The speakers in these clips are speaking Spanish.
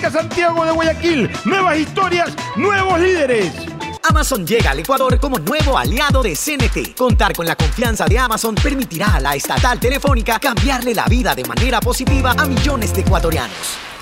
Santiago de Guayaquil. Nuevas historias, nuevos líderes. Amazon llega al Ecuador como nuevo aliado de CNT. Contar con la confianza de Amazon permitirá a la estatal telefónica cambiarle la vida de manera positiva a millones de ecuatorianos.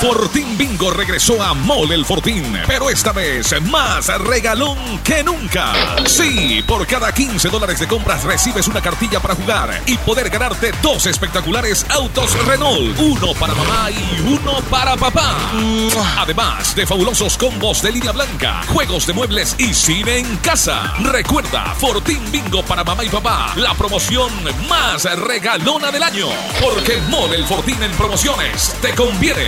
Fortín Bingo regresó a Mole el Fortín, pero esta vez más regalón que nunca. Sí, por cada 15 dólares de compras recibes una cartilla para jugar y poder ganarte dos espectaculares autos Renault, uno para mamá y uno para papá. Además de fabulosos combos de línea blanca, juegos de muebles y cine en casa. Recuerda, Fortín Bingo para mamá y papá, la promoción más regalona del año. Porque Mole el Fortín en promociones te conviene.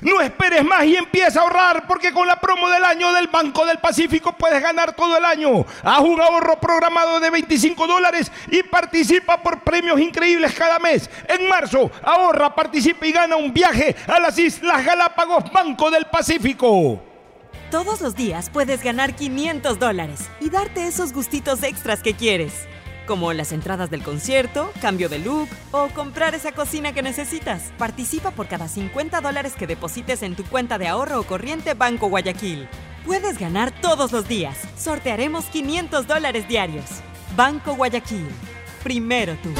No esperes más y empieza a ahorrar porque con la promo del año del Banco del Pacífico puedes ganar todo el año. Haz un ahorro programado de 25 dólares y participa por premios increíbles cada mes. En marzo, ahorra, participa y gana un viaje a las Islas Galápagos Banco del Pacífico. Todos los días puedes ganar 500 dólares y darte esos gustitos extras que quieres como las entradas del concierto, cambio de look o comprar esa cocina que necesitas. Participa por cada 50 dólares que deposites en tu cuenta de ahorro o corriente Banco Guayaquil. Puedes ganar todos los días. Sortearemos 500 dólares diarios. Banco Guayaquil. Primero tú.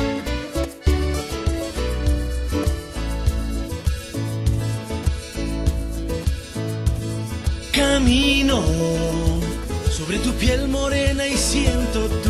Camino sobre tu piel morena y siento tu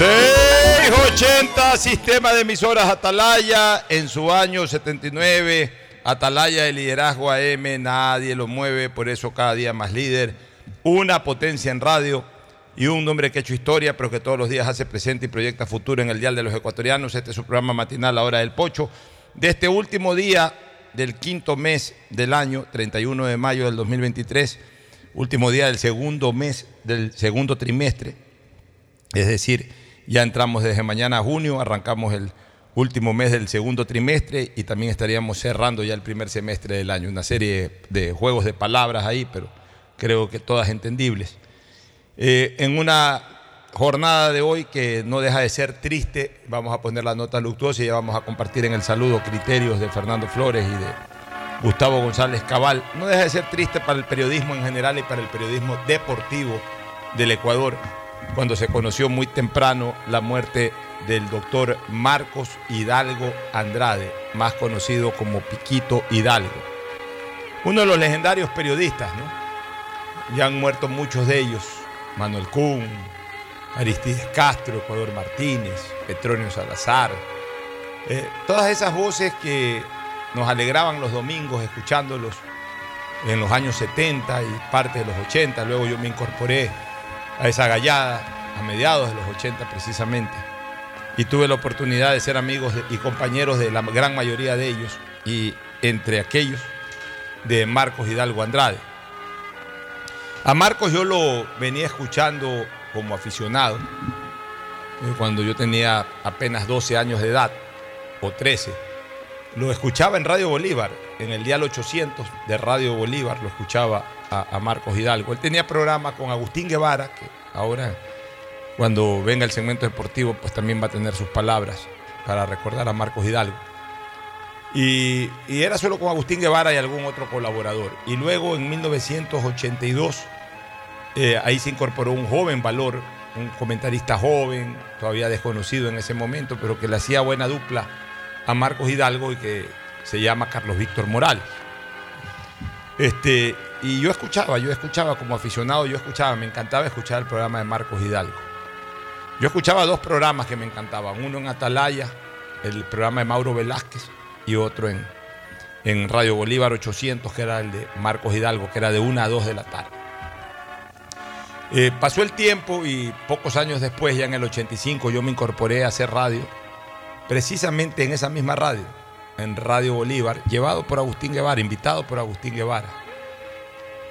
680 Sistema de Emisoras Atalaya en su año 79. Atalaya de liderazgo AM, nadie lo mueve, por eso cada día más líder. Una potencia en radio y un hombre que ha hecho historia, pero que todos los días hace presente y proyecta futuro en el Dial de los Ecuatorianos. Este es su programa matinal, La Hora del Pocho. De este último día del quinto mes del año, 31 de mayo del 2023, último día del segundo mes del segundo trimestre. Es decir, ya entramos desde mañana a junio, arrancamos el último mes del segundo trimestre y también estaríamos cerrando ya el primer semestre del año. Una serie de juegos de palabras ahí, pero creo que todas entendibles. Eh, en una jornada de hoy que no deja de ser triste, vamos a poner la nota luctuosa y ya vamos a compartir en el saludo criterios de Fernando Flores y de Gustavo González Cabal. No deja de ser triste para el periodismo en general y para el periodismo deportivo del Ecuador cuando se conoció muy temprano la muerte del doctor Marcos Hidalgo Andrade, más conocido como Piquito Hidalgo. Uno de los legendarios periodistas, ¿no? Ya han muerto muchos de ellos, Manuel Kuhn, Aristides Castro, Ecuador Martínez, Petronio Salazar, eh, todas esas voces que nos alegraban los domingos escuchándolos en los años 70 y parte de los 80, luego yo me incorporé a esa gallada a mediados de los 80 precisamente. Y tuve la oportunidad de ser amigos y compañeros de la gran mayoría de ellos y entre aquellos de Marcos Hidalgo Andrade. A Marcos yo lo venía escuchando como aficionado eh, cuando yo tenía apenas 12 años de edad o 13. Lo escuchaba en Radio Bolívar, en el dial 800 de Radio Bolívar, lo escuchaba a, Marcos Hidalgo. Él tenía programa con Agustín Guevara, que ahora cuando venga el segmento deportivo, pues también va a tener sus palabras para recordar a Marcos Hidalgo. Y, y era solo con Agustín Guevara y algún otro colaborador. Y luego en 1982, eh, ahí se incorporó un joven valor, un comentarista joven, todavía desconocido en ese momento, pero que le hacía buena dupla a Marcos Hidalgo y que se llama Carlos Víctor Morales. Este, y yo escuchaba, yo escuchaba como aficionado, yo escuchaba, me encantaba escuchar el programa de Marcos Hidalgo. Yo escuchaba dos programas que me encantaban, uno en Atalaya, el programa de Mauro Velázquez, y otro en, en Radio Bolívar 800, que era el de Marcos Hidalgo, que era de 1 a 2 de la tarde. Eh, pasó el tiempo y pocos años después, ya en el 85, yo me incorporé a hacer radio, precisamente en esa misma radio, en Radio Bolívar, llevado por Agustín Guevara, invitado por Agustín Guevara.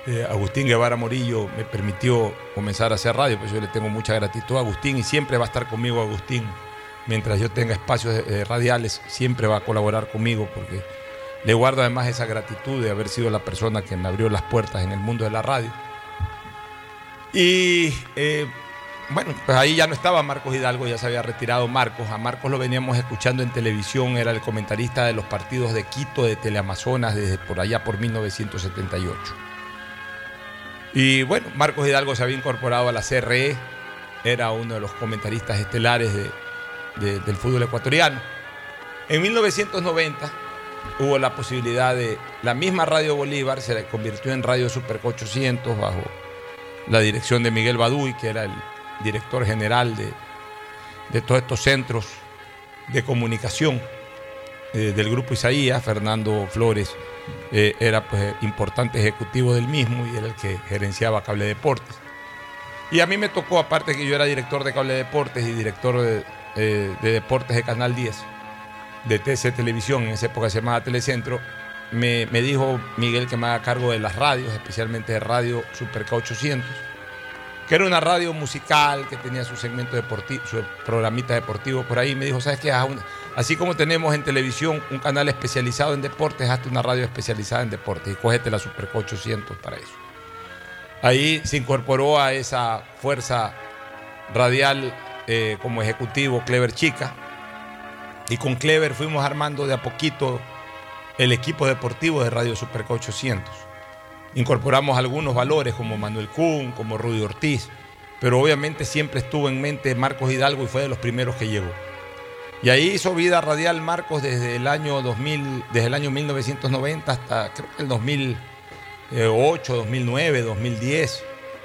Eh, Agustín Guevara Morillo me permitió comenzar a hacer radio, pues yo le tengo mucha gratitud a Agustín y siempre va a estar conmigo Agustín. Mientras yo tenga espacios eh, radiales, siempre va a colaborar conmigo porque le guardo además esa gratitud de haber sido la persona que me abrió las puertas en el mundo de la radio. Y eh, bueno, pues ahí ya no estaba Marcos Hidalgo, ya se había retirado Marcos. A Marcos lo veníamos escuchando en televisión, era el comentarista de los partidos de Quito, de Teleamazonas, desde por allá por 1978. Y bueno, Marcos Hidalgo se había incorporado a la CRE era uno de los comentaristas estelares de- de- del fútbol ecuatoriano. En 1990 hubo la posibilidad de, la misma Radio Bolívar se convirtió en Radio Superco 800 bajo la dirección de Miguel Baduy, que era el director general de, de todos estos centros de comunicación eh, del grupo Isaías, Fernando Flores eh, era pues importante ejecutivo del mismo y era el que gerenciaba Cable Deportes. Y a mí me tocó, aparte que yo era director de Cable Deportes y director de, eh, de Deportes de Canal 10, de TC Televisión, en esa época se llamaba Telecentro, me, me dijo Miguel que me haga cargo de las radios, especialmente de Radio Superca 800, que era una radio musical que tenía su segmento deportivo, su programita deportivo por ahí. Me dijo, ¿sabes qué? Así como tenemos en televisión un canal especializado en deportes, hazte una radio especializada en deportes y cógete la Superca 800 para eso. Ahí se incorporó a esa fuerza radial eh, como ejecutivo Clever Chica. Y con Clever fuimos armando de a poquito el equipo deportivo de Radio Superca 800. Incorporamos algunos valores como Manuel Kuhn, como Rudy Ortiz, pero obviamente siempre estuvo en mente Marcos Hidalgo y fue de los primeros que llegó. Y ahí hizo vida radial Marcos desde el año 2000, desde el año 1990 hasta creo que el 2008, 2009, 2010,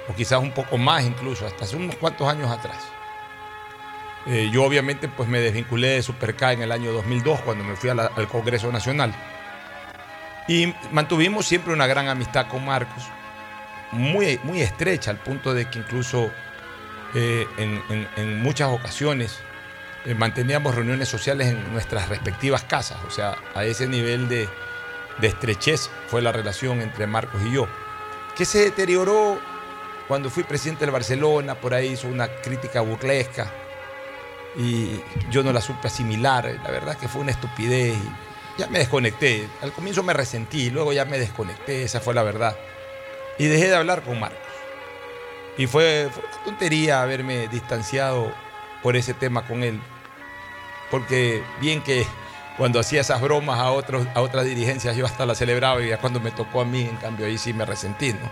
o quizás un poco más incluso, hasta hace unos cuantos años atrás. Eh, yo obviamente pues me desvinculé de Superca en el año 2002 cuando me fui la- al Congreso Nacional. Y mantuvimos siempre una gran amistad con Marcos, muy, muy estrecha, al punto de que incluso eh, en, en- en muchas ocasiones eh, manteníamos reuniones sociales en nuestras respectivas casas. O sea, a ese nivel de, de estrechez fue la relación entre Marcos y yo, que se deterioró cuando fui presidente del Barcelona, por ahí hizo una crítica burlesca y yo no la supe asimilar. La verdad que fue una estupidez y ya me desconecté. Al comienzo me resentí, luego ya me desconecté, esa fue la verdad. Y dejé de hablar con Marcos. Y fue, fue una tontería haberme distanciado por ese tema con él. Porque bien que cuando hacía esas bromas a, otros, a otras dirigencias yo hasta las celebraba y ya cuando me tocó a mí, en cambio ahí sí me resentí, ¿no?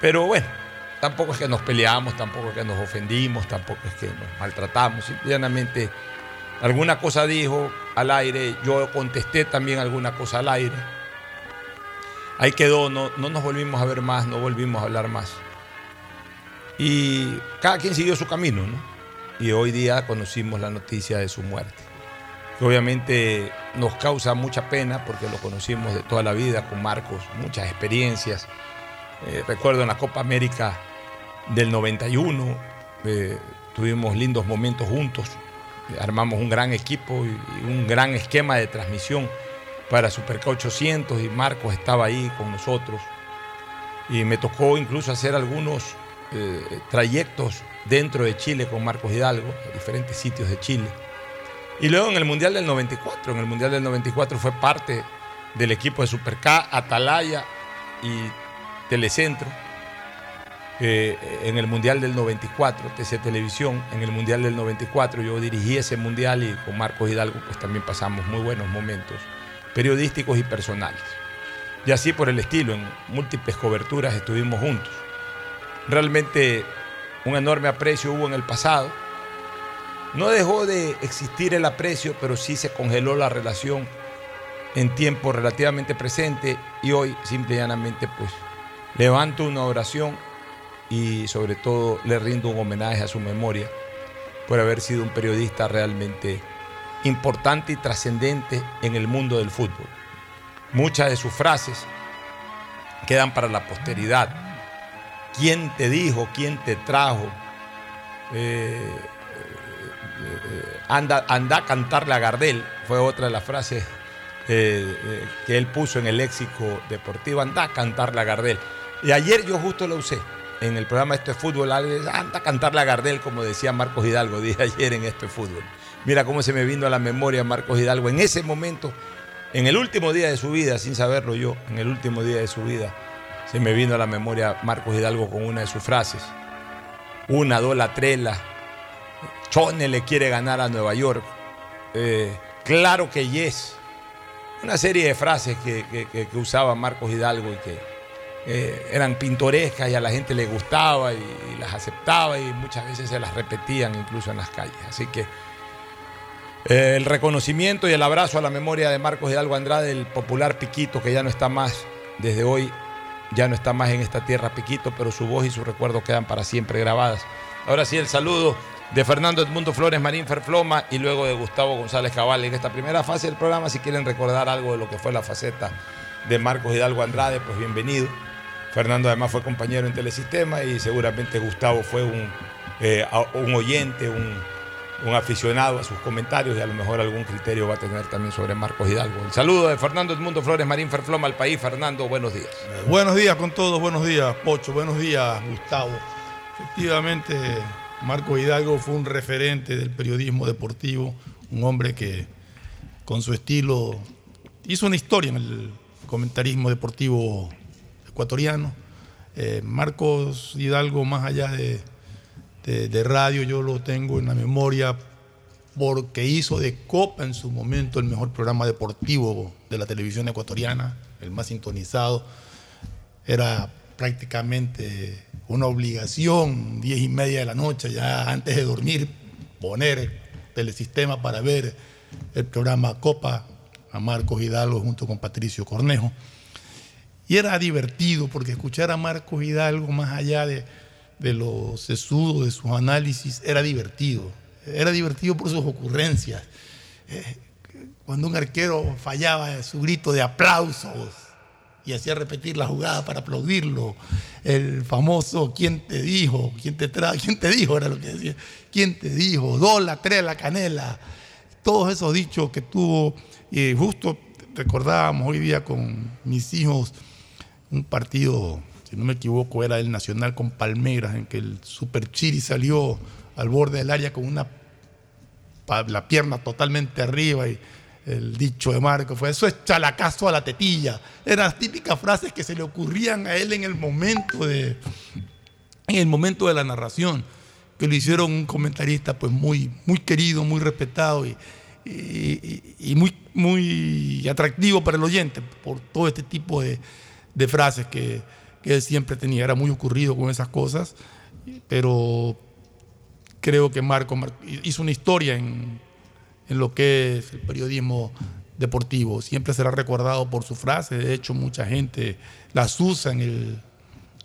Pero bueno, tampoco es que nos peleamos, tampoco es que nos ofendimos, tampoco es que nos maltratamos. Simplemente alguna cosa dijo al aire, yo contesté también alguna cosa al aire. Ahí quedó, no, no nos volvimos a ver más, no volvimos a hablar más. Y cada quien siguió su camino, ¿no? Y hoy día conocimos la noticia de su muerte, que obviamente nos causa mucha pena porque lo conocimos de toda la vida con Marcos, muchas experiencias. Eh, recuerdo en la Copa América del 91, eh, tuvimos lindos momentos juntos, armamos un gran equipo y, un gran esquema de transmisión para Superca 800 y Marcos estaba ahí con nosotros. Y me tocó incluso hacer algunos eh, trayectos dentro de Chile con Marcos Hidalgo, a diferentes sitios de Chile. Y luego en el Mundial del 94, en el Mundial del 94 fue parte del equipo de Superca, Atalaya y Telecentro. Eh, en el Mundial del 94, TC Televisión, en el Mundial del 94 yo dirigí ese Mundial y con Marcos Hidalgo pues también pasamos muy buenos momentos periodísticos y personales. Y así por el estilo, en múltiples coberturas estuvimos juntos. Realmente un enorme aprecio hubo en el pasado. No dejó de existir el aprecio, pero sí se congeló la relación en tiempo relativamente presente y hoy simple y llanamente pues levanto una oración y sobre todo le rindo un homenaje a su memoria por haber sido un periodista realmente importante y trascendente en el mundo del fútbol. Muchas de sus frases quedan para la posteridad. ¿Quién te dijo? ¿Quién te trajo? Eh, eh, anda, anda a cantarle a Gardel, fue otra de las frases eh, eh, que él puso en el léxico deportivo, anda a cantarle a Gardel. Y ayer yo justo lo usé en el programa Esto es Fútbol, anda a cantarle a Gardel, como decía Marcos Hidalgo, dije ayer en Esto es Fútbol. Mira cómo se me vino a la memoria Marcos Hidalgo en ese momento, en el último día de su vida, sin saberlo yo, en el último día de su vida, se me vino a la memoria Marcos Hidalgo con una de sus frases. Una, dos, la trela. Chone le quiere ganar a Nueva York. Eh, claro que yes. Una serie de frases que- que usaba Marcos Hidalgo y que eh, eran pintorescas y a la gente le gustaba y, las aceptaba y muchas veces se las repetían incluso en las calles. Así que eh, el reconocimiento y el abrazo a la memoria de Marcos Hidalgo Andrade, el popular Piquito, que ya no está más desde hoy, ya no está más en esta tierra Piquito, pero su voz y su recuerdo quedan para siempre grabadas. Ahora sí, el saludo de Fernando Edmundo Flores Marín Ferfloma y luego de Gustavo González Cabal en esta primera fase del programa. Si quieren recordar algo de lo que fue la faceta de Marcos Hidalgo Andrade, pues bienvenido. Fernando además fue compañero en Telesistema y seguramente Gustavo fue un, eh, oyente, un, aficionado a sus comentarios y a lo mejor algún criterio va a tener también sobre Marcos Hidalgo. El saludo de Fernando Edmundo Flores Marín Ferfloma al país. Fernando, buenos días. Buenos días con todos, buenos días, Pocho, buenos días, Gustavo. Efectivamente, Marco Hidalgo fue un referente del periodismo deportivo, un hombre que con su estilo hizo una historia en el comentarismo deportivo ecuatoriano. Eh, Marcos Hidalgo, más allá de, de- radio, yo lo tengo en la memoria porque hizo de Copa en su momento el mejor programa deportivo de la televisión ecuatoriana, el más sintonizado. Era prácticamente una obligación, diez y media de la noche, ya antes de dormir, poner el telesistema para ver el programa Copa a Marcos Hidalgo junto con Patricio Cornejo. Y era divertido porque escuchar a Marcos Hidalgo más allá de, de lo sesudo de sus análisis era divertido. Era divertido por sus ocurrencias. Eh, cuando un arquero fallaba, su grito de aplausos y hacía repetir la jugada para aplaudirlo. El famoso ¿Quién te dijo? ¿Quién te trae? ¿Quién te dijo? Era lo que decía. ¿Quién te dijo? Dola, tres la canela. Todos esos dichos que tuvo. Y justo recordábamos hoy día con mis hijos un partido, si no me equivoco, era el Nacional con Palmeiras, en que el Super Chiri salió al borde del área con una la pierna totalmente arriba y el dicho de Marco fue eso es chalacazo a la tetilla. Eran las típicas frases que se le ocurrían a él en el momento de en el momento de la narración, que lo hicieron un comentarista pues muy, muy querido, muy respetado y- y muy, muy atractivo para el oyente por todo este tipo de, de frases que, que él siempre tenía. Era muy ocurrido con esas cosas, pero creo que Marco Mar- hizo una historia en, en lo que es el periodismo deportivo. Siempre será recordado por su frase. De hecho, mucha gente las usa en el,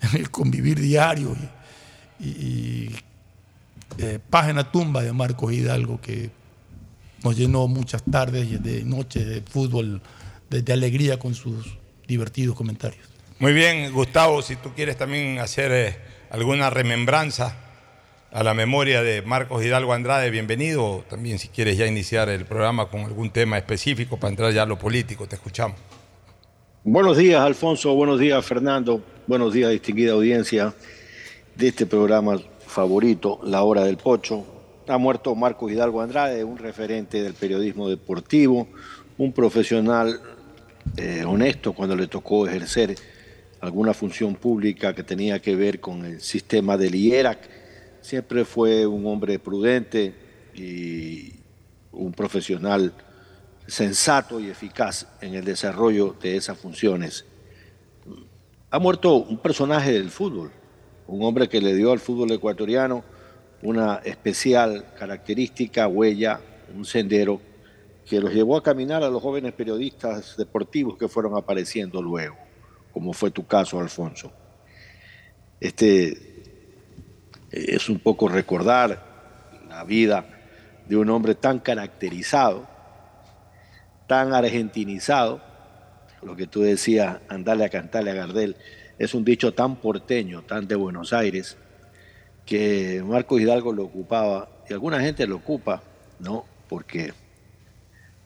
en el convivir diario. Y, eh, página tumba de Marcos Hidalgo que nos llenó muchas tardes y de noches de fútbol de alegría con sus divertidos comentarios. Muy bien, Gustavo, si tú quieres también hacer eh, alguna remembranza a la memoria de Marcos Hidalgo Andrade, bienvenido. También si quieres ya iniciar el programa con algún tema específico para entrar ya a lo político, te escuchamos. Buenos días, Alfonso. Buenos días, Fernando. Buenos días, distinguida audiencia de este programa favorito, La Hora del Pocho. Ha muerto Marcos Hidalgo Andrade, un referente del periodismo deportivo, un profesional eh, honesto cuando le tocó ejercer alguna función pública que tenía que ver con el sistema del IERAC. Siempre fue un hombre prudente y un profesional sensato y eficaz en el desarrollo de esas funciones. Ha muerto un personaje del fútbol, un hombre que le dio al fútbol ecuatoriano una especial característica, huella, un sendero que los llevó a caminar a los jóvenes periodistas deportivos que fueron apareciendo luego, como fue tu caso, Alfonso. Este eh, es un poco recordar la vida de un hombre tan caracterizado, tan argentinizado, lo que tú decías, andarle a cantarle a Gardel, es un dicho tan porteño, tan de Buenos Aires, que Marcos Hidalgo lo ocupaba, y alguna gente lo ocupa, ¿no? Porque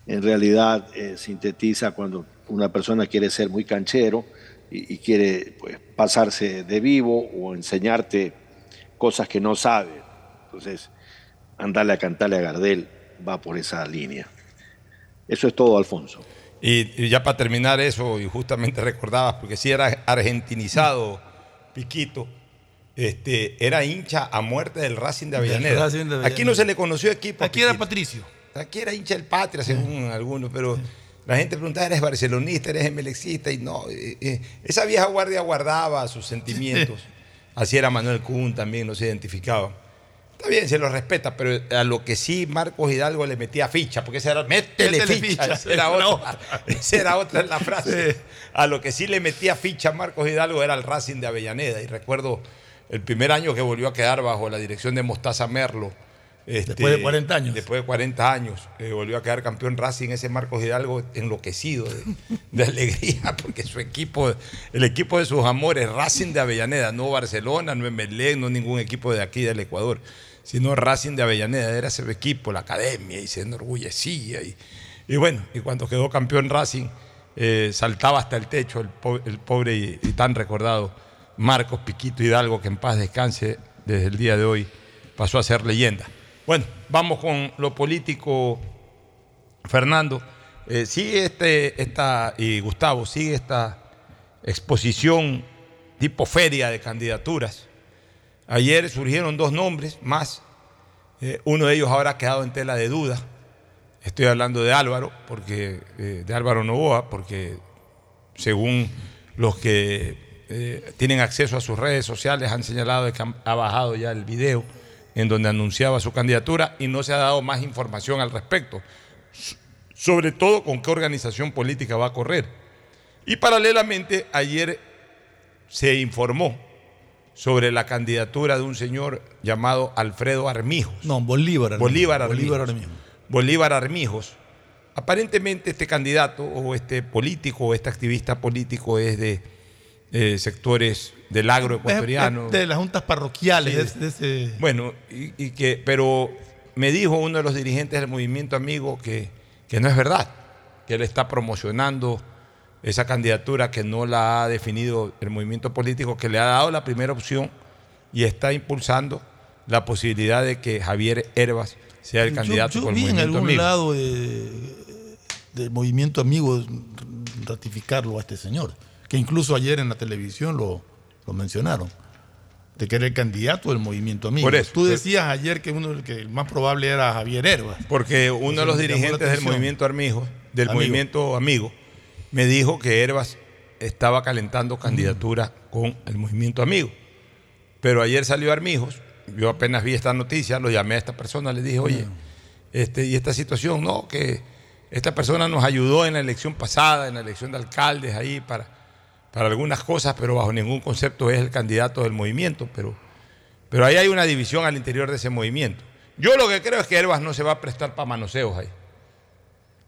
en realidad eh, sintetiza cuando una persona quiere ser muy canchero y, y quiere pues, pasarse de vivo o enseñarte cosas que no sabe. Entonces, andarle a cantarle a Gardel va por esa línea. Eso es todo, Alfonso. Y, y ya para terminar eso, y justamente recordabas, porque si era argentinizado, Piquito, este, era hincha a muerte del Racing de Avellaneda. Racing de Avellaneda. Aquí no se le conoció equipo. Aquí era. Patricio. Aquí era hincha del Patria, según algunos, pero La gente preguntaba, ¿eres barcelonista, eres emelexista? Y no, eh, eh, esa vieja guardia guardaba sus sentimientos. Así era Manuel Kuhn también, no se identificaba. Está bien, se lo respeta, pero a lo que sí Marcos Hidalgo le metía ficha, porque esa era, métele, Métele ficha, ficha, esa era otra, esa era otra la frase. A lo que sí le metía ficha Marcos Hidalgo era el Racing de Avellaneda. Y recuerdo el primer año que volvió a quedar bajo la dirección de Mostaza Merlo. Este, Después de 40 años. Después de 40 años, eh, volvió a quedar campeón Racing, ese Marcos Hidalgo enloquecido de, de alegría, porque su equipo, el equipo de sus amores, Racing de Avellaneda, no Barcelona, no Emelec, no ningún equipo de aquí del Ecuador, sino Racing de Avellaneda, era ese equipo, la academia, y se enorgullecía. Y, y bueno, y cuando quedó campeón Racing, eh, saltaba hasta el techo el, po- el pobre y, y tan recordado Marcos Piquito Hidalgo, que en paz descanse desde el día de hoy, pasó a ser leyenda. Bueno, vamos con lo político, Fernando. Eh, sigue este, esta, y Gustavo, sigue esta exposición tipo feria de candidaturas. Ayer surgieron dos nombres más. Eh, uno de ellos ahora ha quedado en tela de duda. Estoy hablando de Álvaro, porque, eh, de Álvaro Novoa, porque según los que tienen acceso a sus redes sociales han señalado que ha bajado ya el video en donde anunciaba su candidatura y no se ha dado más información al respecto. Sobre todo con qué organización política va a correr. Y paralelamente ayer se informó sobre la candidatura de un señor llamado Alfredo Armijos. No, Bolívar. Armijos. Bolívar Armijos. Bolívar Armijos. Bolívar Armijos. Aparentemente este candidato o este político o este activista político es de eh, sectores del agro ecuatoriano. De las juntas parroquiales. Sí. de- de ese- Bueno, y, y que, pero me dijo uno de los dirigentes del movimiento amigo que, que no es verdad, que él está promocionando esa candidatura que no la ha definido el movimiento político, que le ha dado la primera opción y está impulsando la posibilidad de que Javier Herbas sea el Yo- candidato yo, por el vi en algún amigo. lado de- del movimiento amigo ratificarlo a este señor, que incluso ayer en la televisión lo, lo mencionaron, de que era el candidato del movimiento amigo. Por eso. Tú decías ayer que uno que el más probable era Javier Herbas. Porque uno de los dirigentes del movimiento Armijo, del Amigo. movimiento Amigo, me dijo que Herbas estaba calentando candidatura con el movimiento Amigo. Pero ayer salió Armijos, yo apenas vi esta noticia, lo llamé a esta persona, le dije, oye, este, y esta situación, no, que esta persona nos ayudó en la elección pasada, en la elección de alcaldes ahí para, para algunas cosas, pero bajo ningún concepto es el candidato del movimiento, pero, pero ahí hay una división al interior de ese movimiento. Yo lo que creo es que Herbas no se va a prestar para manoseos ahí.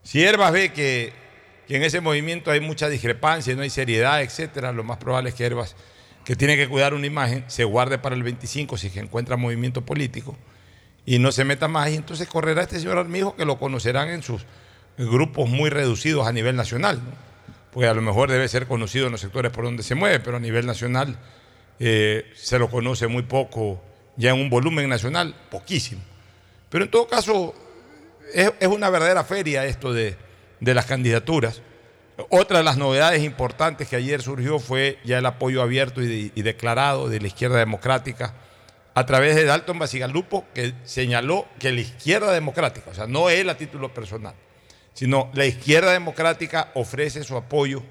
Si Herbas ve que, que en ese movimiento hay mucha discrepancia, no hay seriedad, etcétera, lo más probable es que Herbas, que tiene que cuidar una imagen, se guarde para el 25 si que encuentra movimiento político y no se meta más. Y entonces correrá este señor Armijo que lo conocerán en sus grupos muy reducidos a nivel nacional. Porque a lo mejor debe ser conocido en los sectores por donde se mueve, pero a nivel nacional eh, se lo conoce muy poco, ya en un volumen nacional, poquísimo. Pero en todo caso, es, una verdadera feria esto de, de las candidaturas. Otra de las novedades importantes que ayer surgió fue ya el apoyo abierto y, y declarado de la izquierda democrática a través de Dalton Basigalupo, que señaló que la izquierda democrática, o sea, no él a título personal, sino la izquierda democrática ofrece su apoyo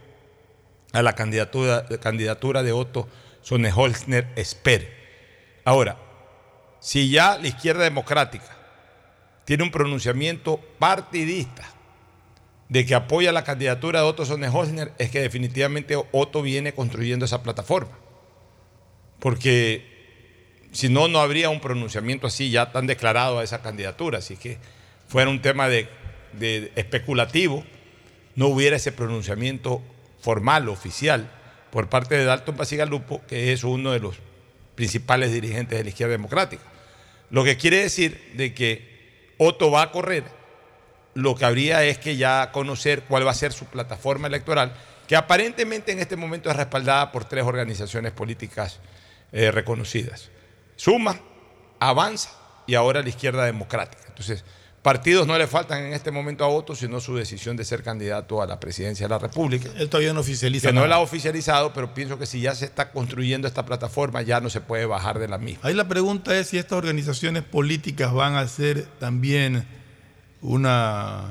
a la candidatura, de Otto Sonneholzner Esper. Ahora, si ya la izquierda democrática tiene un pronunciamiento partidista de que apoya la candidatura de Otto Sonneholzner, es que definitivamente Otto viene construyendo esa plataforma. Porque si no, no habría un pronunciamiento así ya tan declarado a esa candidatura. Así que fuera un tema de, de especulativo, no hubiera ese pronunciamiento formal, oficial, por parte de Dalton Basigalupo, que es uno de los principales dirigentes de la izquierda democrática. Lo que quiere decir de que Otto va a correr, lo que habría es que ya conocer cuál va a ser su plataforma electoral, que aparentemente en este momento es respaldada por tres organizaciones políticas eh, reconocidas. Suma, Avanza y ahora la izquierda democrática. Entonces, partidos no le faltan en este momento a Otto, sino su decisión de ser candidato a la presidencia de la República. Él todavía no oficializa Que no la ha oficializado, pero pienso que si ya se está construyendo esta plataforma, ya no se puede bajar de la misma. Ahí la pregunta es si estas organizaciones políticas van a hacer también una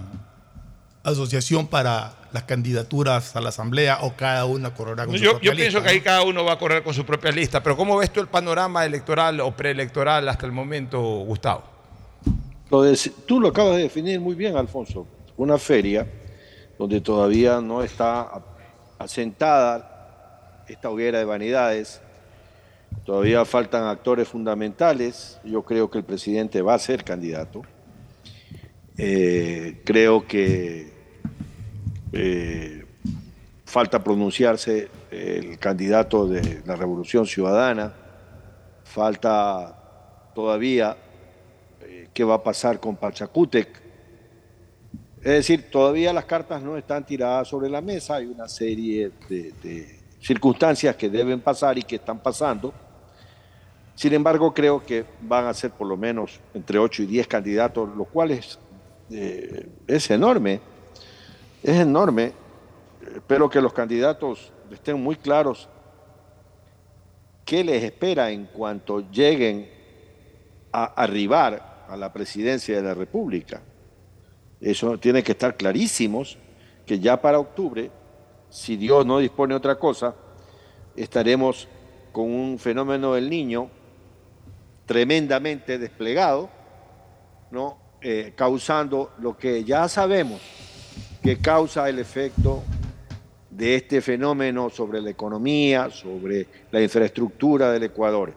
asociación para las candidaturas a la asamblea o cada una correrá con su Yo, propia yo pienso lista, que ahí cada uno va a correr con su propia lista, pero ¿cómo ves tú el panorama electoral o preelectoral hasta el momento, Gustavo? Tú lo acabas de definir muy bien, Alfonso. Una feria donde todavía no está asentada esta hoguera de vanidades. Todavía faltan actores fundamentales. Yo creo que el presidente va a ser candidato. Eh, creo que eh, falta pronunciarse el candidato de la Revolución Ciudadana. Falta todavía qué va a pasar con Pachacútec. Es decir, todavía las cartas no están tiradas sobre la mesa, hay una serie de, circunstancias que deben pasar y que están pasando. Sin embargo, creo que van a ser por lo menos entre 8 y 10 candidatos, lo cual eh, es enorme, es enorme. Espero que los candidatos estén muy claros qué les espera en cuanto lleguen a arribar a la presidencia de la República. Eso tiene que estar clarísimos que ya para octubre, si Dios no dispone otra cosa, estaremos con un fenómeno del niño tremendamente desplegado, ¿no? Eh, causando lo que ya sabemos que causa el efecto de este fenómeno sobre la economía, sobre la infraestructura del Ecuador.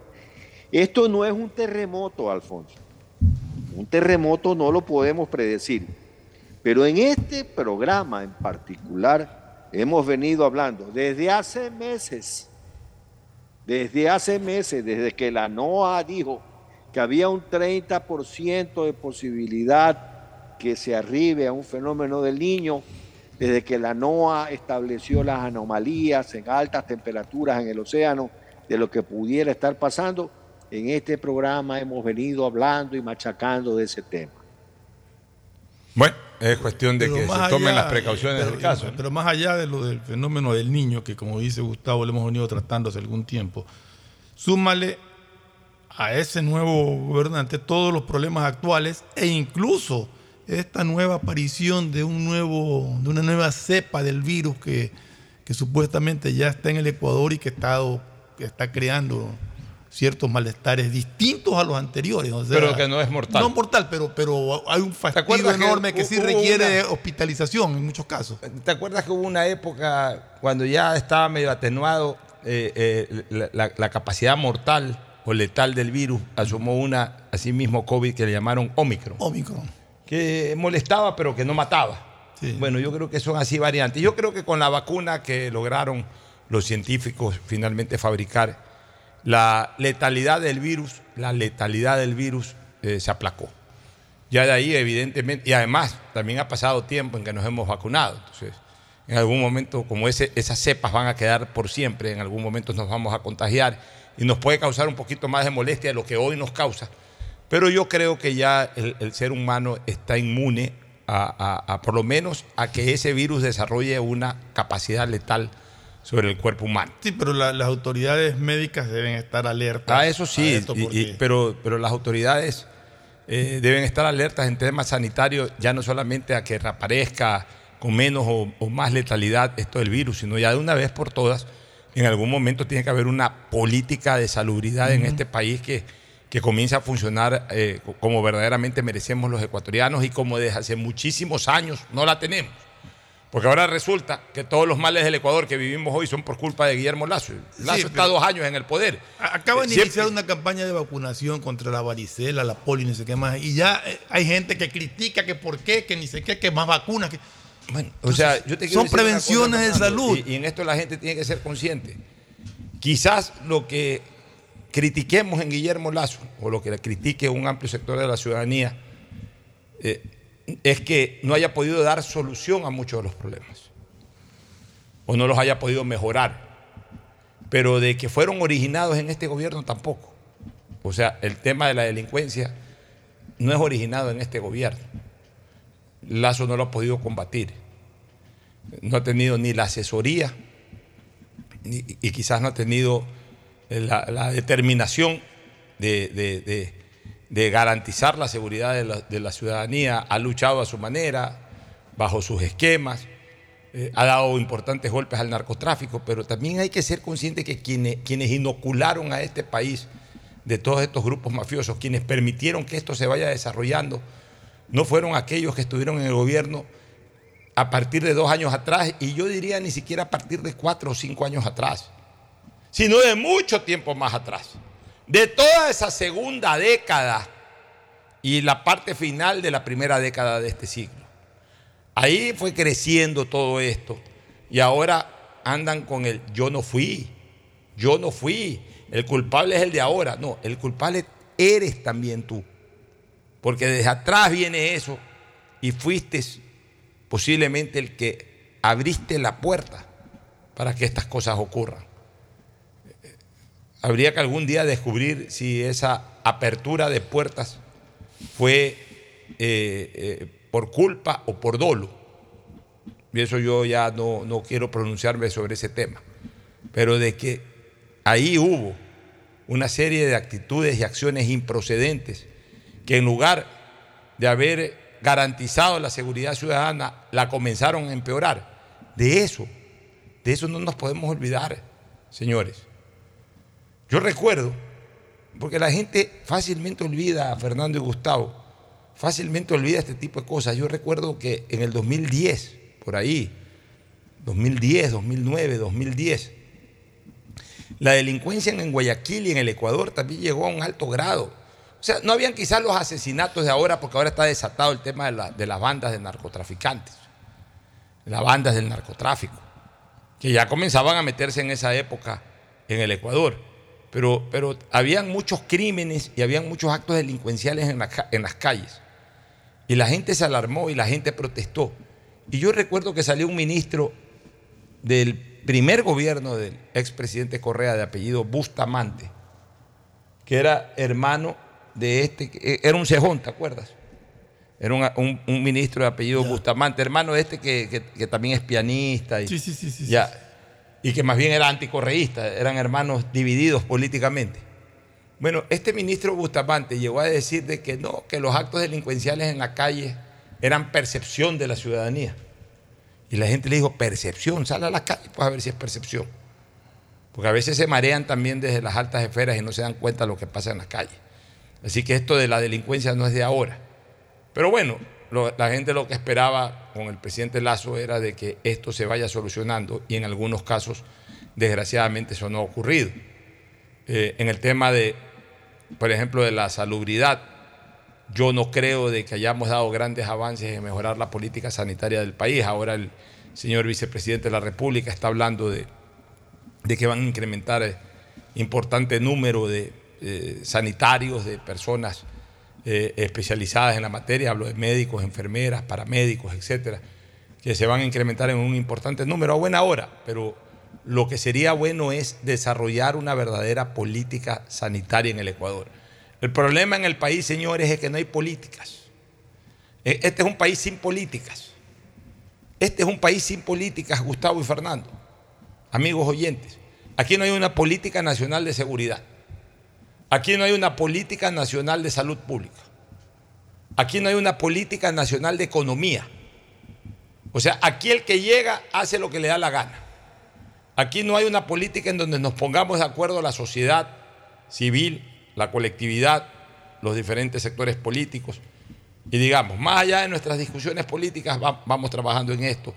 Esto no es un terremoto, Alfonso. Un terremoto no lo podemos predecir. Pero en este programa en particular hemos venido hablando desde hace meses, desde hace meses, desde que la NOAA dijo que había un 30% de posibilidad que se arribe a un fenómeno del niño, desde que la NOAA estableció las anomalías en altas temperaturas en el océano de lo que pudiera estar pasando, en este programa hemos venido hablando y machacando de ese tema. Bueno, es cuestión de Pero que se tomen allá, las precauciones pero- del caso. Pero más allá de lo del fenómeno del niño, que como dice Gustavo, lo hemos venido tratando hace algún tiempo, súmale a ese nuevo gobernante todos los problemas actuales e incluso esta nueva aparición de un nuevo, de una nueva cepa del virus que, que supuestamente ya está en el Ecuador y que está, que está creando ciertos malestares distintos a los anteriores. o sea, Pero que no es mortal. No mortal, pero, pero hay un fastidio que enorme que, sí requiere una- hospitalización en muchos casos. ¿Te acuerdas que hubo una época cuando ya estaba medio atenuado eh, eh, la, la- la capacidad mortal o letal del virus? Asumó una, así mismo COVID, que le llamaron Omicron. Omicron. Que molestaba, pero que no mataba. Bueno, yo creo que son así variantes. Yo creo que con la vacuna que lograron los científicos finalmente fabricar, la letalidad del virus, la letalidad del virus eh, se aplacó. Ya de ahí, evidentemente, y además también ha pasado tiempo en que nos hemos vacunado. Entonces, en algún momento, como ese, esas cepas van a quedar por siempre, en algún momento nos vamos a contagiar y nos puede causar un poquito más de molestia de lo que hoy nos causa. Pero yo creo que ya el, ser humano está inmune a, por lo menos a que ese virus desarrolle una capacidad letal sobre el cuerpo humano. Sí, pero la- las autoridades médicas deben estar alertas. Ah, eso sí, a esto y- y- porque- pero, pero las autoridades eh, deben estar alertas en temas sanitarios, ya no solamente a que reaparezca con menos o, o más letalidad esto del virus, sino ya de una vez por todas, en algún momento tiene que haber una política de salubridad en este país que, que comience a funcionar eh, co- como verdaderamente merecemos los ecuatorianos y como desde hace muchísimos años no la tenemos. Porque ahora resulta que todos los males del Ecuador que vivimos hoy son por culpa de Guillermo Lazo. Lazo Sí, está dos años en el poder. Acaban de Siempre- iniciar una campaña de vacunación contra la varicela, la polio y no sé qué más. Y ya eh, hay gente que critica que por qué, que ni sé qué, que más vacunas. Que... Bueno, O sea, yo te son prevenciones cosa, de salud. Y, y en esto la gente tiene que ser consciente. Quizás lo que critiquemos en Guillermo Lazo, o lo que le critique un amplio sector de la ciudadanía, eh, es que no haya podido dar solución a muchos de los problemas. O no los haya podido mejorar. Pero de que fueron originados en este gobierno tampoco. O sea, el tema de la delincuencia no es originado en este gobierno. Lazo no lo ha podido combatir. No ha tenido ni la asesoría y quizás no ha tenido la, determinación de, de- de- de garantizar la seguridad de la, ciudadanía. Ha luchado a su manera, bajo sus esquemas, eh, ha dado importantes golpes al narcotráfico, pero también hay que ser consciente que quienes, quienes inocularon a este país de todos estos grupos mafiosos, quienes permitieron que esto se vaya desarrollando, no fueron aquellos que estuvieron en el gobierno a partir de dos años atrás, y yo diría ni siquiera a partir de cuatro o cinco años atrás, sino de mucho tiempo más atrás. De toda esa segunda década y la parte final de la primera década de este siglo. Ahí fue creciendo todo esto y ahora andan con el yo no fui, yo no fui, el culpable es el de ahora. No, el culpable eres también tú. Porque desde atrás viene eso y fuiste posiblemente el que abriste la puerta para que estas cosas ocurran. Habría que algún día descubrir si esa apertura de puertas fue eh, eh, por culpa o por dolo. Y eso yo ya no, no quiero pronunciarme sobre ese tema. Pero de que ahí hubo una serie de actitudes y acciones improcedentes que en lugar de haber garantizado la seguridad ciudadana, la comenzaron a empeorar. De eso, de eso no nos podemos olvidar, señores. Yo recuerdo, porque la gente fácilmente olvida a Fernando y Gustavo, fácilmente olvida este tipo de cosas. Yo recuerdo que en el 2010, por ahí, 2010, 2009, 2010, la delincuencia en Guayaquil y en el Ecuador también llegó a un alto grado. O sea, no habían quizás los asesinatos de ahora, porque ahora está desatado el tema de, las bandas de narcotraficantes, las bandas del narcotráfico, que ya comenzaban a meterse en esa época en el Ecuador. Pero, pero habían muchos crímenes y habían muchos actos delincuenciales en, en las calles. Y la gente se alarmó y la gente protestó. Y yo recuerdo que salió un ministro del primer gobierno del expresidente Correa de apellido Bustamante, que era hermano de este, eh, era un cejón, ¿te acuerdas? Era un, ministro de apellido Bustamante, hermano de este que, también es pianista. Y, sí, sí, sí, sí, ya, y que más bien era anticorreísta, eran hermanos divididos políticamente. Bueno, este ministro Bustamante llegó a decir de que no, que los actos delincuenciales en la calle eran percepción de la ciudadanía. Y la gente le dijo, percepción, sale a la calle, pues a ver si es percepción. Porque a veces se marean también desde las altas esferas y no se dan cuenta de lo que pasa en la calle. Así que esto de la delincuencia no es de ahora. Pero bueno, la gente lo que esperaba con el presidente Lazo era de que esto se vaya solucionando y en algunos casos, desgraciadamente, eso no ha ocurrido. Eh, en el tema de, por ejemplo, de la salubridad, yo no creo de que hayamos dado grandes avances en mejorar la política sanitaria del país. Ahora el señor vicepresidente de la República está hablando de, que van a incrementar eh, importante número de eh, sanitarios, de personas especializadas en la materia, hablo de médicos, enfermeras, paramédicos, etcétera, que se van a incrementar en un importante número a buena hora, pero lo que sería bueno es desarrollar una verdadera política sanitaria en el Ecuador. El problema en el país, señores, es que no hay políticas. E, este es un país sin políticas. Este es un país sin políticas, Gustavo y Fernando. Amigos oyentes, aquí no hay una política nacional de seguridad. Aquí no hay una política nacional de salud pública. Aquí no hay una política nacional de economía. O sea, aquí el que llega hace lo que le da la gana. Aquí no hay una política en donde nos pongamos de acuerdo la sociedad civil, la colectividad, los diferentes sectores políticos. Y digamos, más allá de nuestras discusiones políticas, vamos trabajando en esto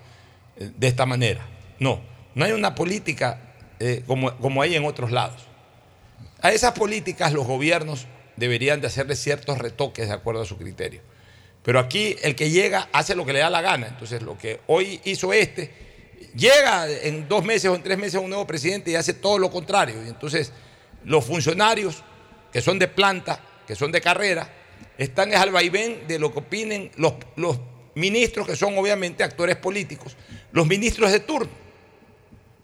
eh, de esta manera. No, no hay una política eh, como, como hay en otros lados. A esas políticas los gobiernos deberían de hacerle ciertos retoques de acuerdo a su criterio. Pero aquí el que llega hace lo que le da la gana. Entonces lo que hoy hizo este llega en dos meses o en tres meses un nuevo presidente y hace todo lo contrario. Y entonces los funcionarios que son de planta, que son de carrera, están al vaivén de lo que opinen los, los ministros, que son obviamente actores políticos, los ministros de turno.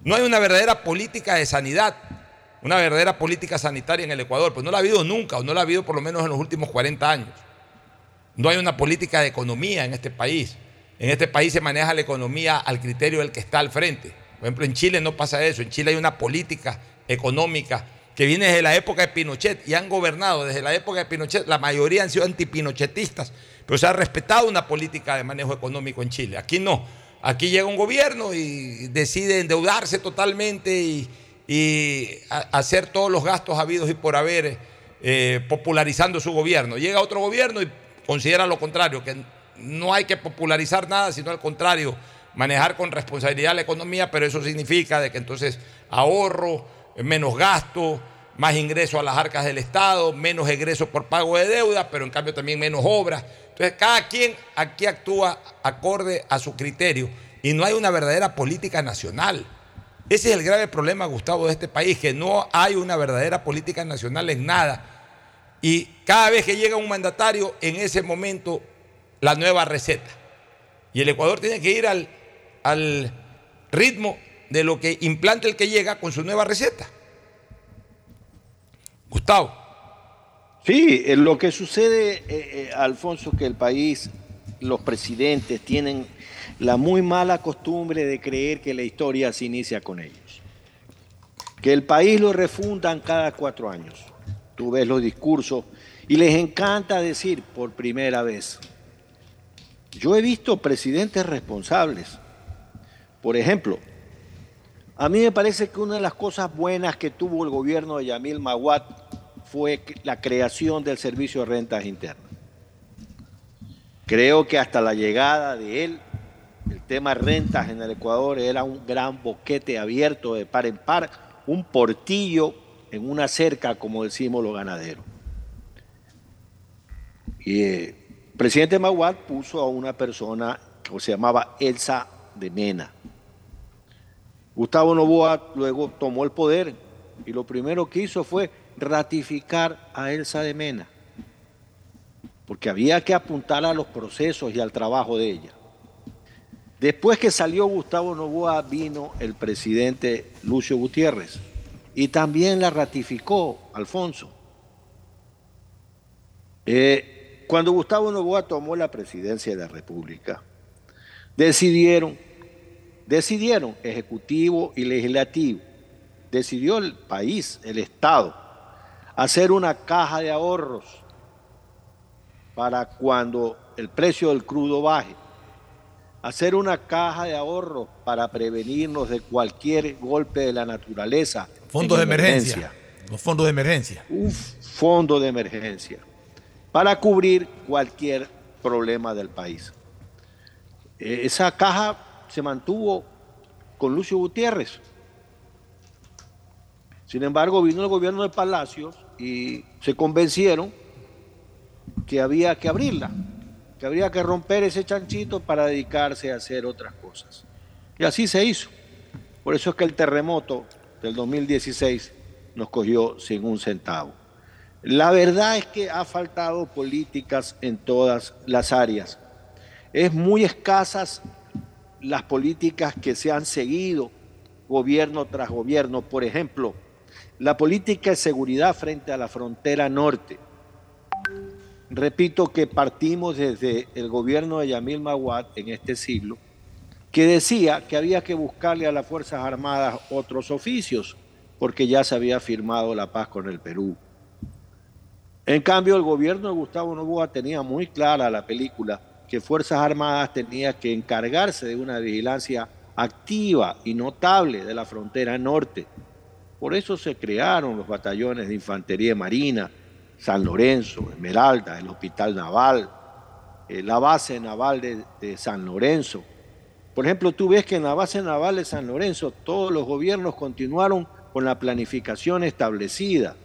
No hay una verdadera política de sanidad, una verdadera política sanitaria en el Ecuador, pues no la ha habido nunca, o no la ha habido por lo menos en los últimos 40 años. No hay una política de economía en este país. En este país se maneja la economía al criterio del que está al frente. Por ejemplo, en Chile no pasa eso. En Chile hay una política económica que viene desde la época de Pinochet y han gobernado desde la época de Pinochet. La mayoría han sido antipinochetistas, pero se ha respetado una política de manejo económico en Chile. Aquí no. Aquí llega un gobierno y decide endeudarse totalmente y, y hacer todos los gastos habidos y por haber, eh, popularizando su gobierno. Llega otro gobierno y considera lo contrario, que no hay que popularizar nada, sino al contrario, manejar con responsabilidad la economía, pero eso significa de que entonces ahorro, menos gasto, más ingresos a las arcas del Estado, menos egresos por pago de deuda, pero en cambio también menos obras. Entonces cada quien aquí actúa acorde a su criterio y no hay una verdadera política nacional. Ese es el grave problema, Gustavo, de este país, que no hay una verdadera política nacional en nada. Y cada vez que llega un mandatario, en ese momento, la nueva receta. Y el Ecuador tiene que ir al, al ritmo de lo que implante el que llega con su nueva receta. Gustavo. Sí, lo que sucede, eh, eh, Alfonso, que el país, los presidentes tienen la muy mala costumbre de creer que la historia se inicia con ellos. Que el país lo refundan cada cuatro años. Tú ves los discursos y les encanta decir por primera vez. Yo he visto presidentes responsables. Por ejemplo, a mí me parece que una de las cosas buenas que tuvo el gobierno de Yamil Maguad fue la creación del servicio de rentas internas. Creo que hasta la llegada de él el tema rentas en el Ecuador era un gran boquete abierto de par en par, un portillo en una cerca, como decimos los ganaderos. Y el eh, presidente Maguad puso a una persona que se llamaba Elsa de Mena. Gustavo Novoa luego tomó el poder y lo primero que hizo fue ratificar a Elsa de Mena, porque había que apuntar a los procesos y al trabajo de ella. Después que salió Gustavo Novoa, vino el presidente Lucio Gutiérrez y también la ratificó Alfonso. Eh, cuando Gustavo Novoa tomó la presidencia de la República, decidieron, decidieron Ejecutivo y Legislativo, decidió el país, el Estado, hacer una caja de ahorros para cuando el precio del crudo baje hacer una caja de ahorro para prevenirnos de cualquier golpe de la naturaleza. Fondos de emergencia. Los fondos de emergencia. Un fondo de emergencia para cubrir cualquier problema del país. Eh, esa caja se mantuvo con Lucio Gutiérrez. Sin embargo, vino el gobierno de Palacios y se convencieron que había que abrirla habría que romper ese chanchito para dedicarse a hacer otras cosas. Y así se hizo. Por eso es que el terremoto del 2016 nos cogió sin un centavo. La verdad es que ha faltado políticas en todas las áreas. Es muy escasas las políticas que se han seguido gobierno tras gobierno. Por ejemplo, la política de seguridad frente a la frontera norte Repito que partimos desde el gobierno de Yamil Maguad en este siglo, que decía que había que buscarle a las Fuerzas Armadas otros oficios, porque ya se había firmado la paz con el Perú. En cambio, el gobierno de Gustavo Novoa tenía muy clara la película que Fuerzas Armadas tenía que encargarse de una vigilancia activa y notable de la frontera norte. Por eso se crearon los batallones de infantería marina, San Lorenzo, Esmeralda, el Hospital Naval, eh, la base naval de, San Lorenzo. Por ejemplo, tú ves que en la base naval de San Lorenzo todos los gobiernos continuaron con la planificación establecida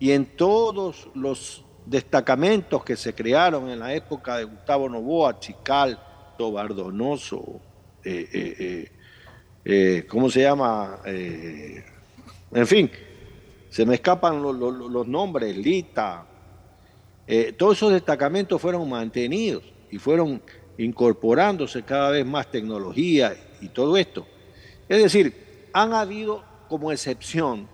y en todos los destacamentos que se crearon en la época de Gustavo Novoa, Chical, Tobardonoso, eh, eh, ¿cómo se llama? en fin, se me escapan los, nombres, Lita. Eh, todos esos destacamentos fueron mantenidos y fueron incorporándose cada vez más tecnología y todo esto. Es decir, han habido como excepción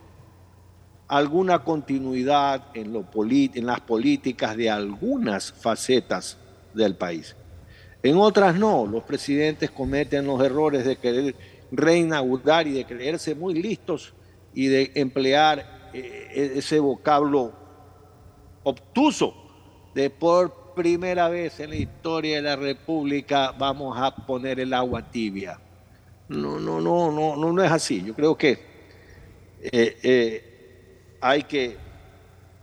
alguna continuidad en, en las políticas de algunas facetas del país. En otras no, los presidentes cometen los errores de querer reinaugurar y de creerse muy listos y de emplear eh, ese vocablo obtuso de por primera vez en la historia de la República vamos a poner el agua tibia. No, no, no, no, no, no es así. Yo creo que eh, eh, hay que,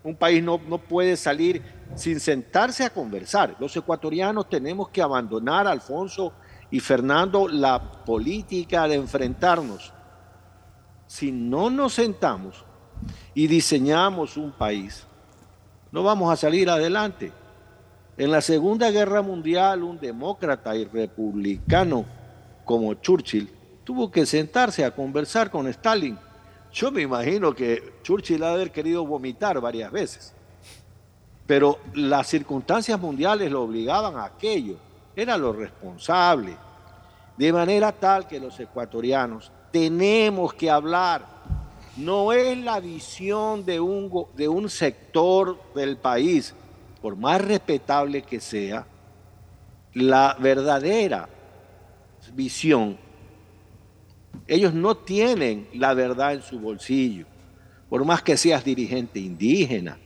un país no, no puede salir sin sentarse a conversar. Los ecuatorianos tenemos que abandonar, Alfonso y Fernando, la política de enfrentarnos. Si no nos sentamos y diseñamos un país, no vamos a salir adelante. En la Segunda Guerra Mundial, un demócrata y republicano como Churchill tuvo que sentarse a conversar con Stalin. Yo me imagino que Churchill ha de haber querido vomitar varias veces, pero las circunstancias mundiales lo obligaban a aquello, era lo responsable, de manera tal que los ecuatorianos tenemos que hablar. No es la visión de un, de un sector del país, por más respetable que sea, la verdadera visión ellos no tienen la verdad en su bolsillo. Por más que seas dirigente indígena,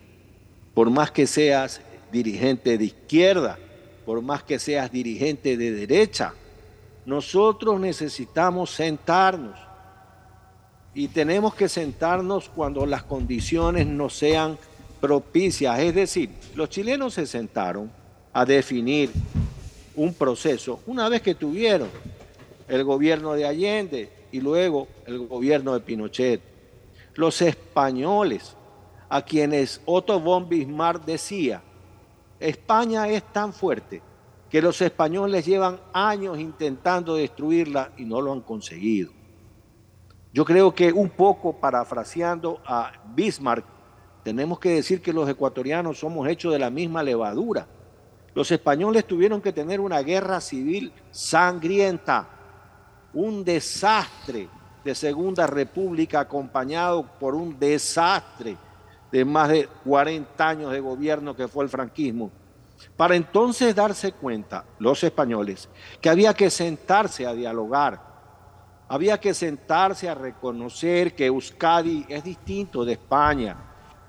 por más que seas dirigente de izquierda, por más que seas dirigente de derecha, nosotros necesitamos sentarnos. Y tenemos que sentarnos cuando las condiciones no sean propicias. Es decir, los chilenos se sentaron a definir un proceso una vez que tuvieron el gobierno de Allende y luego el gobierno de Pinochet. Los españoles, a quienes Otto von Bismarck decía, España es tan fuerte que los españoles llevan años intentando destruirla y no lo han conseguido. Yo creo que un poco parafraseando a Bismarck, tenemos que decir que los ecuatorianos somos hechos de la misma levadura. Los españoles tuvieron que tener una guerra civil sangrienta un desastre de Segunda República acompañado por un desastre de más de 40 años de gobierno que fue el franquismo, para entonces darse cuenta, los españoles, que había que sentarse a dialogar, había que sentarse a reconocer que Euskadi es distinto de España,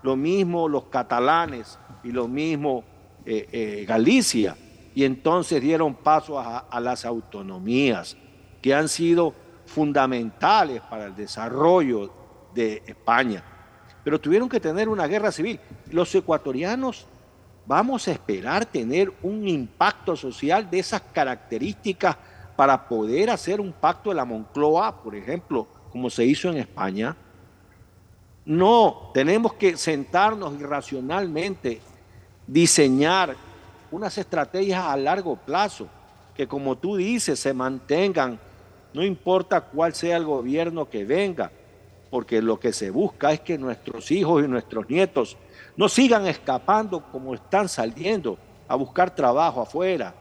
lo mismo los catalanes y lo mismo eh, eh, Galicia, y entonces dieron paso a las autonomías que han sido fundamentales para el desarrollo de España. Pero tuvieron que tener una guerra civil. Los ecuatorianos vamos a esperar tener un impacto social de esas características para poder hacer un pacto de la Moncloa, por ejemplo, como se hizo en España. No, tenemos que sentarnos y racionalmente diseñar unas estrategias a largo plazo que, como tú dices, se mantengan no importa cuál sea el gobierno que venga, porque lo que se busca es que nuestros hijos y nuestros nietos no sigan escapando como están saliendo a buscar trabajo afuera.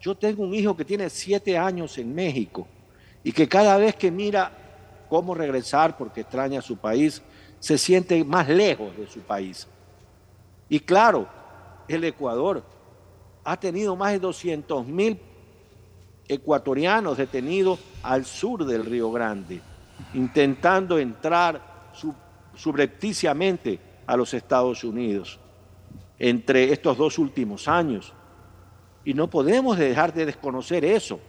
Yo tengo un hijo que tiene siete años en México y que cada vez que mira cómo regresar porque extraña su país, se siente más lejos de su país. Y claro, el Ecuador ha tenido más de 200 mil ecuatorianos detenidos al sur del Río Grande, intentando entrar subrepticiamente a los Estados Unidos entre estos dos últimos años. Y no podemos dejar de desconocer eso.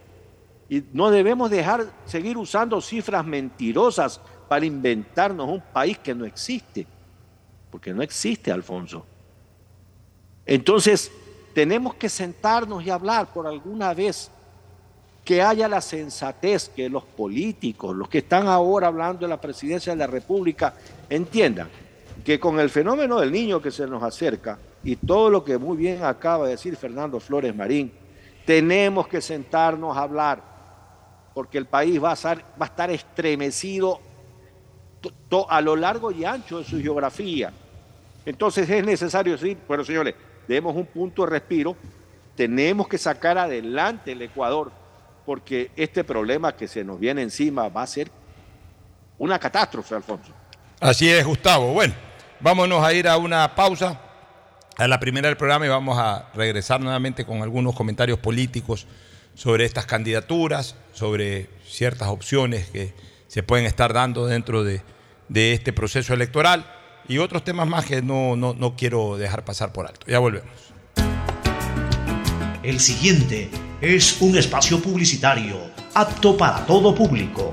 Y no debemos dejar seguir usando cifras mentirosas para inventarnos un país que no existe. Porque no existe, Alfonso. Entonces, tenemos que sentarnos y hablar por alguna vez que haya la sensatez, que los políticos, los que están ahora hablando de la presidencia de la República, entiendan que con el fenómeno del niño que se nos acerca y todo lo que muy bien acaba de decir Fernando Flores Marín, tenemos que sentarnos a hablar, porque el país va a estar, estremecido a lo largo y ancho de su geografía. Entonces es necesario decir, bueno señores, demos un punto de respiro, tenemos que sacar adelante el Ecuador porque este problema que se nos viene encima va a ser una catástrofe, Alfonso. Así es, Gustavo. Bueno, vámonos a ir a una pausa, a la primera del programa y vamos a regresar nuevamente con algunos comentarios políticos sobre estas candidaturas, sobre ciertas opciones que se pueden estar dando dentro de, este proceso electoral y otros temas más que no, no quiero dejar pasar por alto. Ya volvemos. El siguiente es un espacio publicitario apto para todo público.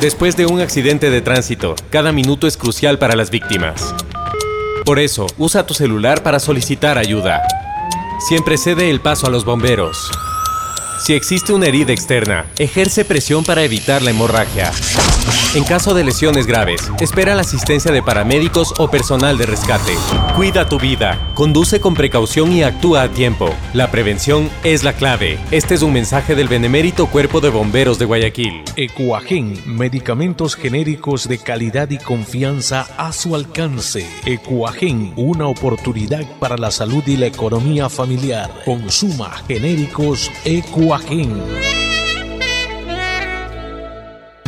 Después de un accidente de tránsito, cada minuto es crucial para las víctimas. Por eso, usa tu celular para solicitar ayuda. Siempre cede el paso a los bomberos. Si existe una herida externa, ejerce presión para evitar la hemorragia. En caso de lesiones graves, espera la asistencia de paramédicos o personal de rescate. Cuida tu vida, conduce con precaución y actúa a tiempo. La prevención es la clave. Este es un mensaje del benemérito Cuerpo de Bomberos de Guayaquil. Ecuagen, medicamentos genéricos de calidad y confianza a su alcance. Ecuagen, una oportunidad para la salud y la economía familiar. Consuma genéricos Ecuagen.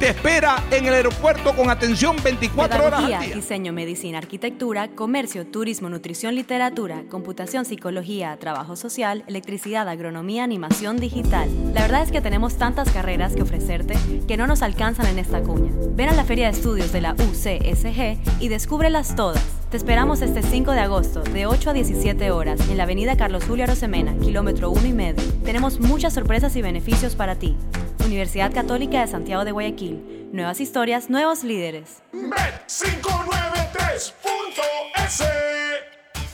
te espera en el aeropuerto con atención 24 horas al día. diseño, medicina, arquitectura, comercio, turismo, nutrición, literatura, computación, psicología, trabajo social, electricidad, agronomía, animación digital. La verdad es que tenemos tantas carreras que ofrecerte que no nos alcanzan en esta cuña. Ven a la Feria de Estudios de la UCSG y descúbrelas todas. Te esperamos este 5 de agosto, de 8 a 17 horas, en la avenida Carlos Julio Arosemena, kilómetro 1 y medio. Tenemos muchas sorpresas y beneficios para ti. Universidad Católica de Santiago de Guayaquil. Nuevas historias, nuevos líderes.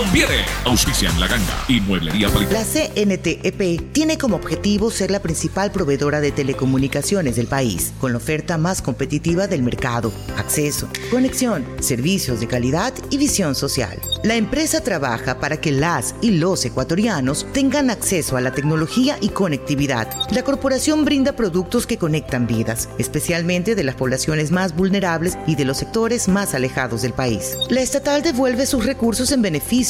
conviene. Auspician La Ganga y Mueblería Palito. La CNTEP tiene como objetivo ser la principal proveedora de telecomunicaciones del país, con la oferta más competitiva del mercado, acceso, conexión, servicios de calidad y visión social. La empresa trabaja para que las y los ecuatorianos tengan acceso a la tecnología y conectividad. La corporación brinda productos que conectan vidas, especialmente de las poblaciones más vulnerables y de los sectores más alejados del país. La estatal devuelve sus recursos en beneficio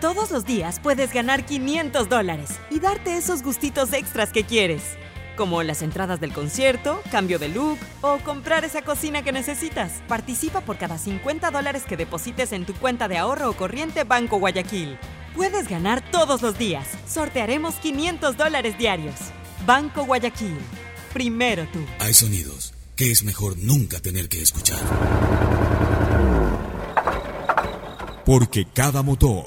Todos los días puedes ganar 500 dólares y darte esos gustitos extras que quieres, como las entradas del concierto, cambio de look o comprar esa cocina que necesitas. Participa por cada 50 dólares que deposites en tu cuenta de ahorro o corriente Banco Guayaquil. Puedes ganar todos los días. Sortearemos 500 dólares diarios. Banco Guayaquil. Primero tú. Hay sonidos que es mejor nunca tener que escuchar. Porque cada motor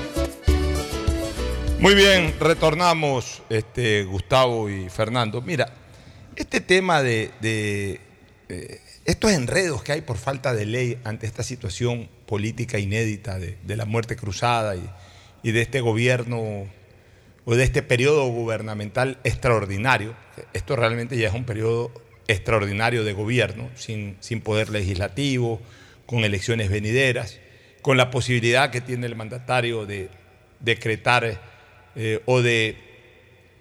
Muy bien, retornamos este, Gustavo y Fernando. Mira, este tema de, eh, estos enredos que hay por falta de ley ante esta situación política inédita de, la muerte cruzada y, y, de este gobierno o de este periodo gubernamental extraordinario, esto realmente ya es un periodo extraordinario de gobierno, sin, sin poder legislativo, con elecciones venideras, con la posibilidad que tiene el mandatario de decretar eh, o de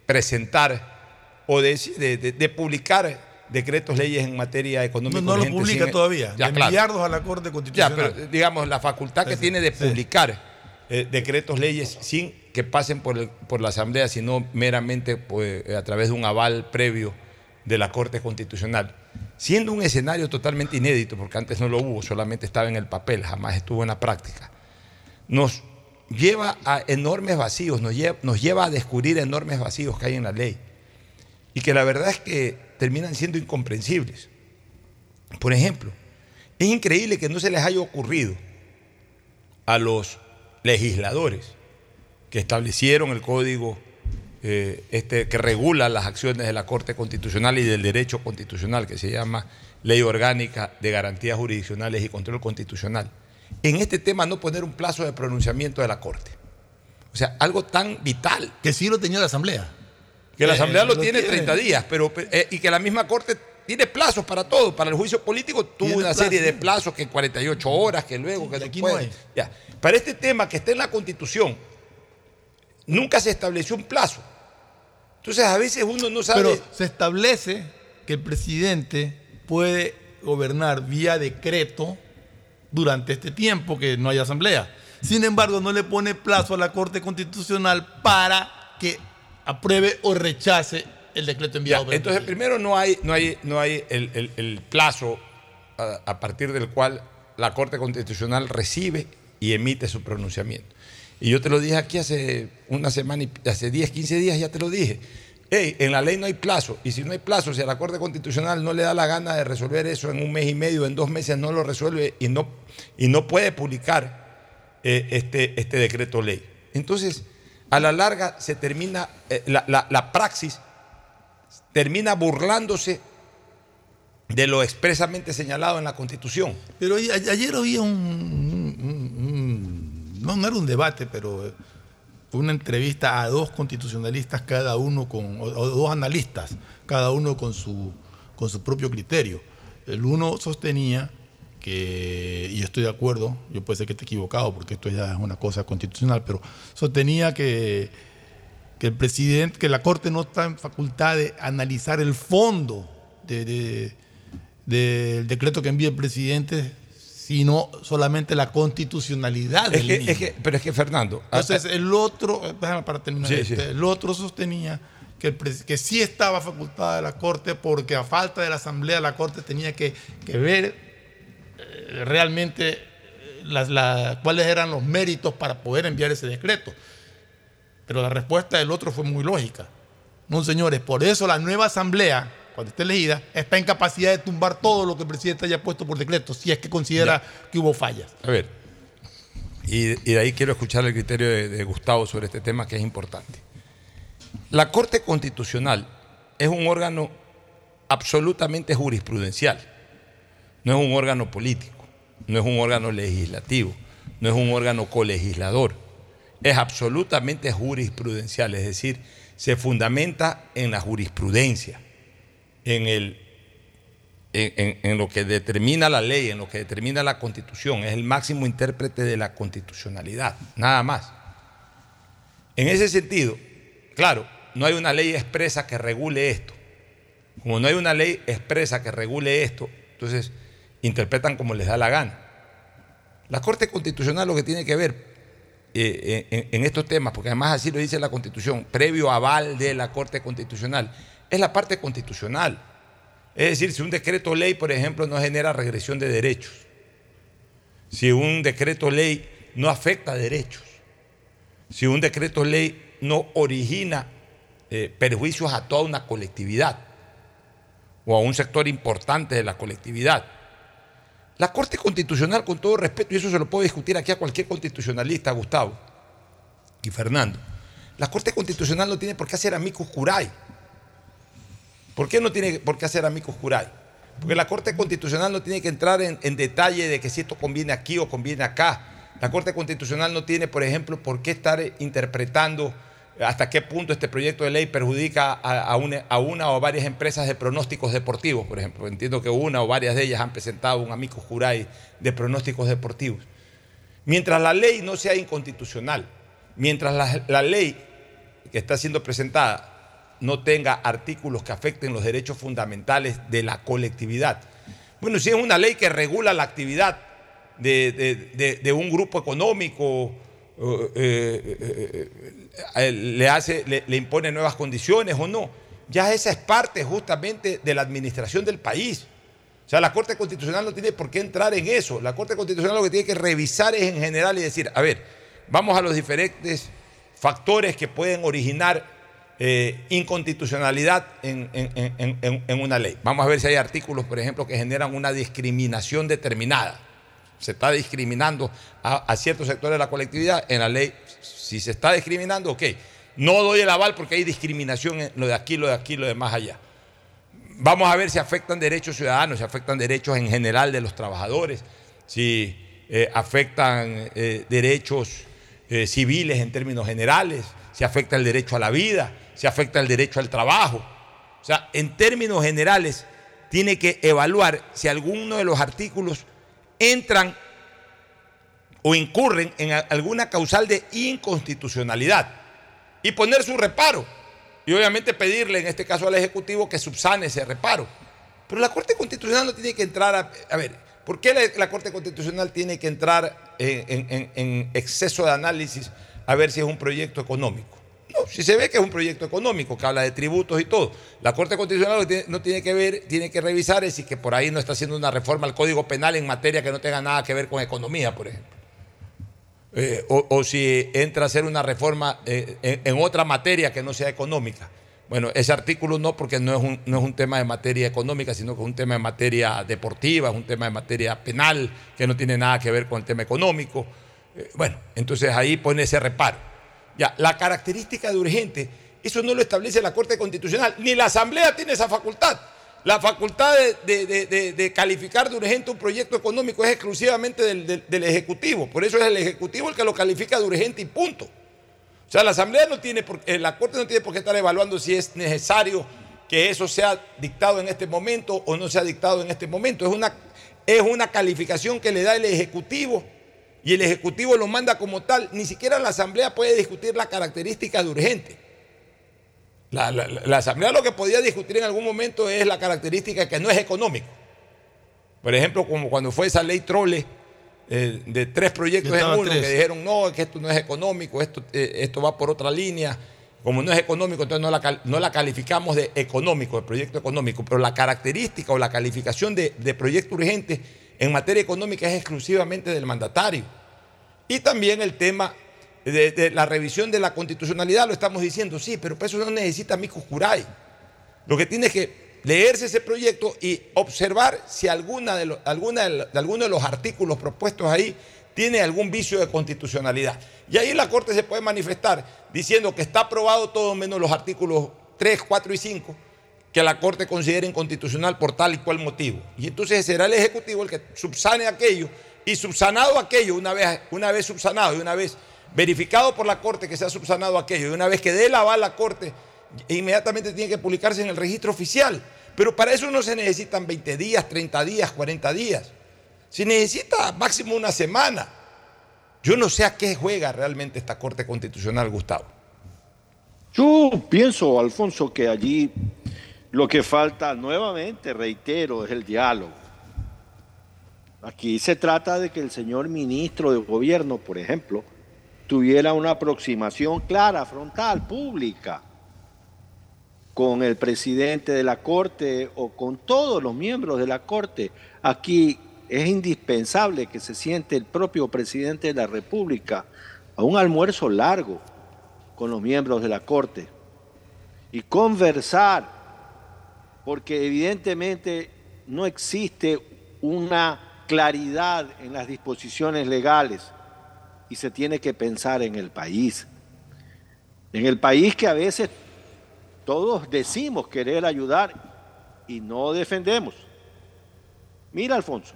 presentar o de, de, de, publicar decretos, leyes en materia económica. No, no lo publica todavía. Ya, claro. a la Corte Constitucional. Ya, pero digamos, la facultad que sí, tiene de publicar eh, decretos, leyes, sin que pasen por, el, por la Asamblea, sino meramente pues, a través de un aval previo de la Corte Constitucional. Siendo un escenario totalmente inédito, porque antes no lo hubo, solamente estaba en el papel, jamás estuvo en la práctica. Nos lleva a enormes vacíos, nos lleva, nos lleva, a descubrir enormes vacíos que hay en la ley y que la verdad es que terminan siendo incomprensibles. Por ejemplo, es increíble que no se les haya ocurrido a los legisladores que establecieron el código eh, este, que regula las acciones de la Corte Constitucional y del derecho constitucional, que se llama Ley Orgánica de Garantías Jurisdiccionales y Control Constitucional en este tema no poner un plazo de pronunciamiento de la Corte. O sea, algo tan vital. Que sí lo tenía la Asamblea. Que la Asamblea eh, lo, lo, tiene, tiene 30 días, pero eh, y que la misma Corte tiene plazos para todo. Para el juicio político tuvo una plazo, serie de plazos que 48 horas, que luego que aquí no hay. Ya. Para este tema que está en la Constitución, nunca se estableció un plazo. Entonces a veces uno no sabe. Pero se establece que el presidente puede gobernar vía decreto durante este tiempo que no hay asamblea. Sin embargo, no le pone plazo a la Corte Constitucional para que apruebe o rechace el decreto enviado. Ya, entonces, primero no hay, no hay, no hay el, el, el plazo a, a, partir del cual la Corte Constitucional recibe y emite su pronunciamiento. Y yo te lo dije aquí hace una semana, y hace 10, 15 días ya te lo dije. Hey, en la ley no hay plazo, y si no hay plazo, si a la Corte Constitucional no le da la gana de resolver eso en un mes y medio, en dos meses no lo resuelve y no, y no puede publicar eh, este, este decreto ley. Entonces, a la larga se termina, eh, la, la- la praxis termina burlándose de lo expresamente señalado en la Constitución. Pero ayer oía un, no, era un debate, pero eh, una entrevista a dos constitucionalistas, cada uno con, o, dos analistas, cada uno con su, con su propio criterio. El uno sostenía que, y estoy de acuerdo, yo puede ser que esté equivocado porque esto ya es una cosa constitucional, pero sostenía que, que el presidente, que la Corte no está en facultad de analizar el fondo de- del decreto que envía el presidente, sino solamente la constitucionalidad Es del que- mismo. es que- pero es que, Fernando, Entonces, el otro, eh, déjame para terminar, Sí, este, sí. el otro sostenía que, el que sí estaba facultada de la Corte porque a falta de la Asamblea la Corte tenía que, que ver eh, realmente eh, las- la- cuáles eran los méritos para poder enviar ese decreto. Pero la respuesta del otro fue muy lógica. No, señores, por eso la nueva Asamblea, cuando esté elegida, está en capacidad de tumbar todo lo que el presidente haya puesto por decreto, si es que considera que hubo fallas. A ver, y, y de ahí quiero escuchar el criterio de, de Gustavo sobre este tema que es importante. La Corte Constitucional es un órgano absolutamente jurisprudencial, no es un órgano político, no es un órgano legislativo, no es un órgano colegislador, es absolutamente jurisprudencial, es decir, se fundamenta en la jurisprudencia, en lo que determina la ley, en lo que determina la constitución, es el máximo intérprete de la constitucionalidad, nada más. En ese sentido, claro, no hay una ley expresa que regule esto. Como no hay una ley expresa que regule esto, entonces interpretan como les da la gana. La Corte Constitucional lo que tiene que ver eh, en estos temas, porque además así lo dice la Constitución, previo aval de la Corte Constitucional, es la parte constitucional. Es decir, si un decreto ley, por ejemplo, no genera regresión de derechos, si un decreto ley no afecta derechos, si un decreto ley no origina eh, perjuicios a toda una colectividad o a un sector importante de la colectividad. La Corte Constitucional, con todo respeto, y eso se lo puedo discutir aquí a cualquier constitucionalista, Gustavo y Fernando, la Corte Constitucional no tiene por qué hacer amicus curiae. ¿Por qué no tiene por qué hacer amicus curiae? Porque la Corte Constitucional no tiene que entrar en, en detalle de que si esto conviene aquí o conviene acá. La Corte Constitucional no tiene, por ejemplo, por qué estar interpretando hasta qué punto este proyecto de ley perjudica a, una, o varias empresas de pronósticos deportivos, por ejemplo. Entiendo que una o varias de ellas han presentado un amicus curiae de pronósticos deportivos. Mientras la ley no sea inconstitucional, mientras la ley que está siendo presentada no tenga artículos que afecten los derechos fundamentales de la colectividad. Bueno, si es una ley que regula la actividad de, un grupo económico, eh, eh, eh, le, hace, le, le impone nuevas condiciones o no, ya esa es parte justamente de la administración del país. O sea, la Corte Constitucional no tiene por qué entrar en eso. La Corte Constitucional lo que tiene que revisar es en general y decir, a ver, vamos a los diferentes factores que pueden originar eh, inconstitucionalidad en, una ley. Vamos a ver si hay artículos, por ejemplo, que generan una discriminación determinada. Se está discriminando a, ciertos sectores de la colectividad. En la ley, si se está discriminando, ok. No doy el aval porque hay discriminación en lo de aquí, lo de aquí, lo de más allá. Vamos a ver si afectan derechos ciudadanos, si afectan derechos en general de los trabajadores, si eh, afectan eh, derechos civiles en términos generales, si afecta el derecho a la vida, si afecta el derecho al trabajo. O sea, en términos generales, tiene que evaluar si alguno de los artículos entran o incurren en alguna causal de inconstitucionalidad y poner su reparo. Y obviamente pedirle, en este caso al Ejecutivo, que subsane ese reparo. Pero la Corte Constitucional no tiene que entrar a... A ver, ¿por qué la, Corte Constitucional tiene que entrar en, en- en- en exceso de análisis a ver si es un proyecto económico? No, si se ve que es un proyecto económico, que habla de tributos y todo. La Corte Constitucional no tiene que ver, tiene que revisar es si que por ahí no está haciendo una reforma al Código Penal en materia que no tenga nada que ver con economía, por ejemplo. Eh, o, si entra a hacer una reforma eh, en, en otra materia que no sea económica. Bueno, ese artículo no, porque no es, un, no es un tema de materia económica, sino que es un tema de materia deportiva, es un tema de materia penal, que no tiene nada que ver con el tema económico. Eh, Bueno, entonces ahí pone ese reparo. Ya, la característica de urgente, eso no lo establece la Corte Constitucional, ni la Asamblea tiene esa facultad. La facultad de, calificar de urgente un proyecto económico es exclusivamente del Ejecutivo. Por eso es el Ejecutivo el que lo califica de urgente y punto. O sea, la Asamblea no tiene, por, eh, la Corte no tiene por qué estar evaluando si es necesario que eso sea dictado en este momento o no sea dictado en este momento. Es una, es una calificación que le da el Ejecutivo y el Ejecutivo lo manda como tal. Ni siquiera la Asamblea puede discutir la característica de urgente. La, la- la- la Asamblea lo que podía discutir en algún momento es la característica que no es económico. Por ejemplo, como cuando fue esa ley trole eh, de tres proyectos en uno, tres. que dijeron, no, es que esto no es económico, esto, eh, esto va por otra línea. Como no es económico, entonces no la, no la calificamos de económico, de proyecto económico. Pero la característica o la calificación de, de proyecto urgente en materia económica es exclusivamente del mandatario. Y también el tema de, la revisión de la constitucionalidad, lo estamos diciendo, sí, pero para eso no necesita Micus Curay. Lo que tiene es que leerse ese proyecto y observar si alguna de, alguna de alguno de los artículos propuestos ahí tiene algún vicio de constitucionalidad. Y ahí la Corte se puede manifestar diciendo que está aprobado todo menos los artículos 3, 4 y 5 que la Corte considere inconstitucional por tal y cual motivo. Y entonces será el Ejecutivo el que subsane aquello y subsanado aquello, una vez, una vez subsanado y una vez verificado por la Corte que se ha subsanado aquello y una vez que dé la aval la Corte, inmediatamente tiene que publicarse en el registro oficial. Pero para eso no se necesitan 20 días, 30 días, 40 días. Se necesita máximo una semana. Yo no sé a qué juega realmente esta Corte Constitucional, Gustavo. Yo pienso, Alfonso, que allí lo que falta, nuevamente, reitero, es el diálogo. Aquí se trata de que el señor ministro de gobierno, por ejemplo, tuviera una aproximación clara, frontal, pública, con el presidente de la Corte o con todos los miembros de la Corte. Aquí es indispensable que se siente el propio presidente de la República a un almuerzo largo con los miembros de la Corte y conversar, porque evidentemente no existe una claridad en las disposiciones legales y se tiene que pensar en el país. En el país que a veces todos decimos querer ayudar y no defendemos. Mira, Alfonso,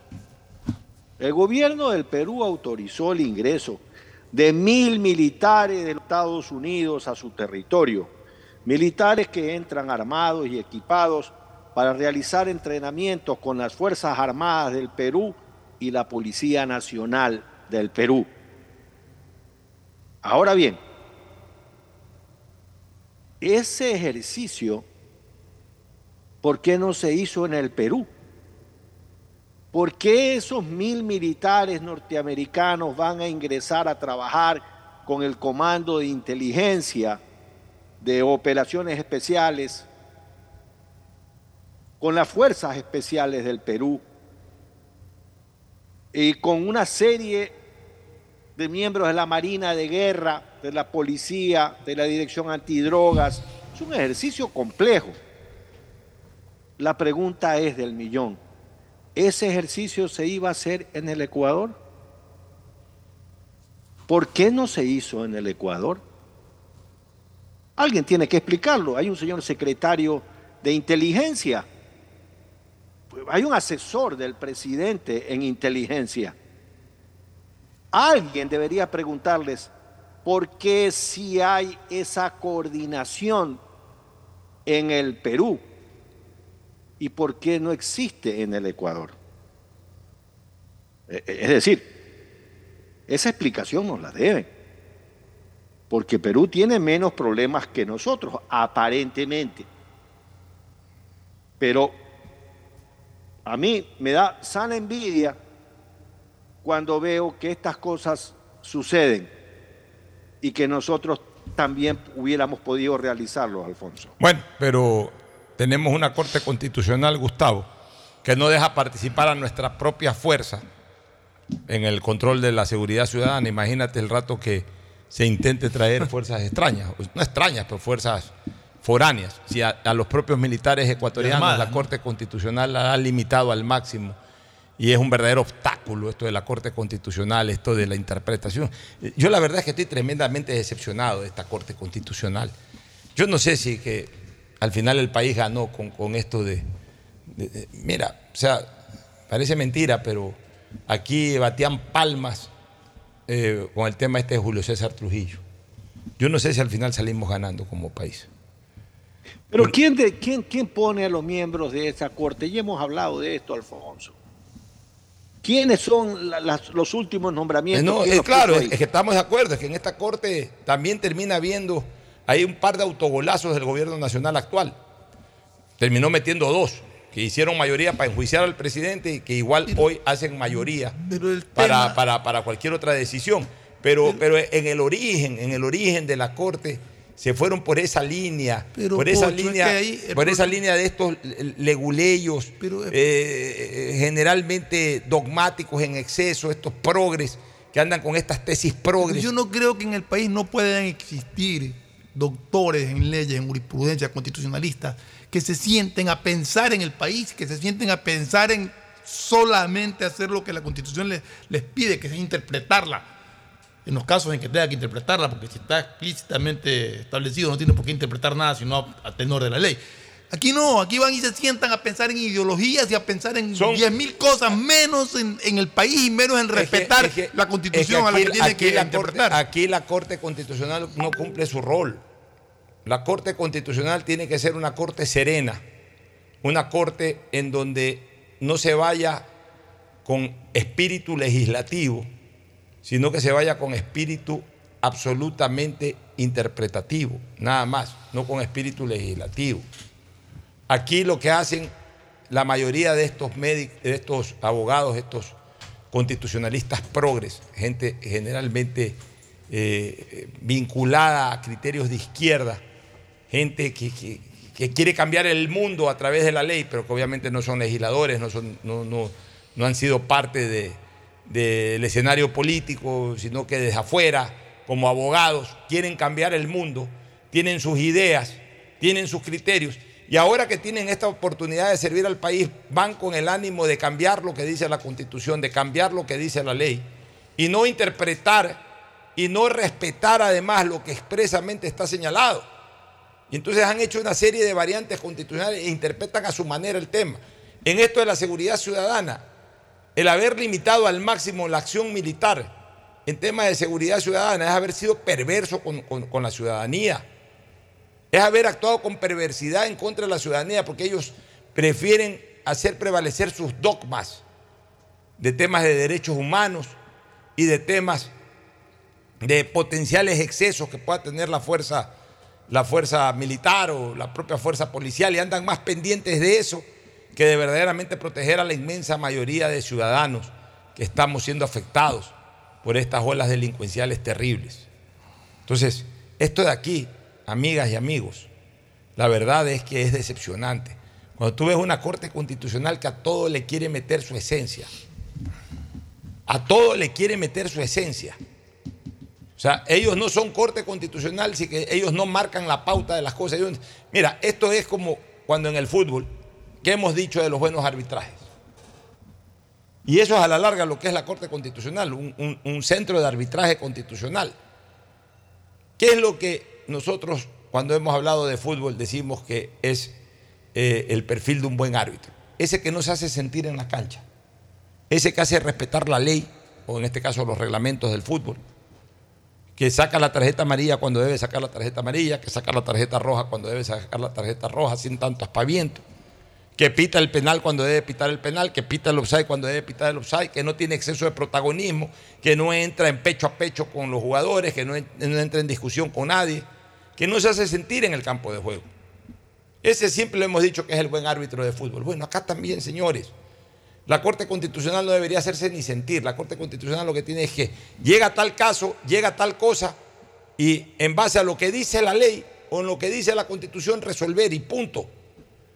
el gobierno del Perú autorizó el ingreso de mil militares de Estados Unidos a su territorio, militares que entran armados y equipados para realizar entrenamientos con las Fuerzas Armadas del Perú y la Policía Nacional del Perú. Ahora bien, ese ejercicio, ¿por qué no se hizo en el Perú? ¿Por qué esos mil militares norteamericanos van a ingresar a trabajar con el Comando de Inteligencia de Operaciones Especiales, con las Fuerzas Especiales del Perú y con una serie de miembros de la Marina de Guerra, de la Policía, de la Dirección Antidrogas? Es un ejercicio complejo. La pregunta es del millón. ¿Ese ejercicio se iba a hacer en el Ecuador? ¿Por qué no se hizo en el Ecuador? Alguien tiene que explicarlo. Hay un señor secretario de inteligencia. Hay un asesor del presidente en inteligencia. Alguien debería preguntarles por qué si hay esa coordinación en el Perú y por qué no existe en el Ecuador. E- e- Es decir, esa explicación nos la deben, porque Perú tiene menos problemas que nosotros, aparentemente. Pero a mí me da sana envidia cuando veo que estas cosas suceden y que nosotros también hubiéramos podido realizarlo, Alfonso. Bueno, pero tenemos una Corte Constitucional, Gustavo, que no deja participar a nuestra propia fuerza en el control de la seguridad ciudadana. Imagínate el rato que se intente traer fuerzas extrañas, no extrañas, pero fuerzas foráneas. Si a, a los propios militares ecuatorianos la. Corte Constitucional la ha limitado al máximo y es un verdadero obstáculo esto de la Corte Constitucional, esto de la interpretación. Yo la verdad es que estoy tremendamente decepcionado de esta Corte Constitucional. Yo no sé si que al final el país ganó con, con esto de, de- de- Mira, o sea, parece mentira, pero aquí batían palmas eh, con el tema este de Julio César Trujillo. Yo no sé si al final salimos ganando como país. Pero ¿quién, de, quién, ¿quién pone a los miembros de esa corte? Ya hemos hablado de esto, Alfonso. ¿Quiénes son la- las- los últimos nombramientos? No, ¿Quién es claro, es que estamos de acuerdo, es que en esta corte también termina habiendo, hay un par de autogolazos del gobierno nacional actual. Terminó metiendo dos, que hicieron mayoría para enjuiciar al presidente y que igual hoy hacen mayoría para, para, para cualquier otra decisión. Pero, pero en el origen, en el origen de la corte, se fueron por esa línea, Pero, por esa Pocho, es línea, que ahí el por esa línea de estos leguleyos, eh, generalmente dogmáticos en exceso, estos progres que andan con estas tesis progres. Yo no creo que en el país no puedan existir doctores en leyes, en jurisprudencia constitucionalistas, que se sienten a pensar en el país, que se sienten a pensar en solamente hacer lo que la constitución les, les pide, que es interpretarla. En los casos en que tenga que interpretarla, porque si está explícitamente establecido, no tiene por qué interpretar nada, sino a, a tenor de la ley. Aquí no, aquí van y se sientan a pensar en ideologías y a pensar en diez mil cosas menos en, en el país y menos en Es que- respetar es que- la es constitución a la que tiene que la interpretar. Corte, aquí la Corte Constitucional no cumple su rol. La Corte Constitucional tiene que ser una Corte serena, una Corte en donde no se vaya con espíritu legislativo, sino que se vaya con espíritu absolutamente interpretativo, nada más, no con espíritu legislativo. Aquí lo que hacen la mayoría de estos médicos, de estos abogados, estos constitucionalistas progres, gente generalmente eh, vinculada a criterios de izquierda, gente que, que- quiere cambiar el mundo a través de la ley, pero que obviamente no son legisladores, no, son, no, no- no han sido parte de- del escenario político, sino que desde afuera, como abogados, quieren cambiar el mundo, tienen sus ideas, tienen sus criterios, y ahora que tienen esta oportunidad de servir al país, van con el ánimo de cambiar lo que dice la Constitución, de cambiar lo que dice la ley, y no interpretar y no respetar además lo que expresamente está señalado. Y entonces han hecho una serie de variantes constitucionales e interpretan a su manera el tema. En esto de la seguridad ciudadana, el haber limitado al máximo la acción militar en temas de seguridad ciudadana es haber sido perverso con, con- con la ciudadanía. Es haber actuado con perversidad en contra de la ciudadanía porque ellos prefieren hacer prevalecer sus dogmas de temas de derechos humanos y de temas de potenciales excesos que pueda tener la fuerza, la fuerza militar o la propia fuerza policial y andan más pendientes de eso que de verdaderamente proteger a la inmensa mayoría de ciudadanos que estamos siendo afectados por estas olas delincuenciales terribles. Entonces, esto de aquí, amigas y amigos, la verdad es que es decepcionante. Cuando tú ves una corte constitucional que a todo le quiere meter su esencia, a todo le quiere meter su esencia. Sea, ellos no son corte constitucional, si que ellos no marcan la pauta de las cosas. Mira, esto es como cuando en el fútbol, que hemos dicho de los buenos arbitrajes. Y eso es a la larga lo que es la Corte Constitucional, un centro de arbitraje constitucional. ¿Qué es lo que nosotros, cuando hemos hablado de fútbol, decimos que es eh, el perfil de un buen árbitro? Ese que no se hace sentir en la cancha, ese que hace respetar la ley, o en este caso los reglamentos del fútbol, que saca la tarjeta amarilla cuando debe sacar la tarjeta amarilla, que saca la tarjeta roja cuando debe sacar la tarjeta roja sin tanto aspaviento, que pita el penal cuando debe pitar el penal, que pita el offside cuando debe pitar el offside, que no tiene exceso de protagonismo, que no entra en pecho a pecho con los jugadores, que no, no entra en discusión con nadie, que no se hace sentir en el campo de juego. Ese siempre lo hemos dicho que es el buen árbitro de fútbol. Bueno, acá también, señores. La Corte Constitucional no debería hacerse ni sentir. La Corte Constitucional lo que tiene es que llega tal caso, llega tal cosa, y en base a lo que dice la ley o en lo que dice la Constitución resolver y punto.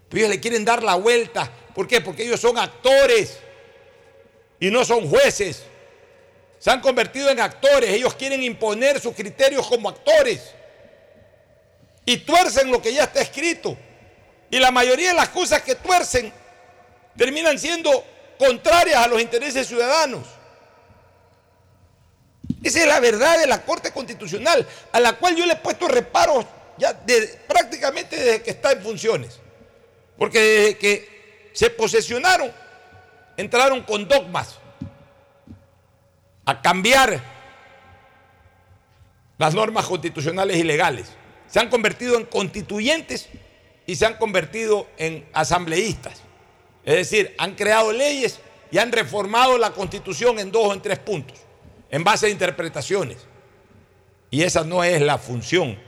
Pero ellos le quieren dar la vuelta. ¿Por qué? Porque ellos son actores y no son jueces. Se han convertido en actores. Ellos quieren imponer sus criterios como actores. Y tuercen lo que ya está escrito. Y la mayoría de las cosas que tuercen terminan siendo contrarias a los intereses ciudadanos. Esa es la verdad de la Corte Constitucional, a la cual yo le he puesto reparos ya de- prácticamente desde que está en funciones. Porque desde que se posesionaron, entraron con dogmas a cambiar las normas constitucionales y legales. Se han convertido en constituyentes y se han convertido en asambleístas. Es decir, han creado leyes y han reformado la constitución en dos o en tres puntos, en base a interpretaciones. Y esa no es la función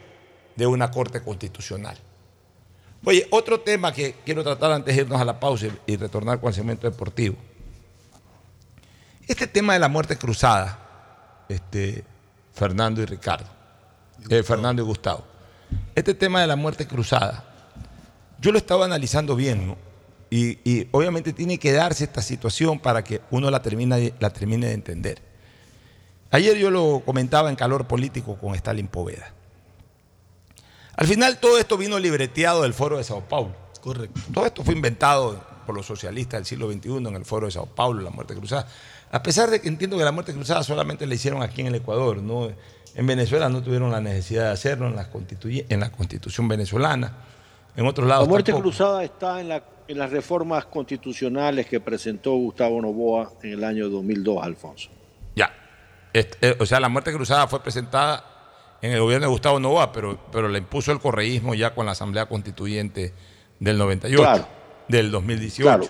de una corte constitucional. Oye, otro tema que quiero tratar antes de irnos a la pausa y retornar con el segmento deportivo. Este tema de la muerte cruzada, este, Fernando y Ricardo, eh, Fernando y Gustavo, este tema de la muerte cruzada, yo lo estaba analizando bien, ¿no? Y, y obviamente tiene que darse esta situación para que uno la termine, de- la termine de entender. Ayer yo lo comentaba en calor político con Stalin Poveda. Al final todo esto vino libreteado del Foro de Sao Paulo. Correcto. Todo esto fue inventado por los socialistas del siglo XXI en el Foro de Sao Paulo, la muerte cruzada. A pesar de que entiendo que la muerte cruzada solamente la hicieron aquí en el Ecuador, ¿no? en Venezuela no tuvieron la necesidad de hacerlo, en la, en la constitución venezolana, en otros lados La muerte tampoco. cruzada está en, la- en las reformas constitucionales que presentó Gustavo Novoa en el año 2002, Alfonso. Ya. Este, eh, o sea, la muerte cruzada fue presentada en el gobierno de Gustavo Novoa, pero, pero la impuso el correísmo ya con la Asamblea Constituyente del 98, Claro. del 2018. Claro.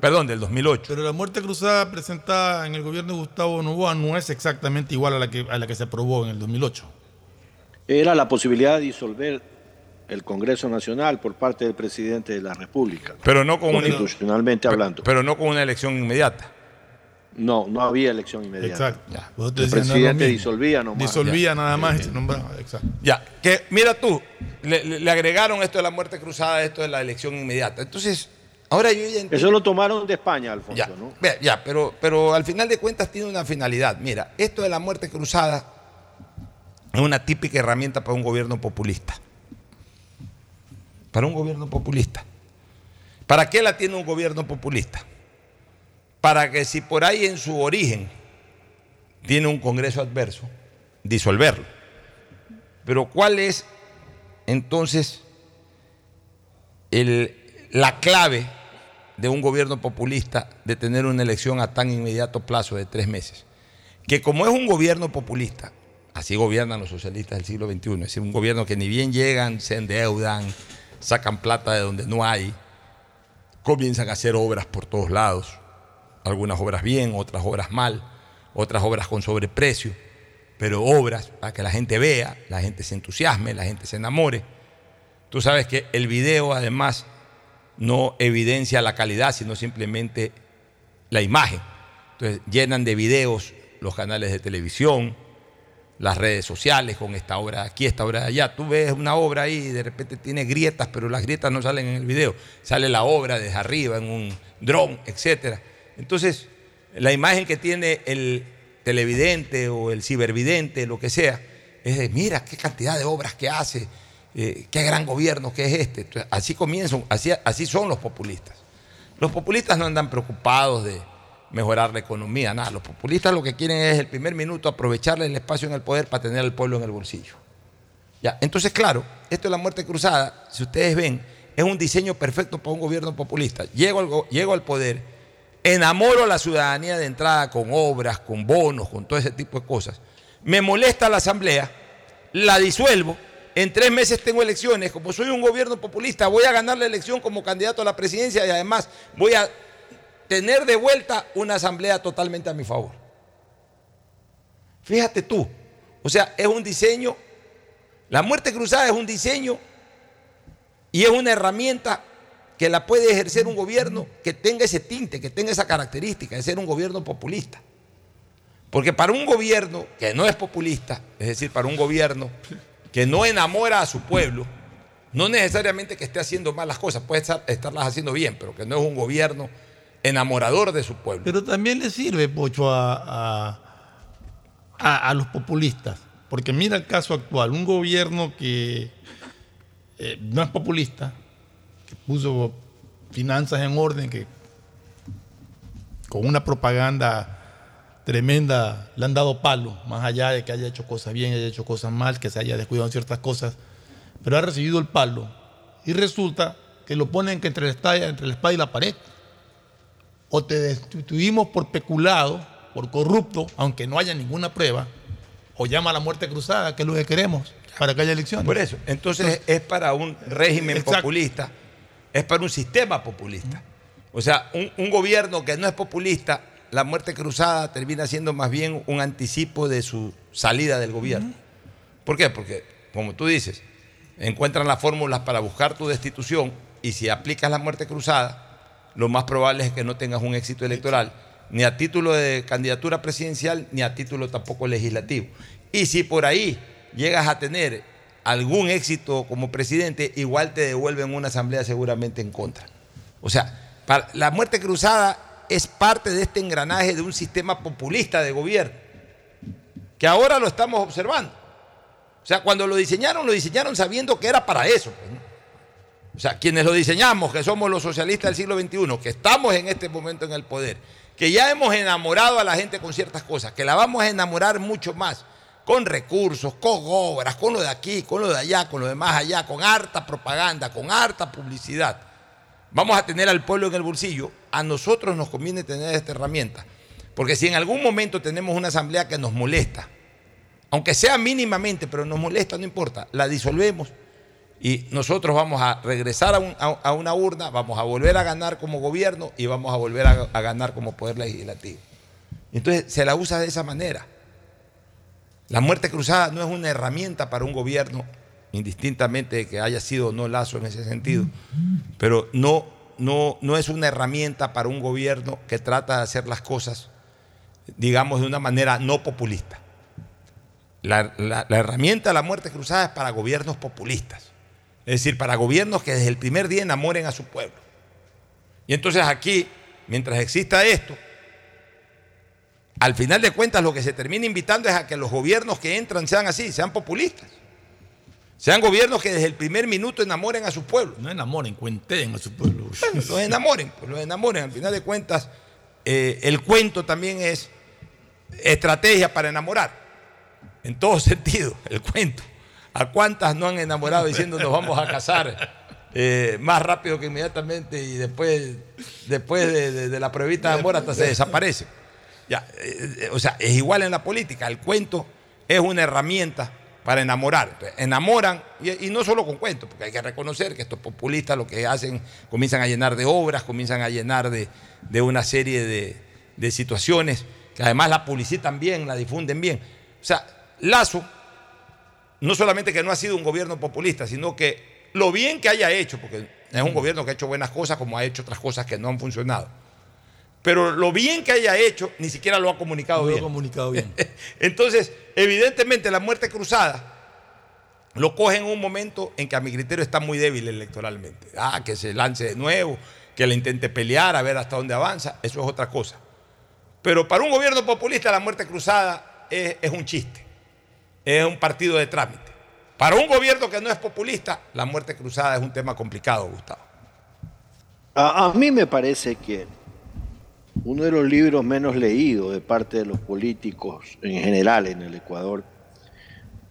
Perdón, del 2008. Pero la muerte cruzada presentada en el gobierno de Gustavo Novoa no es exactamente igual a la que, a la que se aprobó en el 2008. Era la posibilidad de disolver el Congreso Nacional por parte del presidente de la República. Pero no con una- Constitucionalmente hablando. Pero no con una elección inmediata. No, no había elección inmediata. Exacto. El presidente disolvía nomás. Disolvía Ya. nada más y se nombraba. Exacto. Ya, que mira tú, le, agregaron esto de la muerte cruzada, esto de la elección inmediata. Entonces, ahora yo ya entiendo. Eso lo tomaron de España, Alfonso, Ya, ¿no? Ya, pero, pero al final de cuentas tiene una finalidad. Mira, esto de la muerte cruzada es una típica herramienta para un gobierno populista. Para un gobierno populista. ¿Para qué la tiene un gobierno populista? Para que si por ahí en su origen tiene un Congreso adverso, disolverlo. Pero ¿cuál es entonces la clave de un gobierno populista de tener una elección a tan inmediato plazo de tres meses? Que como es un gobierno populista, así gobiernan los socialistas del siglo XXI, es decir, un gobierno que ni bien llegan, se endeudan, sacan plata de donde no hay, comienzan a hacer obras por todos lados, algunas obras bien, otras obras mal, otras obras con sobreprecio, pero obras para que la gente vea, la gente se entusiasme, la gente se enamore. Tú sabes que el video además no evidencia la calidad, sino simplemente la imagen. Entonces llenan de videos los canales de televisión, las redes sociales con esta obra aquí, esta obra allá. Tú ves una obra ahí y de repente tiene grietas, pero las grietas no salen en el video. Sale la obra desde arriba en un dron, etc. Entonces, la imagen que tiene el televidente o el cibervidente, lo que sea, es de, mira qué cantidad de obras que hace, eh, qué gran gobierno que es este. Así comienzan, así, así son los populistas. Los populistas no andan preocupados de mejorar la economía, nada. Los populistas lo que quieren es el primer minuto aprovecharle el espacio en el poder para tener al pueblo en el bolsillo. Ya, entonces, claro, esto de la muerte cruzada, si ustedes ven, es un diseño perfecto para un gobierno populista. Llego al, go- llego al poder, enamoro a la ciudadanía de entrada con obras, con bonos, con todo ese tipo de cosas. Me molesta la asamblea, la disuelvo. En tres meses tengo elecciones. Como soy un gobierno populista, voy a ganar la elección como candidato a la presidencia y además voy a tener de vuelta una asamblea totalmente a mi favor. Fíjate tú, o sea, es un diseño, la muerte cruzada es un diseño y es una herramienta que la puede ejercer un gobierno que tenga ese tinte, que tenga esa característica de ser un gobierno populista. Porque para un gobierno que no es populista, es decir, para un gobierno que no enamora a su pueblo, no necesariamente que esté haciendo malas cosas, puede estar- estarlas haciendo bien, pero que no es un gobierno enamorador de su pueblo. Pero también le sirve, Pocho, a, los populistas. Porque mira el caso actual, un gobierno que eh, no es populista, que puso finanzas en orden, que con una propaganda tremenda le han dado palo, más allá de que haya hecho cosas bien, haya hecho cosas mal, que se haya descuidado en ciertas cosas, pero ha recibido el palo y resulta que lo ponen que entre la entre la espada y la pared. O te destituimos por peculado, por corrupto, aunque no haya ninguna prueba, o llama a la muerte cruzada, que es lo que queremos, para que haya elecciones. Por eso, entonces es para un régimen populista, es para un sistema populista. O sea, un, un gobierno que no es populista, la muerte cruzada termina siendo más bien un anticipo de su salida del gobierno. ¿Por qué? Porque, como tú dices, encuentran las fórmulas para buscar tu destitución y si aplicas la muerte cruzada, lo más probable es que no tengas un éxito electoral, ni a título de candidatura presidencial, ni a título tampoco legislativo. Y si por ahí llegas a tener algún éxito como presidente, igual te devuelven una asamblea seguramente en contra. O sea, para la muerte cruzada es parte de este engranaje de un sistema populista de gobierno, que ahora lo estamos observando. O sea, cuando lo diseñaron, lo diseñaron sabiendo que era para eso. pues, ¿no? O sea, quienes lo diseñamos, que somos los socialistas del siglo XXI, que estamos en este momento en el poder, que ya hemos enamorado a la gente con ciertas cosas, que la vamos a enamorar mucho más, con recursos, con obras, con lo de aquí, con lo de allá, con lo de más allá, con harta propaganda, con harta publicidad. Vamos a tener al pueblo en el bolsillo. A nosotros nos conviene tener esta herramienta. Porque si en algún momento tenemos una asamblea que nos molesta, aunque sea mínimamente, pero nos molesta, no importa, la disolvemos y nosotros vamos a regresar a, un- a- a una urna, vamos a volver a ganar como gobierno y vamos a volver a, ganar como poder legislativo. Entonces se la usa de esa manera. La muerte cruzada no es una herramienta para un gobierno, indistintamente de que haya sido o no lazo en ese sentido, pero no, no, no es una herramienta para un gobierno que trata de hacer las cosas, digamos, de una manera no populista. La herramienta de la muerte cruzada es para gobiernos populistas, es decir, para gobiernos que desde el primer día enamoren a su pueblo. Y entonces aquí, mientras exista esto, al final de cuentas lo que se termina invitando es a que los gobiernos que entran sean así, sean populistas. Sean gobiernos que desde el primer minuto enamoren a su pueblo. No enamoren, cuenten a su pueblo. Bueno, los enamoren, pues los enamoren. Al final de cuentas, eh, el cuento también es estrategia para enamorar. En todo sentido, el cuento. ¿A cuántas no han enamorado diciendo nos vamos a casar eh, más rápido que inmediatamente y después, después de, la pruebita de amor hasta se desaparece? Ya, eh, o sea, es igual en la política. El cuento es una herramienta para enamorar. Enamoran, y, no solo con cuentos, porque hay que reconocer que estos populistas lo que hacen, comienzan a llenar de obras, comienzan a llenar de, de una serie de, de situaciones, que además la publicitan bien, la difunden bien. O sea, Lazo, no solamente que no ha sido un gobierno populista, sino que lo bien que haya hecho, porque es un gobierno que ha hecho buenas cosas, como ha hecho otras cosas que no han funcionado. Pero lo bien que haya hecho, ni siquiera lo ha comunicado No lo ha bien. comunicado bien. Entonces, evidentemente la muerte cruzada lo coge en un momento en que a mi criterio está muy débil electoralmente. Ah, que se lance de nuevo, que le intente pelear, a ver hasta dónde avanza, eso es otra cosa. Pero para un gobierno populista la muerte cruzada es, es un chiste, es un partido de trámite. Para un gobierno que no es populista, la muerte cruzada es un tema complicado, Gustavo. A, a mí me parece que uno de los libros menos leídos de parte de los políticos en general en el Ecuador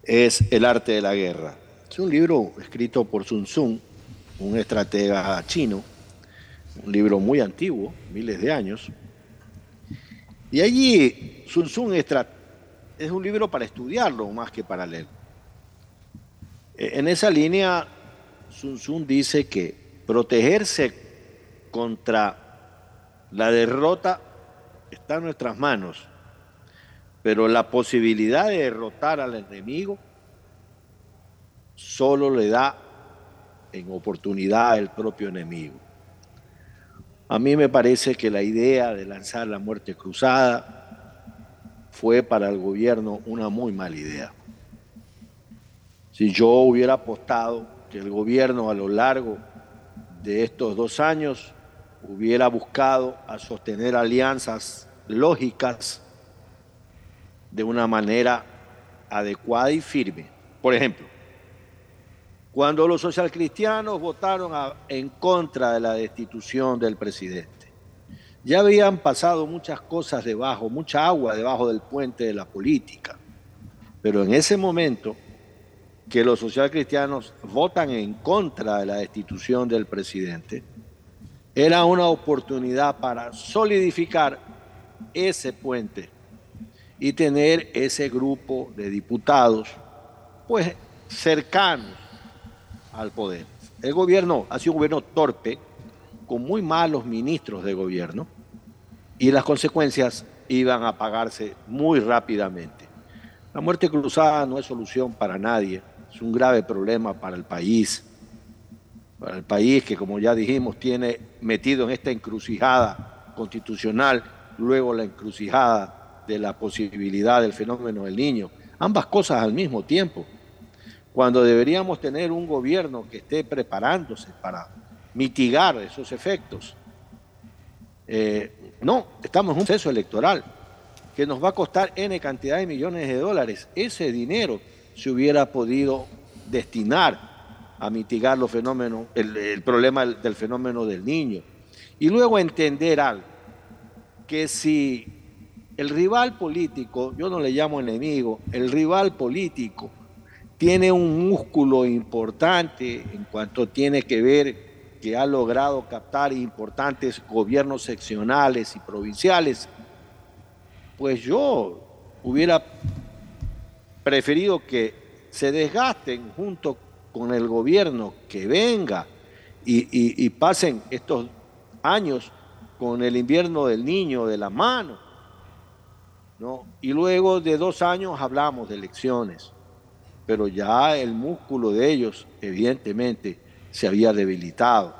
es El arte de la guerra. Es un libro escrito por Sun Tzu, un estratega chino, un libro muy antiguo, miles de años. Y allí Sun Tzu es un libro para estudiarlo más que para leer. E- En esa línea, Sun Tzu dice que protegerse contra la derrota está en nuestras manos, pero la posibilidad de derrotar al enemigo solo le da en oportunidad el propio enemigo. A mí me parece que la idea de lanzar la muerte cruzada fue para el gobierno una muy mala idea. Si yo hubiera apostado que el gobierno a lo largo de estos dos años hubiera buscado a sostener alianzas lógicas de una manera adecuada y firme. Por ejemplo, cuando los socialcristianos votaron en contra de la destitución del presidente, Ya habían pasado muchas cosas debajo, mucha agua debajo del puente de la política. Pero en ese momento que los socialcristianos votan en contra de la destitución del presidente, era una oportunidad para solidificar ese puente y tener ese grupo de diputados pues cercanos al poder. El gobierno ha sido un gobierno torpe, muy malos ministros de gobierno, y las consecuencias iban a pagarse muy rápidamente. La muerte cruzada no es solución para nadie, es un grave problema para el país, para el país que como ya dijimos tiene metido en esta encrucijada constitucional, luego la encrucijada de la posibilidad del fenómeno del niño, ambas cosas al mismo tiempo, cuando deberíamos tener un gobierno que esté preparándose para mitigar esos efectos. Eh, no, estamos en un proceso electoral que nos va a costar N cantidad de millones de dólares. Ese dinero se hubiera podido destinar a mitigar los fenómenos, el, problema del fenómeno del niño. Y luego entender algo, que si el rival político, yo no le llamo enemigo, el rival político tiene un músculo importante en cuanto tiene que ver que ha logrado captar importantes gobiernos seccionales y provinciales, pues yo hubiera preferido que se desgasten junto con el gobierno que venga y, pasen estos años con el invierno del niño de la mano. ¿no? Y luego de dos años hablamos de elecciones, pero ya el músculo de ellos evidentemente se había debilitado.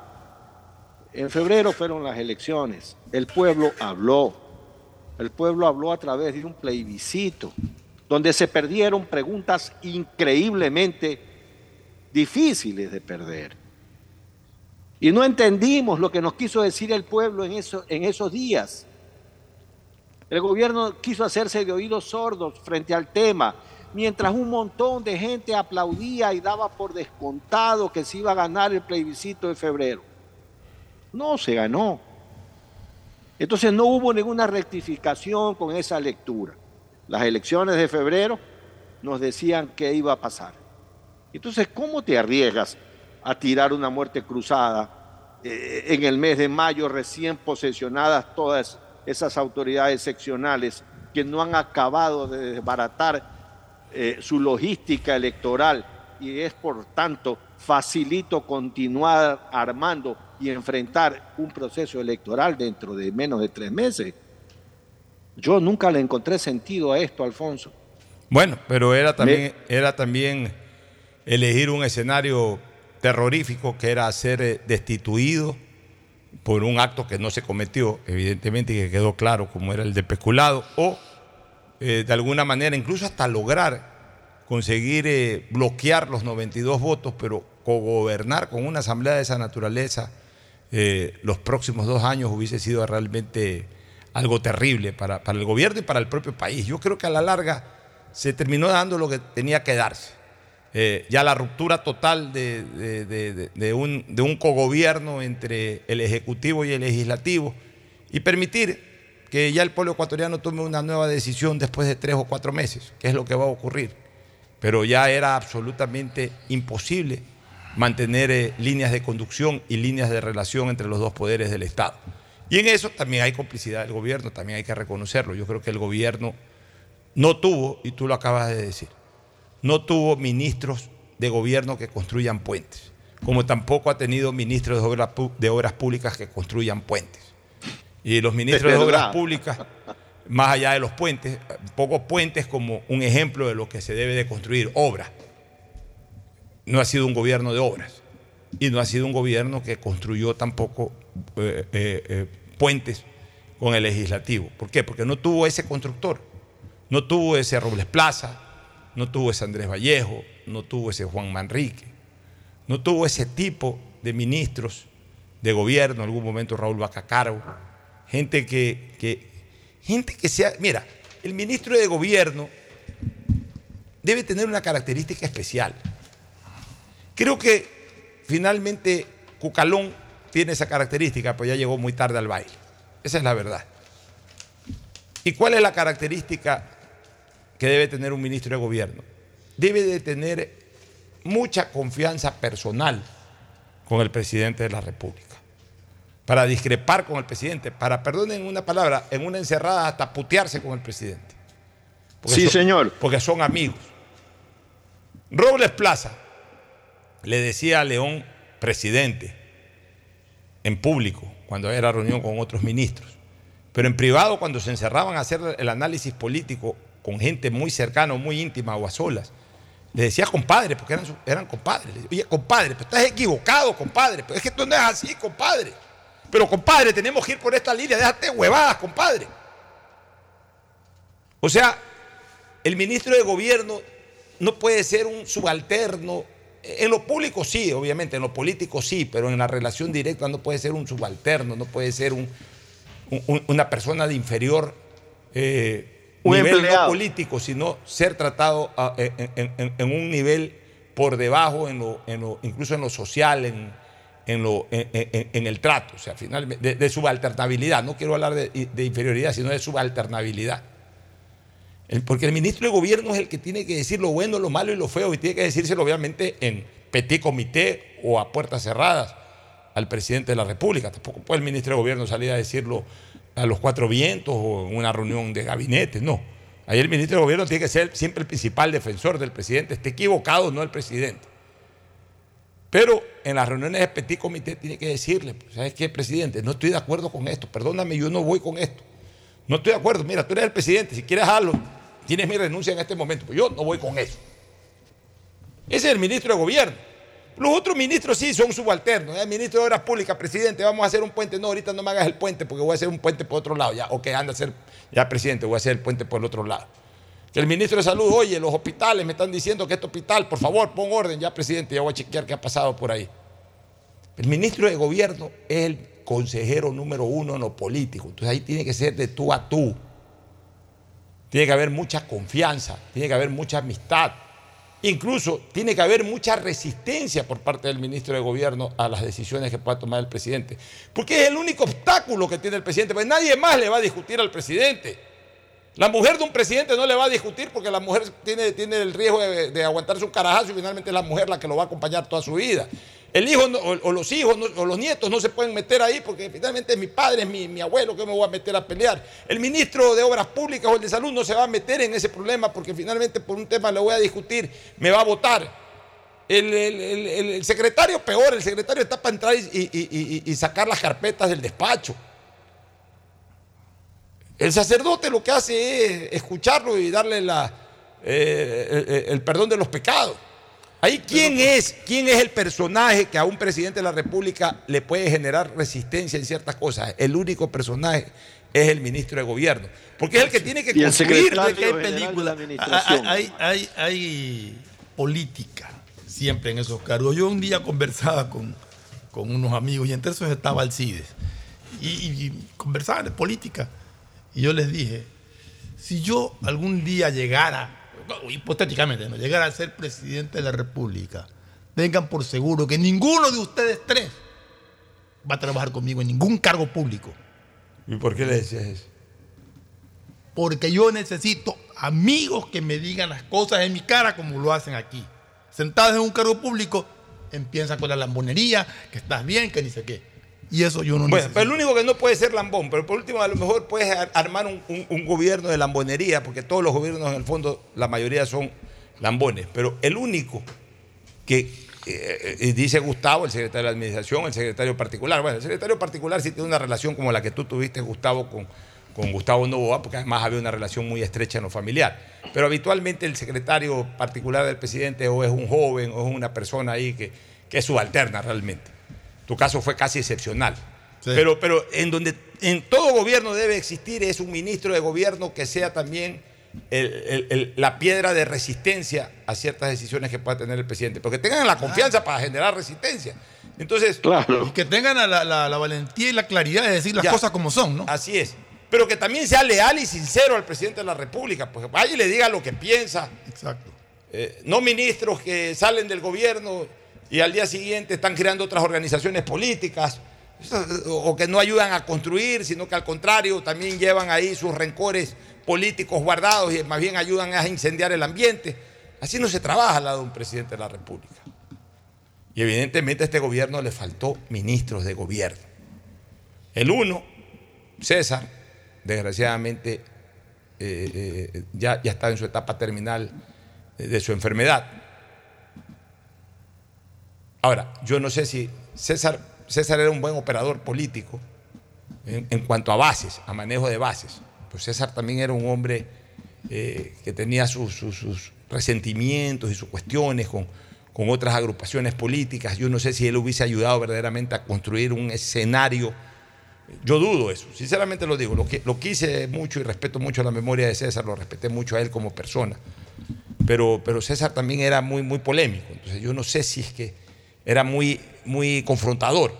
En febrero fueron las elecciones, el pueblo habló, el pueblo habló a través de un plebiscito, donde se perdieron preguntas increíblemente difíciles de perder. Y no entendimos lo que nos quiso decir el pueblo en, en esos días. El gobierno quiso hacerse de oídos sordos frente al tema, mientras un montón de gente aplaudía y daba por descontado que se iba a ganar el plebiscito de febrero. No se ganó. Entonces no hubo ninguna rectificación con esa lectura. Las elecciones de febrero nos decían qué iba a pasar. Entonces, ¿cómo te arriesgas a tirar una muerte cruzada eh, en el mes de mayo recién posesionadas todas esas autoridades seccionales que no han acabado de desbaratar eh, su logística electoral y es por tanto facilito continuar armando y enfrentar un proceso electoral dentro de menos de tres meses. Yo nunca le encontré sentido a esto, Alfonso. Bueno, pero era también, era también elegir un escenario terrorífico que era ser eh, destituido por un acto que no se cometió, evidentemente, y que quedó claro como era el de peculado, o eh, de alguna manera incluso hasta lograr conseguir eh, bloquear los 92 votos, pero cogobernar con una asamblea de esa naturaleza eh, los próximos dos años hubiese sido realmente algo terrible para, para, el gobierno y para el propio país. Yo creo que a la larga se terminó dando lo que tenía que darse. Ya la ruptura total de, de, un, de un cogobierno entre el Ejecutivo y el Legislativo y permitir que ya el pueblo ecuatoriano tome una nueva decisión después de tres o cuatro meses, que es lo que va a ocurrir. Pero ya era absolutamente imposible mantener eh, líneas de conducción y líneas de relación entre los dos poderes del Estado. Y en eso también hay complicidad del gobierno, también hay que reconocerlo. Yo creo que el gobierno no tuvo, y tú lo acabas de decir, no tuvo ministros de gobierno que construyan puentes, como tampoco ha tenido ministros de obras, de obras públicas que construyan puentes. Y los ministros de obras públicas, más allá de los puentes, pocos puentes como un ejemplo de lo que se debe de construir, obras no ha sido un gobierno de obras y no ha sido un gobierno que construyó tampoco eh, eh, eh, puentes con el legislativo. ¿Por qué? Porque no tuvo ese constructor, no tuvo ese Robles Plaza, no tuvo ese Andrés Vallejo, no tuvo ese Juan Manrique, no tuvo ese tipo de ministros de gobierno, en algún momento Raúl Bacacaro, gente que, que, gente que sea, mira, el ministro de gobierno debe tener una característica especial. Creo que finalmente Cucalón tiene esa característica, pues ya llegó muy tarde al baile. Esa es la verdad. ¿Y cuál es la característica que debe tener un ministro de gobierno? Debe de tener mucha confianza personal con el presidente de la República. Para discrepar con el presidente, para, perdonen una palabra, en una encerrada hasta putearse con el presidente. Sí, son- señor. Porque son amigos. Robles Plaza le decía a León presidente en público cuando era reunión con otros ministros. Pero en privado, cuando se encerraban a hacer el análisis político con gente muy cercana muy íntima o a solas, le decía compadre, porque eran, eran compadres. Le decía, Oye, compadre, pero estás equivocado, compadre. Pero es que esto no es así, compadre. Pero compadre, tenemos que ir por esta línea, déjate huevadas, compadre. O sea, el ministro de gobierno no puede ser un subalterno. En lo público sí, obviamente, en lo político sí, pero en la relación directa no puede ser un subalterno, no puede ser un, un- una persona de inferior eh, Un nivel no político, sino ser tratado a- en, en- en- en un nivel por debajo, en lo, en lo- incluso en lo social, en, en, el trato, o sea, finalmente, de, subalternabilidad. No quiero hablar de, de inferioridad, sino de subalternabilidad. Porque el ministro de gobierno es el que tiene que decir lo bueno, lo malo y lo feo, y tiene que decírselo obviamente en petit comité o a puertas cerradas al presidente de la República. Tampoco puede el ministro de gobierno salir a decirlo a los cuatro vientos o en una reunión de gabinete, no. Ahí el ministro de gobierno tiene que ser siempre el principal defensor del presidente, esté equivocado no el presidente. Pero en las reuniones de petit comité tiene que decirle, pues, ¿sabes qué, presidente? No estoy de acuerdo con esto, perdóname, yo no voy con esto. No estoy de acuerdo, mira, tú eres el presidente, si quieres hazlo, tienes mi renuncia en este momento, pero yo no voy con eso. Ese es el ministro de gobierno. Los otros ministros sí son subalternos. El ministro de Obras Públicas, presidente, vamos a hacer un puente. No, ahorita no me hagas el puente porque voy a hacer un puente por otro lado. Ya, ok, anda a hacer, ya presidente, voy a hacer el puente por el otro lado. Que el ministro de Salud, oye, los hospitales me están diciendo que este hospital, por favor, pon orden, ya presidente, ya voy a chequear qué ha pasado por ahí. El ministro de gobierno es el consejero número uno en lo político. Entonces ahí tiene que ser de tú a tú. Tiene que haber mucha confianza, tiene que haber mucha amistad. Incluso tiene que haber mucha resistencia por parte del ministro de gobierno a las decisiones que pueda tomar el presidente. Porque es el único obstáculo que tiene el presidente. Pues nadie más le va a discutir al presidente. La mujer de un presidente no le va a discutir porque la mujer tiene, tiene el riesgo de, de aguantarse un carajazo y finalmente es la mujer la que lo va a acompañar toda su vida. El hijo o, los hijos o los nietos no se pueden meter ahí porque finalmente es mi padre, es mi, abuelo que me voy a meter a pelear. El ministro de Obras Públicas o el de Salud no se va a meter en ese problema porque finalmente por un tema le voy a discutir, me va a votar. El, secretario peor, el secretario está para entrar y sacar las carpetas del despacho. El sacerdote lo que hace es escucharlo y darle la, eh, el, el- el perdón de los pecados. Ahí, ¿quién es, ¿quién es el personaje que a un presidente de la República le puede generar resistencia en ciertas cosas? El único personaje es el ministro de gobierno. Porque es el que tiene que el construir. secretario que hay película, administración. hay, hay, hay- hay política siempre en esos cargos. Yo un día conversaba con, con unos amigos y entre esos estaba Alcides. Y, y conversaban de política. Y yo les dije, si yo algún día llegara, hipotéticamente, ¿no? llegara a ser presidente de la República, tengan por seguro que ninguno de ustedes tres va a trabajar conmigo en ningún cargo público. ¿Y por qué le decías eso? Porque yo necesito amigos que me digan las cosas en mi cara como lo hacen aquí. Sentados en un cargo público, empiezan con la lambonería, que estás bien, que ni sé qué. Y eso yo no Bueno, necesito. pero el único que no puede ser lambón, pero por último a lo mejor puedes ar- armar un, un- un gobierno de lambonería, porque todos los gobiernos en el fondo, la mayoría son lambones, pero el único que eh, eh, dice Gustavo, el secretario de Administración, el secretario particular, bueno, el secretario particular sí tiene una relación como la que tú tuviste, Gustavo, con, con Gustavo Novoa, porque además había una relación muy estrecha en lo familiar. Pero habitualmente el secretario particular del presidente o es un joven o es una persona ahí que, que es subalterna realmente. Tu caso fue casi excepcional. Pero, pero en donde en todo gobierno debe existir es un ministro de gobierno que sea también el- el- el- la piedra de resistencia a ciertas decisiones que pueda tener el presidente. Porque tengan la confianza para generar resistencia. Entonces, Y que tengan la, la- la valentía y la claridad de decir las Ya. cosas como son, ¿no? Así es. Pero que también sea leal y sincero al presidente de la República. Pues vaya y le diga lo que piensa. Exacto. Eh, no ministros que salen del gobierno y al día siguiente están creando otras organizaciones políticas o que no ayudan a construir, sino que al contrario también llevan ahí sus rencores políticos guardados y más bien ayudan a incendiar el ambiente. Así no se trabaja al lado de un presidente de la República. Y evidentemente a este gobierno le faltó ministros de gobierno. El uno, César, desgraciadamente eh, eh, ya, ya está en su etapa terminal de su enfermedad. Ahora, yo no sé si César, César era un buen operador político en, cuanto a bases, a manejo de bases. Pues César también era un hombre eh, que tenía sus, resentimientos y sus cuestiones con, con otras agrupaciones políticas. Yo no sé si él hubiese ayudado verdaderamente a construir un escenario. Yo dudo eso, sinceramente lo digo. Lo, lo quise mucho y respeto mucho la memoria de César, lo respeté mucho a él como persona. Pero, pero César también era muy, muy polémico. Entonces yo no sé si es que era muy, muy confrontador.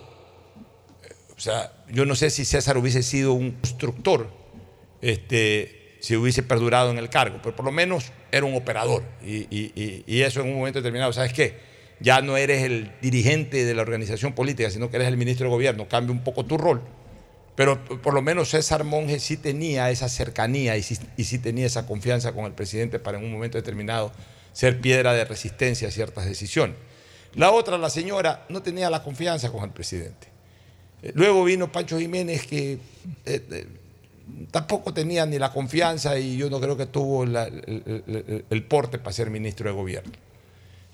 O sea, yo no sé si César hubiese sido un constructor, este, si hubiese perdurado en el cargo, pero por lo menos era un operador. Y, eso en un momento determinado, ¿sabes qué? Ya no eres el dirigente de la organización política, sino que eres el ministro de gobierno, cambia un poco tu rol. Pero por lo menos César Monge sí tenía esa cercanía y sí, y sí tenía esa confianza con el presidente para en un momento determinado ser piedra de resistencia a ciertas decisiones. La otra, la señora, no tenía la confianza con el presidente. Eh, luego vino Pancho Jiménez que eh, eh, tampoco tenía ni la confianza y yo no creo que tuvo el, porte para ser ministro de gobierno.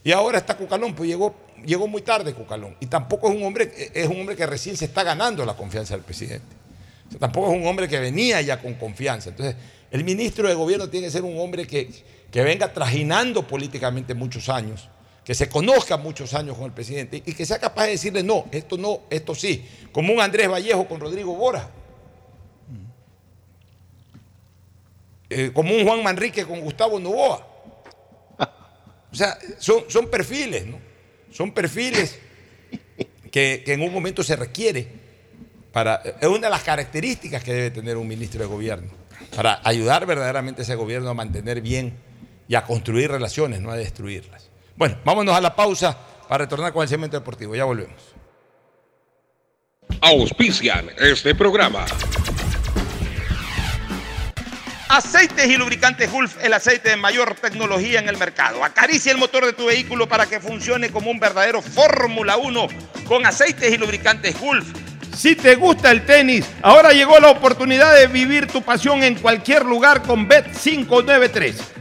Y ahora está Cucalón, pues llegó, llegó muy tarde Cucalón. Y tampoco es un hombre, es un hombre que recién se está ganando la confianza del presidente. tampoco es un hombre que venía ya con confianza. Entonces, el ministro de gobierno tiene que ser un hombre que, que venga trajinando políticamente muchos años que se conozca muchos años con el presidente y que sea capaz de decirle no, esto no, esto sí, como un Andrés Vallejo con Rodrigo Bora, eh, como un Juan Manrique con Gustavo Novoa. O sea, son, son perfiles, ¿no? Son perfiles que, que en un momento se requiere para, es una de las características que debe tener un ministro de gobierno, para ayudar verdaderamente a ese gobierno a mantener bien y a construir relaciones, no a destruirlas. Bueno, vámonos a la pausa para retornar con el segmento deportivo. Ya volvemos. Auspician este programa. Aceites y lubricantes Gulf, el aceite de mayor tecnología en el mercado. Acaricia el motor de tu vehículo para que funcione como un verdadero Fórmula 1 con aceites y lubricantes Gulf. Si te gusta el tenis, ahora llegó la oportunidad de vivir tu pasión en cualquier lugar con Bet 593.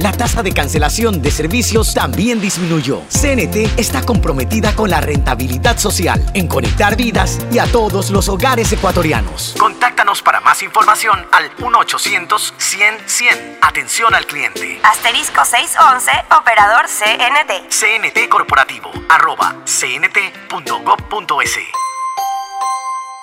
la tasa de cancelación de servicios también disminuyó. CNT está comprometida con la rentabilidad social, en conectar vidas y a todos los hogares ecuatorianos. Contáctanos para más información al 1-800-100-100. Atención al cliente. Asterisco 611, operador CNT. CNT Corporativo, arroba cnt.gov.es.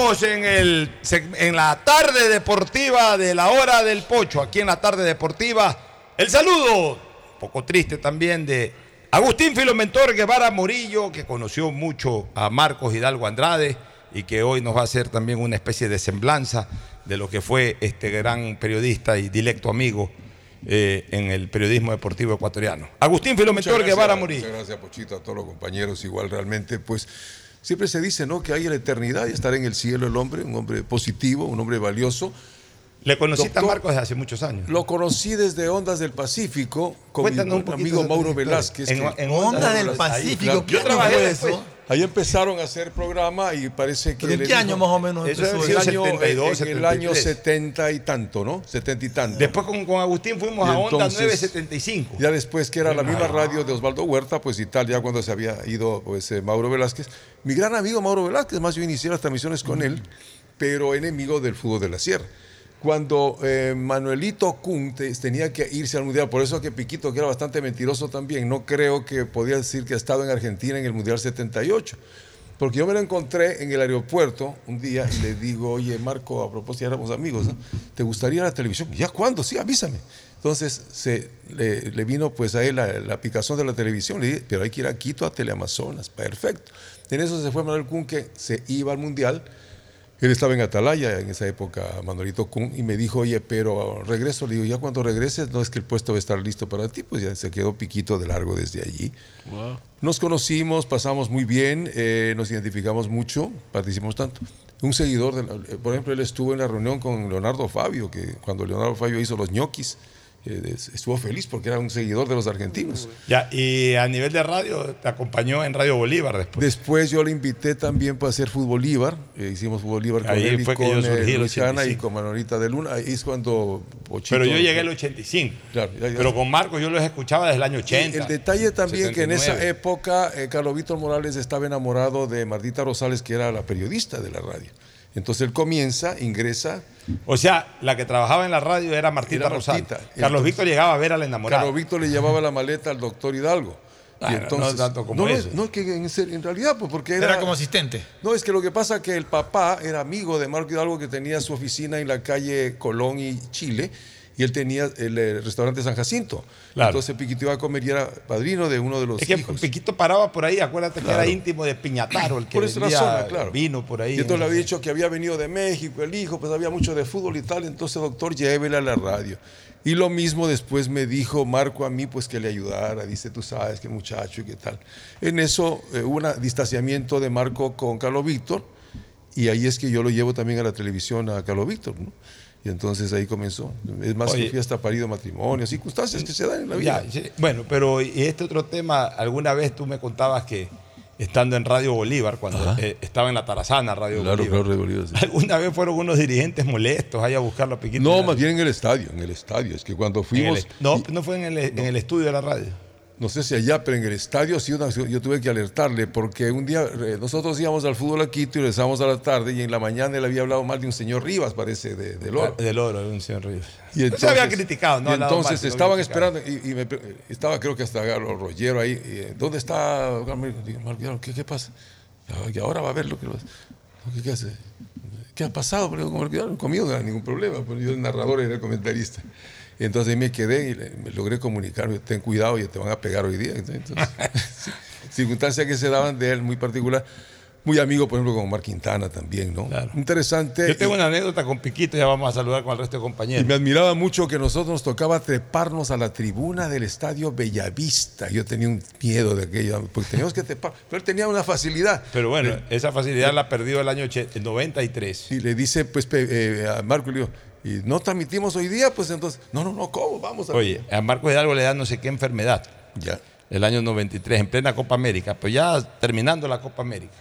Estamos en, el, en la tarde deportiva de la hora del pocho. Aquí en la tarde deportiva, el saludo, un poco triste también, de Agustín Filomentor Guevara Morillo, que conoció mucho a Marcos Hidalgo Andrade y que hoy nos va a hacer también una especie de semblanza de lo que fue este gran periodista y directo amigo eh, en el periodismo deportivo ecuatoriano. Agustín Filomentor gracias, Guevara Morillo. Muchas gracias, Pochito, a todos los compañeros. Igual realmente, pues, siempre se dice, ¿no? Que hay en la eternidad y estar en el cielo el hombre, un hombre positivo, un hombre valioso. Le conociste a Marcos desde hace muchos años. Lo conocí desde Ondas del Pacífico con mi Cuéntanos un buen poquito amigo Mauro. Velázquez. En- en Ondas del Ahí, Pacífico, claro. Yo trabajé después. Ahí empezaron a hacer programa y parece que... ¿Pero en qué año más o menos Eso empezó en el eso? año, 72, en el año 73. 70 y tanto, ¿no? 70 y tanto. Después con, con Agustín fuimos Y a Onda entonces, 975. Ya después que era la misma radio de Osvaldo Huerta, pues y tal, ya cuando se había ido pues eh, Mauro Velázquez. Mi gran amigo Mauro Velázquez, más yo inicié las transmisiones con él, pero enemigo del fútbol de la sierra. Cuando eh, Manuelito Kun te- tenía que irse al Mundial, por eso que Piquito, que era bastante mentiroso también, no creo que podía decir que ha estado en Argentina en el Mundial 78. Porque yo me lo encontré en el aeropuerto un día y le digo, oye, Marco, a propósito, ya éramos amigos, ¿no? ¿te gustaría la televisión? ¿Ya cuándo? Sí, avísame. Entonces se, le, le vino pues a él la, la picazón de la televisión, le dije, pero hay que ir a Quito, a Teleamazonas, perfecto. En eso se fue Manuel Kun, que se iba al Mundial. Él estaba en Atalaya en esa época, Manuelito Kun, y me dijo, oye, pero regreso. Le digo, ya cuando regreses, no es que el puesto va a estar listo para ti, pues ya se quedó piquito de largo desde allí. Nos conocimos, pasamos muy bien, eh, nos identificamos mucho, participamos tanto. Un seguidor, de por ejemplo, él estuvo en la reunión con Leonardo Fabio, que cuando Leonardo Fabio hizo los ñoquis, estuvo feliz porque era un seguidor de los argentinos. Ya, y a nivel de radio, te acompañó en Radio Bolívar después. Después yo le invité también para hacer Fútbol Bolívar, eh, hicimos Fútbol Bolívar con Ahí él y fue que yo con surgí, eh, el Luciana y 85. con Manolita de Luna, ahí es cuando Pero yo llegué el 85. Claro, ya- ya- Pero con Marcos yo los escuchaba desde el año 80. El detalle también que en esa 79. época eh, Carlos Víctor Morales estaba enamorado de Martita Rosales, que era la periodista de la radio. Entonces él comienza, ingresa. O sea, la que trabajaba en la radio era Martita Era. Martita. Carlos Entonces- Víctor llegaba a ver a la enamorada. Carlos Víctor le llevaba la maleta al doctor Hidalgo. No tanto como no, no, eso. no, es que en, serio, en realidad, pues porque era, Era como asistente. No, es que lo que pasa es que el papá era amigo de Marco Hidalgo que tenía su oficina en la calle Colón y Chile y él tenía el, eh, restaurante San Jacinto. Claro. Entonces Piquito iba a comer y era padrino de uno de los Es que hijos. Piquito paraba por ahí, acuérdate que Claro. era íntimo de Piñataro, el que Por esa vendía razón, claro. vino por ahí. Y entonces le había dicho que había venido de México el hijo, pues había mucho de fútbol y tal. Entonces, doctor, llévele a la radio. Y lo mismo después me dijo Marco a mí, pues que le ayudara. Dice, tú sabes qué muchacho y qué tal. En eso eh, hubo un distanciamiento de Marco con Carlos Víctor. Y ahí es que yo lo llevo también a la televisión a Carlos Víctor, ¿no? Y entonces ahí comenzó. Es más, Oye. fui hasta parido matrimonio, circunstancias que se dan en la vida. Ya. Bueno, pero y este otro tema, alguna vez tú me contabas que estando en Radio Bolívar, cuando eh, estaba en la Tarazana Radio Claro, Bolívar, claro, Radio Bolívar, sí. alguna vez fueron unos dirigentes molestos ahí a buscarlo a Piquito. No, más bien en el estadio, en el estadio. Es que cuando el fuimos... no, no fue en el, en el estudio de la radio. No sé si allá, pero en el estadio sí una- yo tuve que alertarle porque un día eh, nosotros íbamos al fútbol a Quito y regresábamos a la tarde y en la mañana él había hablado mal de un señor Rivas, parece, de, del oro. Del oro, de un señor Rivas. Y No se había criticado, no y entonces mal, estaban esperando y, y me estaba creo que hasta Rollero ahí. y, eh, ¿Dónde está? ¿Qué, qué pasa? "Ah, que ahora va a ver lo que... ¿Qué, qué hace? ¿Qué ha pasado? Conmigo no era ningún problema, pero yo el narrador era el comentarista. Y entonces ahí me quedé y le- me logré comunicar, ten cuidado, ya te van a pegar hoy día. Entonces, circunstancias que se daban de él muy particular. Muy amigo, por ejemplo, con Mar Quintana también, ¿no? Interesante. Yo tengo Y- una anécdota con Piquito, ya vamos a saludar con el resto de y compañeros. me admiraba mucho que nosotros nos tocaba treparnos a la tribuna del estadio Bellavista. Yo tenía un miedo de aquello, porque teníamos que trepar. Pero él tenía una facilidad. Pero bueno, esa facilidad la perdió el año och- el 93. Y le dice pues eh, a Marco, le digo, ¿y no transmitimos hoy día? Pues entonces, no, no, no, ¿cómo? Vamos a Oye, a Marcos Hidalgo le da no sé qué enfermedad. Ya. El año 93, en plena Copa América, pues ya terminando la Copa América.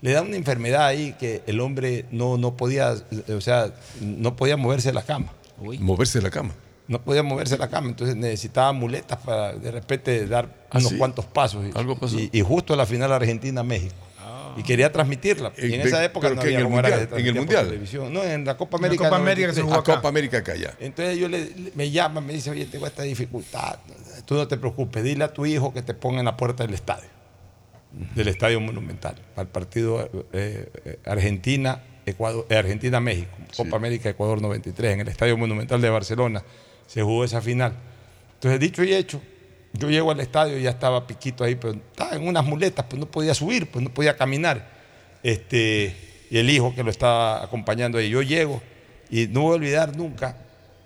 Le da una enfermedad ahí que el hombre no, no podía, o sea, no podía moverse de la cama. Moverse de la cama. No podía moverse de la cama, entonces necesitaba muletas para de repente dar ¿Ah, unos sí? cuantos pasos. Y, Algo pasó. y- y justo la final Argentina-México. Y quería transmitirla. Y en Eh, esa época no que en había el Mundial, en el Mundial. televisión. No, en la Copa En la América. Copa América que se 93. jugó acá. Copa América acá ya. Entonces yo le, me llama, me dice, oye, tengo esta dificultad. Tú no te preocupes, dile a tu hijo que te ponga en la puerta del estadio, del estadio monumental, para el partido eh, eh, Argentina, Ecuador, eh, Argentina-México, Copa América Ecuador 93, en el estadio monumental de Barcelona, se jugó esa final. Entonces, dicho y hecho, yo llego al estadio y ya estaba Piquito ahí, pero estaba en unas muletas, pues no podía subir, pues no podía caminar. Este, y el hijo que lo estaba acompañando ahí, yo llego y no voy a olvidar nunca,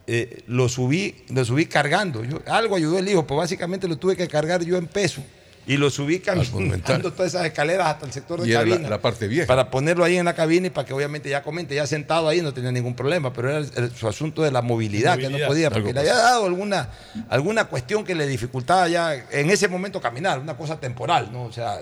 eh, lo subí, lo subí cargando. Yo- algo ayudó el hijo, pues básicamente lo tuve que cargar yo en peso. Y lo subí caminando todas esas escaleras hasta el sector de Y era la- cabina. la parte vieja. Para ponerlo ahí en la cabina y para que obviamente ya comente, ya sentado ahí no tenía ningún problema, pero era el- el- su asunto de la movilidad, que no podía, porque le había dado alguna, alguna cuestión que le dificultaba ya en ese momento caminar, una cosa temporal, ¿no? O sea,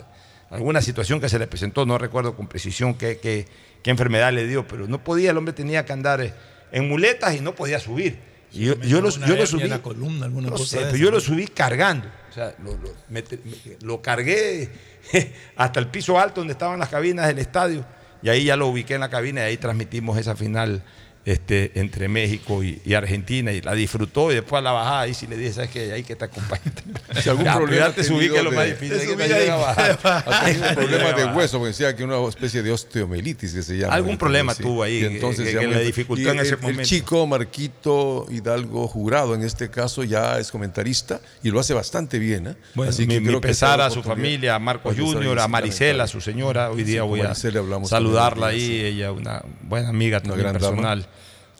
alguna situación que se le presentó, no recuerdo con precisión qué, qué- qué enfermedad le dio, pero no podía, el hombre tenía que andar eh, en muletas y no podía subir. Yo, yo yo lo subí. en la columna, alguna no cosa sé, de pero esa, yo subí cargando. O sea, lo, lo- me- me- lo cargué hasta el piso alto donde estaban las cabinas del estadio. Y ahí ya lo ubiqué en la cabina y ahí transmitimos esa final este, entre México y, y Argentina. Y la disfrutó y después a la bajada ahí sí le dije, ¿sabes qué? Hay que te acompañe. Si algún Ya, problema te subí, que es lo más difícil. hay que te ayuden a bajar. Ha tenido que problemas de hueso, porque decía que una especie de osteomielitis que se llama. Algún problema sí. tuvo ahí, Y que- entonces que- que le dificultó y en ese el- momento. El chico Marquito Hidalgo Jurado, en este caso, ya es comentarista y lo hace bastante bien. ¿eh? Bueno, Así mi, que mi creo que pesar esta a su familia, a Marcos que Junior, a Marisela, su señora. Hoy día voy a saludarla ahí. Ella, una buena amiga también personal,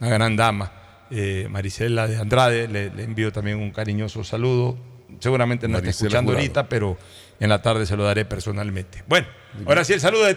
una gran dama. Eh, Marisela de Andrade, le, le envío también un cariñoso saludo. Seguramente no está escuchando Jurado. ahorita, pero en la tarde se lo daré personalmente. Bueno, ahora sí el saludo de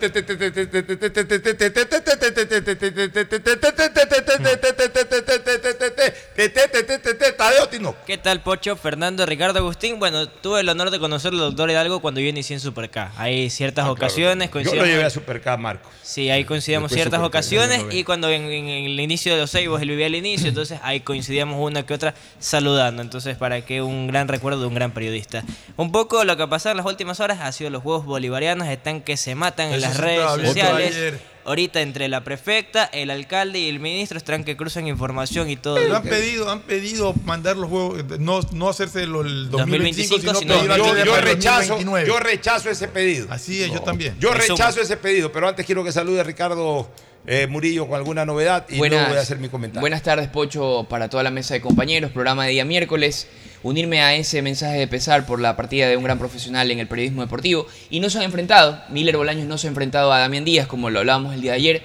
Tadeo Tino. ¿Qué tal, Pocho? Fernando Ricardo Agustín. Bueno, tuve el honor de conocer al doctor Hidalgo cuando yo inicié en Super K. Hay ciertas ocasiones. Yo lo llevé a Super K, Marco. Sí, ahí coincidíamos ciertas ocasiones y cuando en, en el inicio de los Seibos él vivía al inicio, entonces ahí coincidíamos una que otra saludando. Entonces, para que un gran recuerdo de un gran periodista. Un poco lo que ha pasado en las últimas horas ha sido los Juegos Bolivarianos, están que se matan en las redes sociales. Ahorita entre la prefecta, el alcalde y el ministro están que cruzan información y todo. Pero han pedido, han pedido mandar los juegos, no, no hacerse lo, el 2025, 2025, sino sino pedir yo, yo rechazo, 2029. yo rechazo ese pedido. Así es, yo también. Yo rechazo ese pedido, pero antes quiero que salude a Ricardo eh, Murillo con alguna novedad y luego voy a hacer mi comentario. Buenas tardes, Pocho, para toda la mesa de compañeros. Programa de día miércoles. Unirme a ese mensaje de pesar por la partida de un gran profesional en el periodismo deportivo. Y no se han enfrentado. Miller Bolaños no se ha enfrentado a Damián Díaz, como lo hablábamos el día de ayer.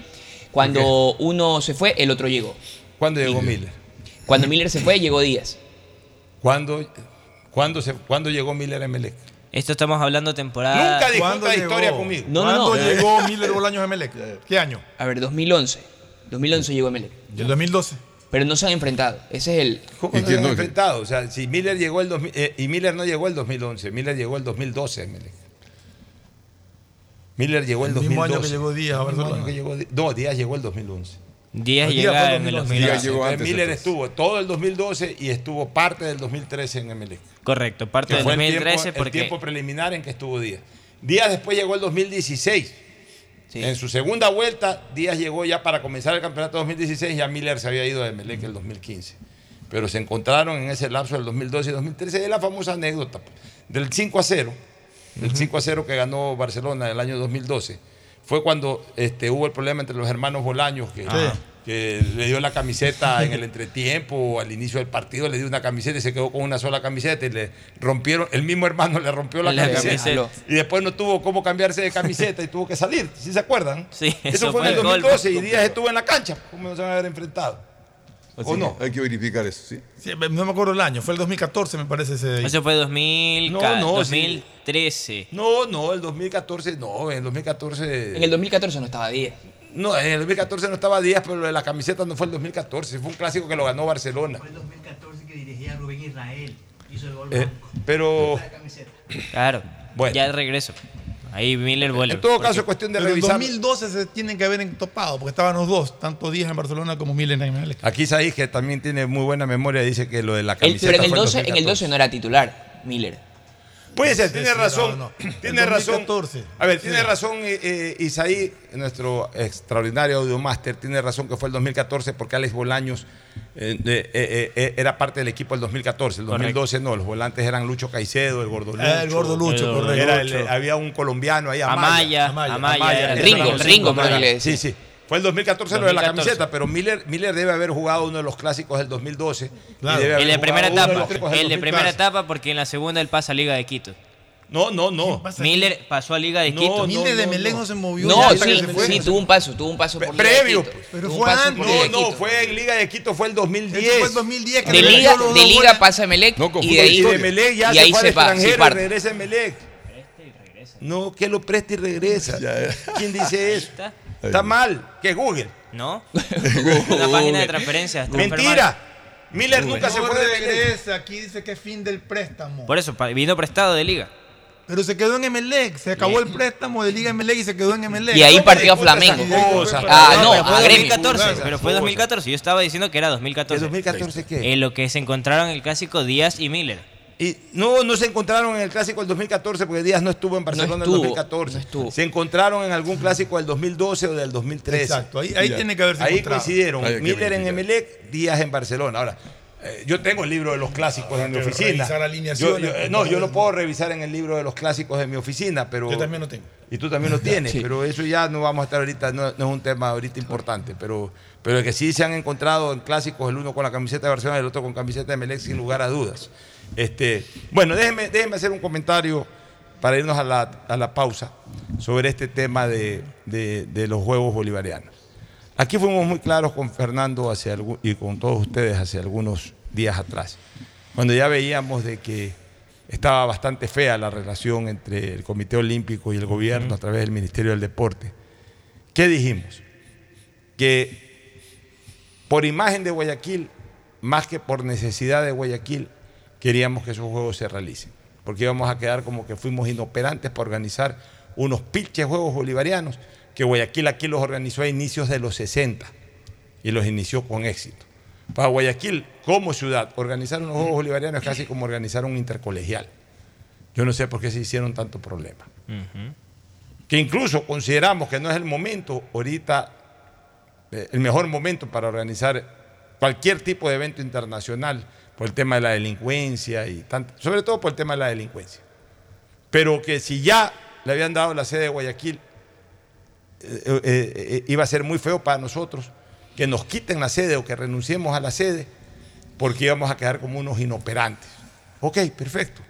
Cuando uno se fue, el otro llegó. ¿Cuándo llegó Miller? Cuando Miller se fue, llegó Díaz. ¿Cuándo, cuándo, se, ¿cuándo llegó Miller a Emelec? Esto estamos hablando temporada. Nunca discuta ¿Cuándo la llegó? historia conmigo. No, no, no. ¿Cuándo llegó Miller Bolaños a Emelec? ¿Qué año? A ver, 2011. 2011 llegó Emelec. ¿Y el 2012? Pero no se han enfrentado. Ese es el... ¿Cómo no se han enfrentado? O sea, si Miller llegó el 2000, eh, y Miller no llegó el 2011, Miller llegó el 2012 a Emelec. Miller llegó el, El mismo 2012. año que llegó Díaz a El mismo Barcelona. año que llegó Díaz. no, Díaz llegó el 2011. Díaz Díaz llega en el 2011. 2012. Díaz llegó Entonces, antes, Miller entonces. estuvo todo el 2012 y estuvo parte del 2013 en Emelec. Correcto, parte del fue el 2013 tiempo, el porque tiempo preliminar en que estuvo Díaz. Díaz después llegó el 2016. En su segunda vuelta, Díaz llegó ya para comenzar el campeonato 2016, ya Miller se había ido de Emelec el 2015. Pero se encontraron en ese lapso del 2012 y 2013, es la famosa anécdota pues, del 5 a 0, el 5 a 0 que ganó Barcelona en el año 2012. Fue cuando este, hubo el problema entre los hermanos Bolaños, que, que le dio la camiseta en el entretiempo, al inicio del partido le dio una camiseta y se quedó con una sola camiseta y le rompieron, el mismo hermano le rompió la, La camiseta, camiseta. y después no tuvo cómo cambiarse de camiseta y tuvo que salir, ¿sí se acuerdan? Sí, eso, eso fue en el fue el 2012 y colmo. Díaz estuvo en la cancha, ¿cómo no se van a haber enfrentado? ¿O no? Hay que verificar eso, ¿sí? Sí, no me acuerdo el año, fue el 2014 me parece ese. Eso fue 2000, No, no, sí. 2013. No, no, el 2014, no, en el 2014... En el 2014 no estaba Díaz. No, en el 2014 no estaba Díaz, pero lo de la camiseta no fue el 2014, fue un clásico que lo ganó Barcelona. Fue el 2014 que dirigía Rubén Israel. Hizo el gol Eh, blanco. pero, La camiseta. Claro. Bueno. Ya de regreso. Ahí Miller vuelve. en todo caso es cuestión de Pero en revisar. 2012 se tienen que haber entopado, porque estaban los dos, tanto Díaz en Barcelona como Miller en Emelec. Aquí Saí, que también tiene muy buena memoria, dice que lo de la camiseta pero en el, fue 12, en el 2014. 12 no era titular, Miller. Puede ser, tiene razón. no, no. Tiene razón. 2014. A ver, tiene Sí. razón eh, eh, Isaí, nuestro extraordinario audiomaster, tiene razón que fue el 2014 porque Alex Bolaños eh, eh, eh, eh, era parte del equipo del 2014. El 2012 no, los volantes eran Lucho Caicedo, el Gordo Lucho. Ah, el Gordo Lucho, Era correcto. el- había un colombiano ahí, Amaya, Amaya. El Ringo, el Ringo, le decía. Sí, sí. Fue el 2014 lo de la 2014. camiseta, pero Miller, Miller debe haber jugado uno de los clásicos del 2012. Claro. y debe El de primera etapa. del El de 2014. primera etapa porque en la segunda él pasa a Liga de Quito. No, no, no. Miller pasó a Liga de No, Quito. no, Miller de no, Melec no. no se movió. No, sí, sí, tuvo un paso, tuvo un paso por Liga Previo, de Quito. Pero fue antes. No, de no, fue en Liga de Quito, fue el 2010. Eso fue el 2010 que De Liga, de Liga pasa a Melec No y de ahí, y de Melec ya y se ahí va, se parte. regresa en Melec. No, que lo preste y regresa. ¿Quién dice eso? Está. Mal. Que Google. ¿No? Una página de transferencias. Mentira. Miller nunca se No fue de regresa, aquí dice que es fin del préstamo. Por eso, pa- vino prestado de Liga. Pero se quedó en Emelec, se acabó el préstamo de Liga Emelec y se quedó en Emelec. Y ahí partió a Flamengo. Ah, no, pero fue a Gremio. 2014. Pero fue 2014. Yo estaba diciendo que era 2014. ¿De 2014 qué? En lo que se encontraron en el clásico Díaz y Miller. Y no, no se encontraron en el clásico del 2014 porque Díaz no estuvo en Barcelona estuvo, en el 2014. no estuvo. Se encontraron en algún clásico del 2012 o del 2013. Exacto, ahí- tiene que haberse Ahí encontrado. coincidieron. Miller en. Emelec, Díaz en Barcelona. Ahora, eh, yo tengo el libro de los clásicos en mi oficina. Yo- yo- eh, no, yo lo puedo revisar en el libro de los clásicos de mi oficina, pero. Yo también lo tengo. Y tú también lo tienes, Sí. pero eso ya no vamos a estar ahorita, no, no es un tema ahorita importante, pero, pero que sí se han encontrado en clásicos, el uno con la camiseta de Barcelona y el otro con camiseta de Melec, sin lugar a dudas. Este, bueno, déjenme, déjenme hacer un comentario para irnos a la, a la pausa sobre este tema de, de- de los Juegos Bolivarianos. Aquí fuimos muy claros con Fernando hace algu- y con todos ustedes hace algunos días atrás, cuando ya veíamos de que estaba bastante fea la relación entre el Comité Olímpico y el gobierno a través del Ministerio del Deporte. ¿Qué dijimos? Que por imagen de Guayaquil, más que por necesidad de Guayaquil, queríamos que esos juegos se realicen, porque íbamos a quedar como que fuimos inoperantes para organizar unos pilches juegos bolivarianos, que Guayaquil aquí los organizó a inicios de los 60 y los inició con éxito. Para Guayaquil, como ciudad, organizar unos Juegos Bolivarianos es casi como organizar un intercolegial. Yo no sé por qué se hicieron tanto problema. Que incluso consideramos que no es el momento ahorita, eh, el mejor momento para organizar cualquier tipo de evento internacional por el tema de la delincuencia y tanto, sobre todo por el tema de la delincuencia. Pero que si ya le habían dado la sede de Guayaquil, eh, eh, eh, iba a ser muy feo para nosotros que nos quiten la sede o que renunciemos a la sede porque íbamos a quedar como unos inoperantes. Ok, perfecto.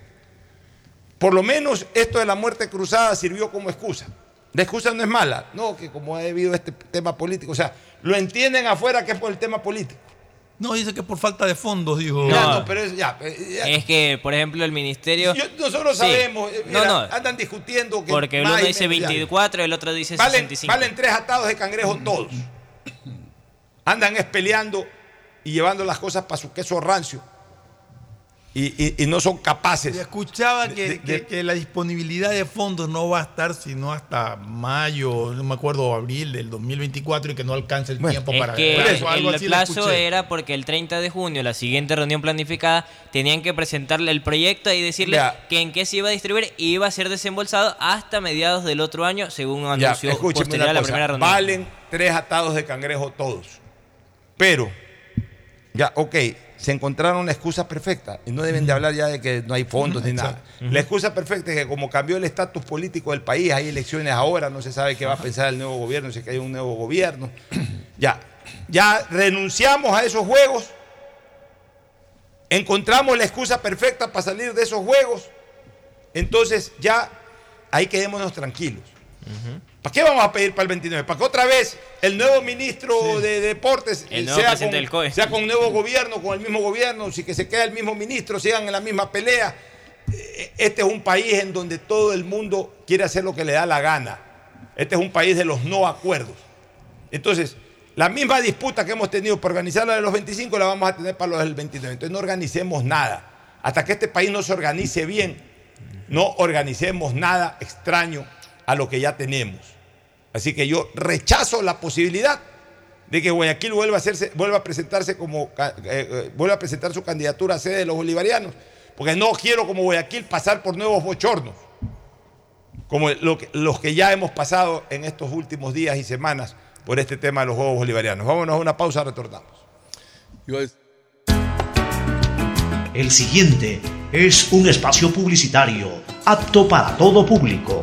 Por lo menos esto de la muerte cruzada sirvió como excusa. La excusa no es mala, no, que como ha habido este tema político, o sea, lo entienden afuera que es por el tema político. No, dice que por falta de fondos, dijo. Ya, no, pero es, ya, eh, ya. Es que, por ejemplo, el ministerio. Yo- nosotros Sí. sabemos, eh, No, no. andan discutiendo que Porque el uno dice menos, ya. 24, el otro dice Valen, 65. valen tres atados de cangrejo todos. Andan es peleando y llevando las cosas para su queso rancio. Y, y- y no son capaces. Se escuchaba que, de- que- de- que la disponibilidad de fondos no va a estar sino hasta mayo, no me acuerdo, abril del 2024 y que no alcanza el tiempo Es para que eso, algo el así plazo era porque el 30 de junio, la siguiente reunión planificada, tenían que presentarle el proyecto y decirle que en qué se iba a distribuir y iba a ser desembolsado hasta mediados del otro año, según Ya, anunció escúcheme posterior a la cosa, primera reunión. Valen tres atados de cangrejo todos. Pero, ya, ok, se encontraron una excusa perfecta. Y no deben de hablar ya de que no hay fondos ni nada. La excusa perfecta es que como cambió el estatus político del país, hay elecciones ahora, no se sabe qué va a pensar el nuevo gobierno, si es que hay un nuevo gobierno. Ya, ya renunciamos a esos juegos. Encontramos la excusa perfecta para salir de esos juegos. Entonces ya ahí quedémonos tranquilos. ¿Para qué vamos a pedir para el 29? ¿Para que otra vez el nuevo ministro de Deportes El nuevo sea, presidente del con, COE. sea con nuevo gobierno, con el mismo gobierno, si que se queda el mismo ministro, sigan en la misma pelea? Eh, Este es un país en donde todo el mundo quiere hacer lo que le da la gana. Este es un país de los no acuerdos. Entonces, la misma disputa que hemos tenido para organizar la de los 25 la vamos a tener para los del 29. Entonces no organicemos nada. Hasta que este país no se organice bien, no organicemos nada extraño a lo que ya tenemos. Así que yo rechazo la posibilidad de que Guayaquil vuelva a, hacerse, vuelva a presentarse como eh, eh, vuelva a presentar su candidatura a sede de los bolivarianos, porque no quiero como Guayaquil pasar por nuevos bochornos, como lo que- los que ya hemos pasado en estos últimos días y semanas por este tema de los Juegos Bolivarianos. Vámonos a una pausa, retornamos. El siguiente es un espacio publicitario apto para todo público.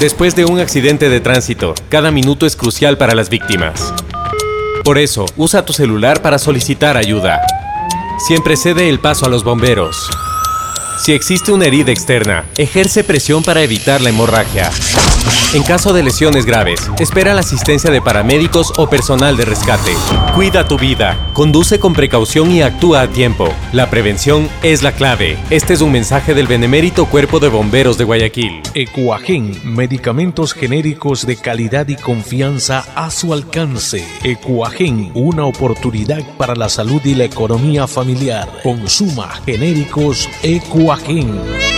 Después de un accidente de tránsito, cada minuto es crucial para las víctimas. Por eso, usa tu celular para solicitar ayuda. Siempre cede el paso a los bomberos. Si existe una herida externa, ejerce presión para evitar la hemorragia. En caso de lesiones graves, espera la asistencia de paramédicos o personal de rescate. Cuida tu vida, conduce con precaución y actúa a tiempo. La prevención es la clave. Este es un mensaje del benemérito Cuerpo de Bomberos de Guayaquil. Ecuagen, medicamentos genéricos de calidad y confianza a su alcance. Ecuagen, una oportunidad para la salud y la economía familiar. Consuma genéricos Ecuagen.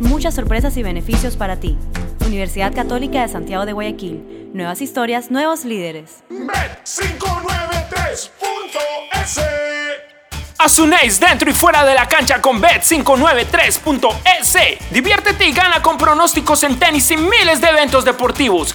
muchas sorpresas y beneficios para ti. Universidad Católica de Santiago de Guayaquil. Nuevas historias, nuevos líderes. Bet593.es Asunéis dentro y fuera de la cancha con Bet593.es. Diviértete y gana con pronósticos en tenis y miles de eventos deportivos.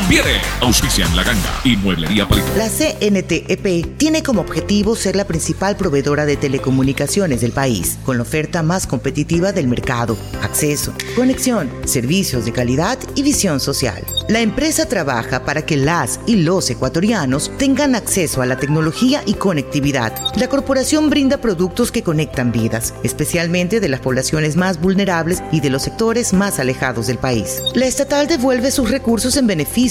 conviene. Auspicia en la ganga y mueblería palito. La CNTEP tiene como objetivo ser la principal proveedora de telecomunicaciones del país, con la oferta más competitiva del mercado, acceso, conexión, servicios de calidad y visión social. La empresa trabaja para que las y los ecuatorianos tengan acceso a la tecnología y conectividad. La corporación brinda productos que conectan vidas, especialmente de las poblaciones más vulnerables y de los sectores más alejados del país. La estatal devuelve sus recursos en beneficio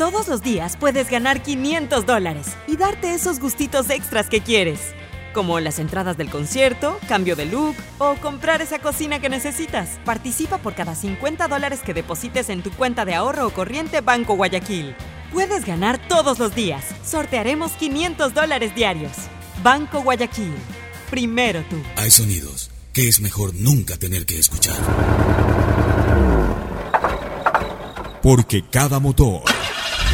Todos los días puedes ganar 500 dólares y darte esos gustitos extras que quieres. como las entradas del concierto, cambio de look o comprar esa cocina que necesitas. Participa por cada 50 dólares que deposites en tu cuenta de ahorro o corriente Banco Guayaquil. Puedes ganar todos los días. Sortearemos 500 dólares diarios. Banco Guayaquil. Primero tú. Hay sonidos que es mejor nunca tener que escuchar. Porque cada motor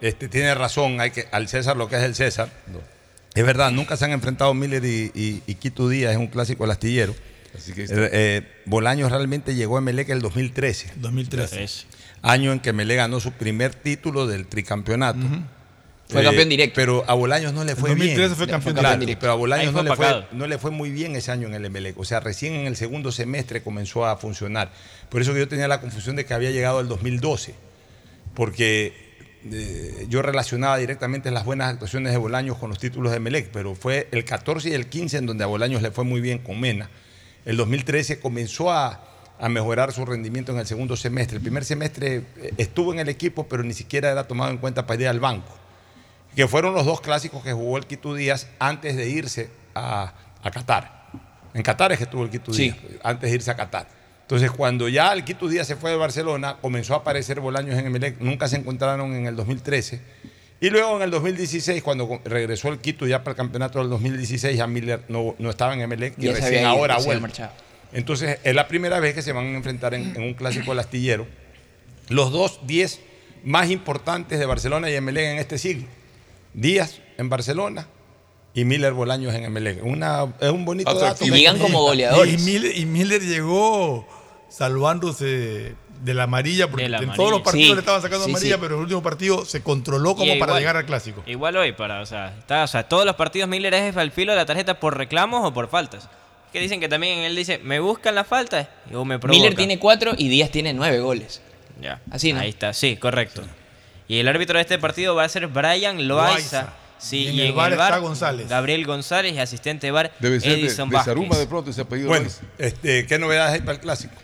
Este, tiene razón, hay que al César lo que es el César. Es verdad, nunca se han enfrentado Miller y, y, y Quito Díaz, es un clásico del astillero. Así que Eh, eh, Bolaños realmente llegó a Melec en el 2013. 2013. Año en que Melec ganó su primer título del tricampeonato. Fue campeón directo. Pero a Bolaños no le En fue 2013 bien. fue campeón Claro, directo. Pero a Bolaños no le, fue, opacado. no le fue muy bien ese año en el Emelec. O sea, recién en el segundo semestre comenzó a funcionar. Por eso que yo tenía la confusión de que había llegado el 2012. Porque eh, yo relacionaba directamente las buenas actuaciones de Bolaños con los títulos de Melec, pero fue el 14 y el 15 en donde a Bolaños le fue muy bien con Mena. El 2013 comenzó a, a mejorar su rendimiento en el segundo semestre. El primer semestre eh, estuvo en el equipo, pero ni siquiera era tomado en cuenta para ir al banco. Que fueron los dos clásicos que jugó el Quito Díaz antes de irse a, a Qatar. En Qatar es que estuvo el Quito Sí. Díaz, antes de irse a Qatar. Entonces, cuando ya el Quito Díaz se fue de Barcelona, comenzó a aparecer Bolaños en Emelec, nunca se encontraron en el 2013. Y luego en el 2016, cuando regresó el Quito ya para el campeonato del 2016, ya Miller no, no estaba en Emelec y recién ido, ahora marchado. Entonces, es la primera vez que se van a enfrentar en, en un clásico del astillero. Los dos 10 más importantes de Barcelona y Emelec en este siglo. Díaz en Barcelona y Miller Bolaños en Emelec. Una, es un bonito dato. Y- Y Miller, y Miller llegó salvándose de la amarilla, porque la en amarilla. todos los partidos Sí, le estaban sacando sí, amarilla, sí. pero en el último partido se controló como Y para igual- llegar al clásico. Igual hoy, para, o sea, está, o sea, todos los partidos Miller es al filo de la tarjeta por reclamos o por faltas. Que dicen que también él dice, me buscan las faltas o me provocan. Miller tiene cuatro y Díaz tiene nueve goles. Ya. Así, ¿no? Ahí está, sí, correcto. Y el árbitro de este partido va a ser Brian Loaiza. Loaiza. Sí, Y en el VAR está González. Gabriel González y asistente de VAR Debe ser Edison de Zaruma Vázquez. de pronto ese apellido. Bueno, Loaiza. este, ¿qué novedades hay para el clásico?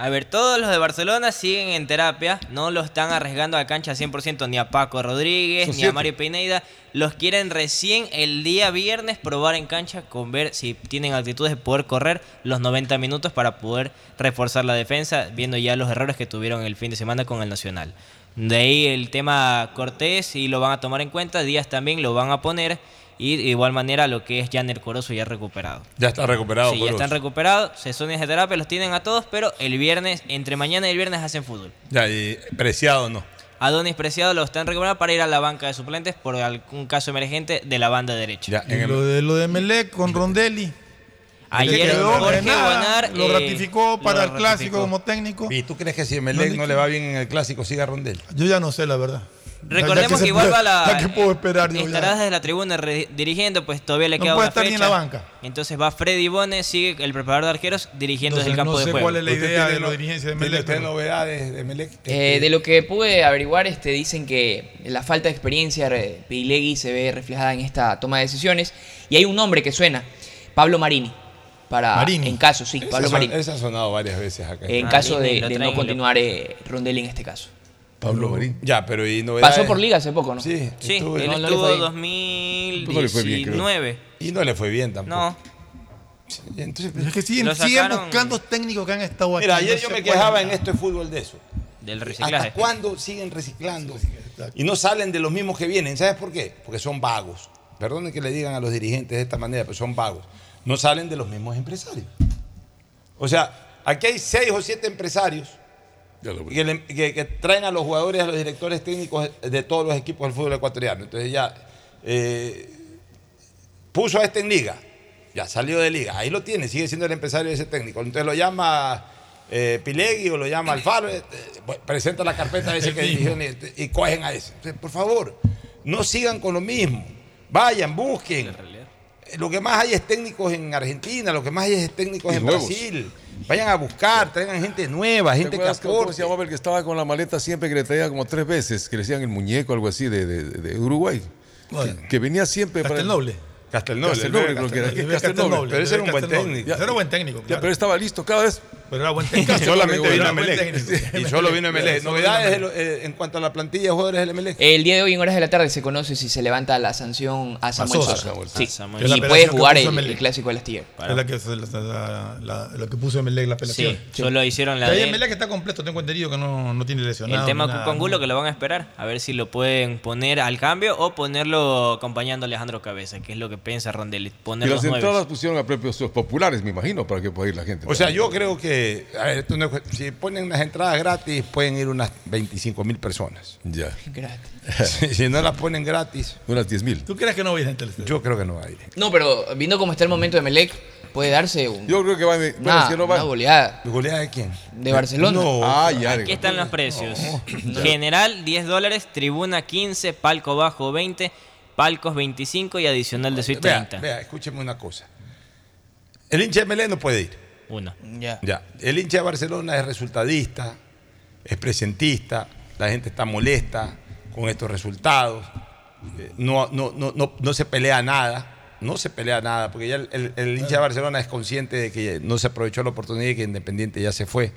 A ver, todos los de Barcelona siguen en terapia, no lo están arriesgando a cancha 100% ni a Paco Rodríguez, Son ni a. Mario Pineda. Los quieren recién el día viernes probar en cancha con ver si tienen actitudes de poder correr los 90 minutos para poder reforzar la defensa, viendo ya los errores que tuvieron el fin de semana con el Nacional. De ahí el tema Cortés y lo van a tomar en cuenta, Díaz también lo van a poner y de igual manera lo que es Janer Corozo ya recuperado. Ya está recuperado. Sí, ya están recuperados, sesiones de terapia los tienen a todos, pero el viernes, entre mañana y el viernes hacen fútbol. Ya, y preciado no. Adonis Preciado lo están recuperando para ir a la banca de suplentes por algún caso emergente de la banda derecha. Y lo de lo de Melec con Rondelli. Ayer que quedó Jorge Bonar, lo eh, ratificó para lo el clásico como técnico. ¿Y tú crees que si Emelec no le va bien en el clásico, siga Rondel? Yo ya no sé la verdad. Recordemos que, igual va la. ya que puedo esperar yo Estará desde la tribuna re- dirigiendo, pues todavía le No queda puede una estar ni en la banca. Entonces va Freddy Bones, sigue el preparador de arqueros dirigiendo desde el campo no de sé juego. cuál es la ¿Usted idea de la no- dirigencia de ¿Tiene Melec. pero- novedades de Melec? Eh, de lo que pude averiguar, este, dicen que la falta de experiencia de Pilegui se ve reflejada en esta toma de decisiones. Y hay un nombre que suena, Pablo Marini. Para, Marini. En caso, sí, Ese Pablo Marini. ese ha sonado varias veces acá. En Marini, caso de, de no continuar eh, Rondelli en este caso. Pablo Marín. Ya, pero ¿y novedades? Pasó por liga hace poco, ¿no? Sí, Sí, estuvo- él no, no le estuvo fue bien. 2019. No le fue bien, creo. Y no le fue bien tampoco. No. Sí, Entonces, Es que siguen, siguen buscando técnicos que han estado aquí. Mira, ayer no yo me quejaba en esto de fútbol de eso. Del ¿Hasta reciclaje. cuándo siguen reciclando? Y no salen de los mismos que vienen. ¿Sabes por qué? Porque son vagos. Perdonen que le digan a los dirigentes de esta manera, pero son vagos. No salen de los mismos empresarios. O sea, aquí hay seis o siete empresarios que, le- que- que traen a los jugadores, a los directores técnicos de todos los equipos del fútbol ecuatoriano. Entonces ya eh, puso a este en liga, ya salió de liga, ahí lo tiene, sigue siendo el empresario de ese técnico. Entonces lo llama eh, Pilegui o lo llama Alfaro, eh, eh, presenta la carpeta de ese que dirigió y, y cogen a ese. Entonces, por favor, no sigan con lo mismo. Vayan, busquen. Lo que más hay es técnicos en Argentina, lo que más hay es técnicos Y en nuevos. Brasil. Vayan a buscar, traigan gente nueva, ¿Te gente que cómo aporte. se llamaba el que estaba con la maleta siempre que le traía como tres veces, que le decían el muñeco, algo así, de, de- de Uruguay? Que, que venía siempre para... Castelnoble. Castelnoble, Castelnoble, el creo que era. Castelnoble, Castelnoble. Castelnoble, Pero ese era un buen Castelnoble. técnico. Ese era buen técnico, Ya, pero estaba listo cada vez. Pero era buen técnico. Y solamente vino Emelec. Y solo vino a Emelec. Novedades de eh, en cuanto a la plantilla de jugadores del Emelec. El día de hoy en horas de la tarde se conoce si se levanta la sanción a Samuel Sosa. Sosa. Samuel Sí. Sosa. Y puede jugar puso el, clásico del astillero. Es la que, es la, la- la- lo que puso Emelec la apelación. Sí, solo hicieron la de- Emelec está completo, tengo entendido que no, no tiene lesionado. El tema con. Angulo que lo van a esperar, a ver si lo pueden poner al cambio o ponerlo acompañando a Alejandro Cabeza, que es lo que piensa Rondelli. Y Poner las los nueve. entradas pusieron a precios populares, me imagino, para que pueda ir la gente. O sea, yo creo que, a ver, esto no es- si ponen unas entradas gratis, pueden ir unas 25 mil personas. Ya. Si, si no las ponen gratis. Unas 10 mil. ¿Tú crees que no va a ir gente al estadio? Yo creo que no va a ir. No, pero viendo cómo está el momento de Emelec, puede darse un, Yo creo que va a una, una goleada. ¿Goleada de quién? De Barcelona. Ah, ya. Aquí están los precios. General 10 dólares, tribuna 15, palco bajo 20, palcos 25 y adicional de suite Vea, 30. vea, escúcheme una cosa. El hincha de Melé no puede ir. Uno. Ya. Ya. El hincha de Barcelona es resultadista, es presentista, la gente está molesta con estos resultados, eh, no, no, no, no, no se pelea nada, no se pelea nada, porque ya el, el- el hincha de Barcelona es consciente de que no se aprovechó la oportunidad y que Independiente ya se fue.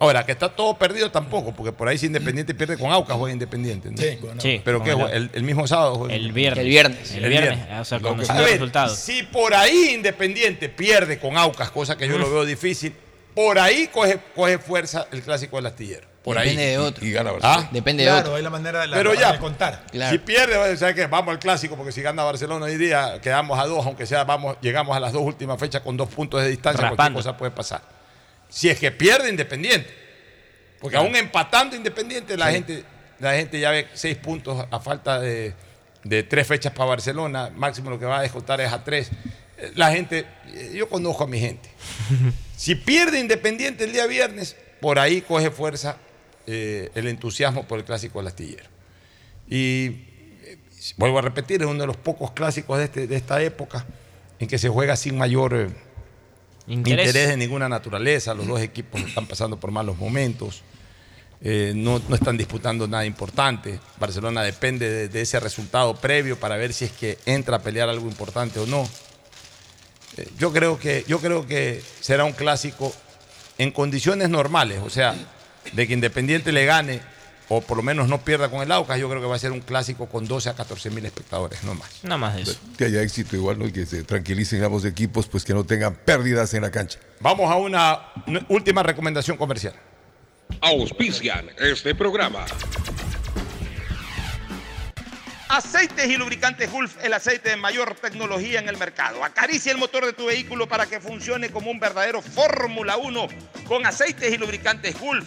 Ahora, que está todo perdido tampoco, porque por ahí si Independiente pierde con Aucas juega Independiente. ¿no? Sí, Sí, Pero con que el- el, el mismo sábado juega El viernes. El viernes. El El viernes. viernes. O sea, ver, resultados. Si por ahí Independiente pierde con Aucas, cosa que yo lo veo difícil, por ahí coge, coge fuerza el clásico del astillero. Por Depende ahí. de otro. Y gana Barcelona. ¿Ah? Depende de Claro, otro. hay la manera de, la, Pero la ya, de contar. Claro. Si pierde, ¿sabes qué? Vamos al clásico, porque si gana Barcelona hoy día, quedamos a dos, aunque sea, vamos, llegamos a las dos últimas fechas con dos puntos de distancia, cualquier cosa puede pasar. Si es que pierde Independiente, porque aún empatando Independiente, la, gente, la gente ya ve seis puntos a falta de, de tres fechas para Barcelona, máximo lo que va a descontar es a tres. La gente, eh, yo conozco a mi gente. Si pierde Independiente el día viernes, por ahí coge fuerza eh, el entusiasmo por el clásico del astillero. Y eh, vuelvo a repetir, es uno de los pocos clásicos de, este- de esta época en que se juega sin mayor eh, Interés. interés de ninguna naturaleza. Los dos equipos están pasando por malos momentos. eh, no, no están disputando nada importante. Barcelona depende de, ese resultado previo para ver si es que entra a pelear algo importante o no. Eh, yo, creo que, yo creo que será un clásico en condiciones normales, o sea, de que Independiente le gane o por lo menos no pierda con el Aucas, yo creo que va a ser un clásico con 12 a 14 mil espectadores, no más. Nada más eso. Que haya éxito igual, ¿no? Y que se tranquilicen ambos equipos, pues que no tengan pérdidas en la cancha. Vamos a una última recomendación comercial. Auspician este programa. Aceites y lubricantes Gulf, el aceite de mayor tecnología en el mercado. Acaricia el motor de tu vehículo para que funcione como un verdadero Fórmula 1 con aceites y lubricantes Gulf.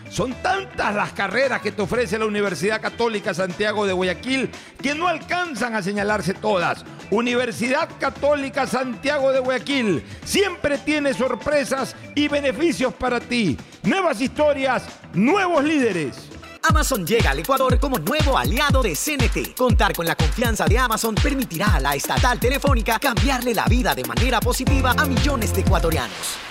Son tantas las carreras que te ofrece la Universidad Católica Santiago de Guayaquil que no alcanzan a señalarse todas. Universidad Católica Santiago de Guayaquil siempre tiene sorpresas y beneficios para ti. Nuevas historias, nuevos líderes. Amazon llega al Ecuador como nuevo aliado de CNT. Contar con la confianza de Amazon permitirá a la estatal telefónica cambiarle la vida de manera positiva a millones de ecuatorianos.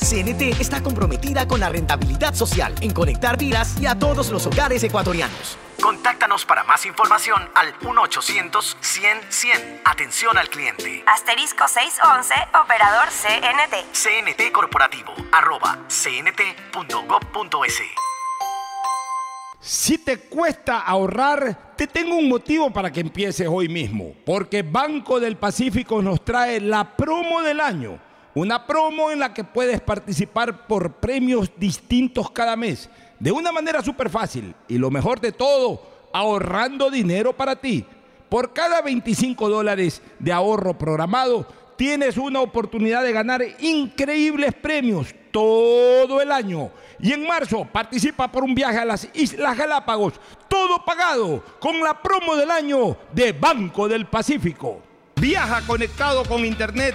CNT está comprometida con la rentabilidad social en conectar vidas y a todos los hogares ecuatorianos. Contáctanos para más información al 1-800-100-100. Atención al cliente. Asterisco 611, operador CNT. CNT Corporativo, arroba cnt.gov.es. Si te cuesta ahorrar, te tengo un motivo para que empieces hoy mismo. Porque Banco del Pacífico nos trae la promo del año. Una promo en la que puedes participar por premios distintos cada mes. De una manera súper fácil. Y lo mejor de todo, ahorrando dinero para ti. Por cada 25 dólares de ahorro programado, tienes una oportunidad de ganar increíbles premios todo el año. Y en marzo participa por un viaje a las Islas Galápagos, todo pagado con la promo del año de Banco del Pacífico. Viaja conectado con Internet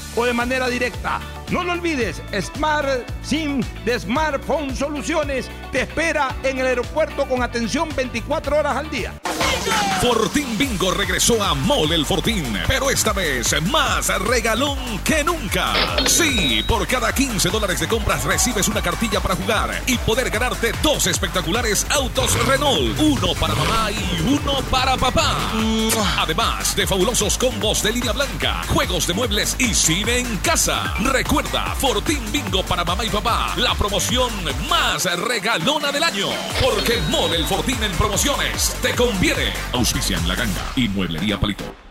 o de manera directa. No lo olvides, Smart SIM de Smartphone Soluciones te espera en el aeropuerto con atención 24 horas al día. Fortín Bingo regresó a Mole el Fortín, pero esta vez más regalón que nunca. Sí, por cada 15 dólares de compras recibes una cartilla para jugar y poder ganarte dos espectaculares autos Renault, uno para mamá y uno para papá. Además de fabulosos combos de línea blanca, juegos de muebles y en casa. Recuerda, Fortín Bingo para mamá y papá, la promoción más regalona del año. Porque Mole el Fortín en promociones te conviene. Auspician La Ganga y Mueblería Palito.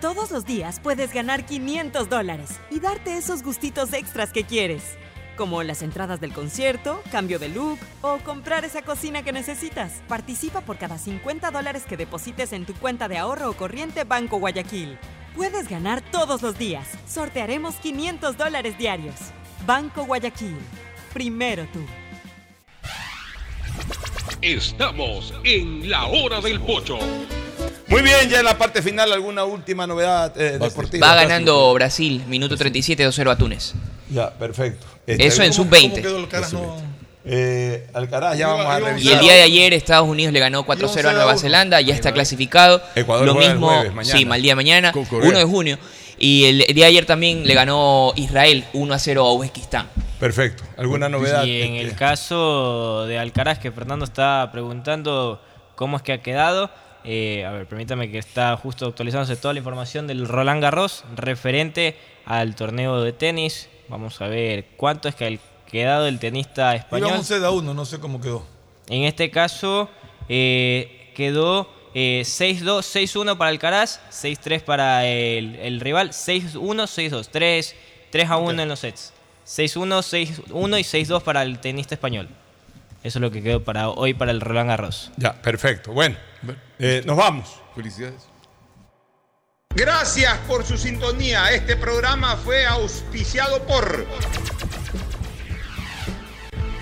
Todos los días puedes ganar 500 dólares y darte esos gustitos extras que quieres, como las entradas del concierto, cambio de look o comprar esa cocina que necesitas. Participa por cada 50 dólares que deposites en tu cuenta de ahorro o corriente Banco Guayaquil. Puedes ganar todos los días. Sortearemos 500 dólares diarios. Banco Guayaquil. Primero tú. Estamos en la hora del pocho. Muy bien, ya en la parte final, ¿alguna última novedad eh, deportiva? Va ganando Brasil, minuto 37, 2-0 a Túnez. Ya, perfecto. Eso en ¿cómo- sub-20. cómo quedó Alcaraz? Eh, Alcaraz, ya vamos a revisar. Y el día de ayer Estados Unidos le ganó 4-0 a Nueva Zelanda, ya está clasificado. Ecuador Lo juega el mismo, jueves, mañana. sí, mal día de mañana, Con Corea. 1 de junio. Y el día de ayer también le ganó Israel 1 0 a Uzbekistán. Perfecto. ¿Alguna novedad? Y en Este, el caso de Alcaraz, que Fernando está preguntando cómo es que ha quedado, eh, a ver, permítame que está justo actualizándose toda la información del Roland Garros referente al torneo de tenis. Vamos a ver cuánto es que ha quedado el tenista español. Iba un set a uno, no sé cómo quedó. En este caso eh, quedó eh, 6-2, 6-1 para Alcaraz, 6-3 para el, el rival, 6-1, 6-2, 3, 3 a 1 en los sets. 6-1, 6-1 y 6-2 para el tenista español. Eso es lo que quedó para hoy para el Roland Garros. Ya, perfecto. Bueno, eh, nos vamos. Felicidades. Gracias por su sintonía. Este programa fue auspiciado por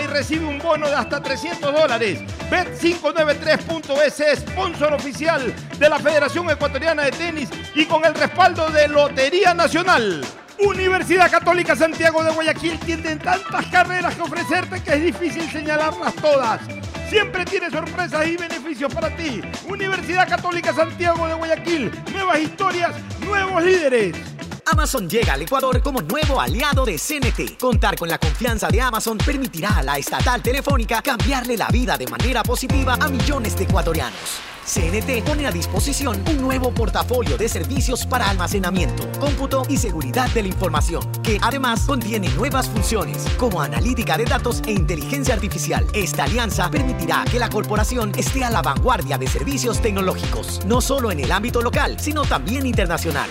y recibe un bono de hasta 300 dólares. Bet593.es, sponsor oficial de la Federación Ecuatoriana de Tenis y con el respaldo de Lotería Nacional. Universidad Católica Santiago de Guayaquil tiene tantas carreras que ofrecerte que es difícil señalarlas todas. Siempre tiene sorpresas y beneficios para ti. Universidad Católica Santiago de Guayaquil. Nuevas historias, nuevos líderes. Amazon llega al Ecuador como nuevo aliado de CNT. Contar con la confianza de Amazon permitirá a la estatal telefónica cambiarle la vida de manera positiva a millones de ecuatorianos. CNT pone a disposición un nuevo portafolio de servicios para almacenamiento, cómputo y seguridad de la información, que además contiene nuevas funciones como analítica de datos e inteligencia artificial. Esta alianza permitirá que la corporación esté a la vanguardia de servicios tecnológicos, no solo en el ámbito local, sino también internacional.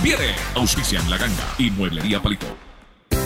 conviene. Auspician La Ganga y Mueblería Palito.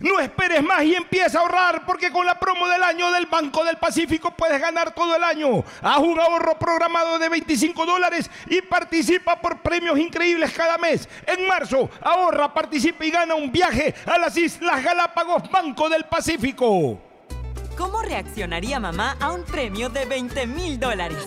No esperes más y empieza a ahorrar porque con la promo del año del Banco del Pacífico puedes ganar todo el año. Haz un ahorro programado de 25 dólares y participa por premios increíbles cada mes. En marzo, ahorra, participa y gana un viaje a las Islas Galápagos Banco del Pacífico. ¿Cómo reaccionaría mamá a un premio de 20 mil dólares?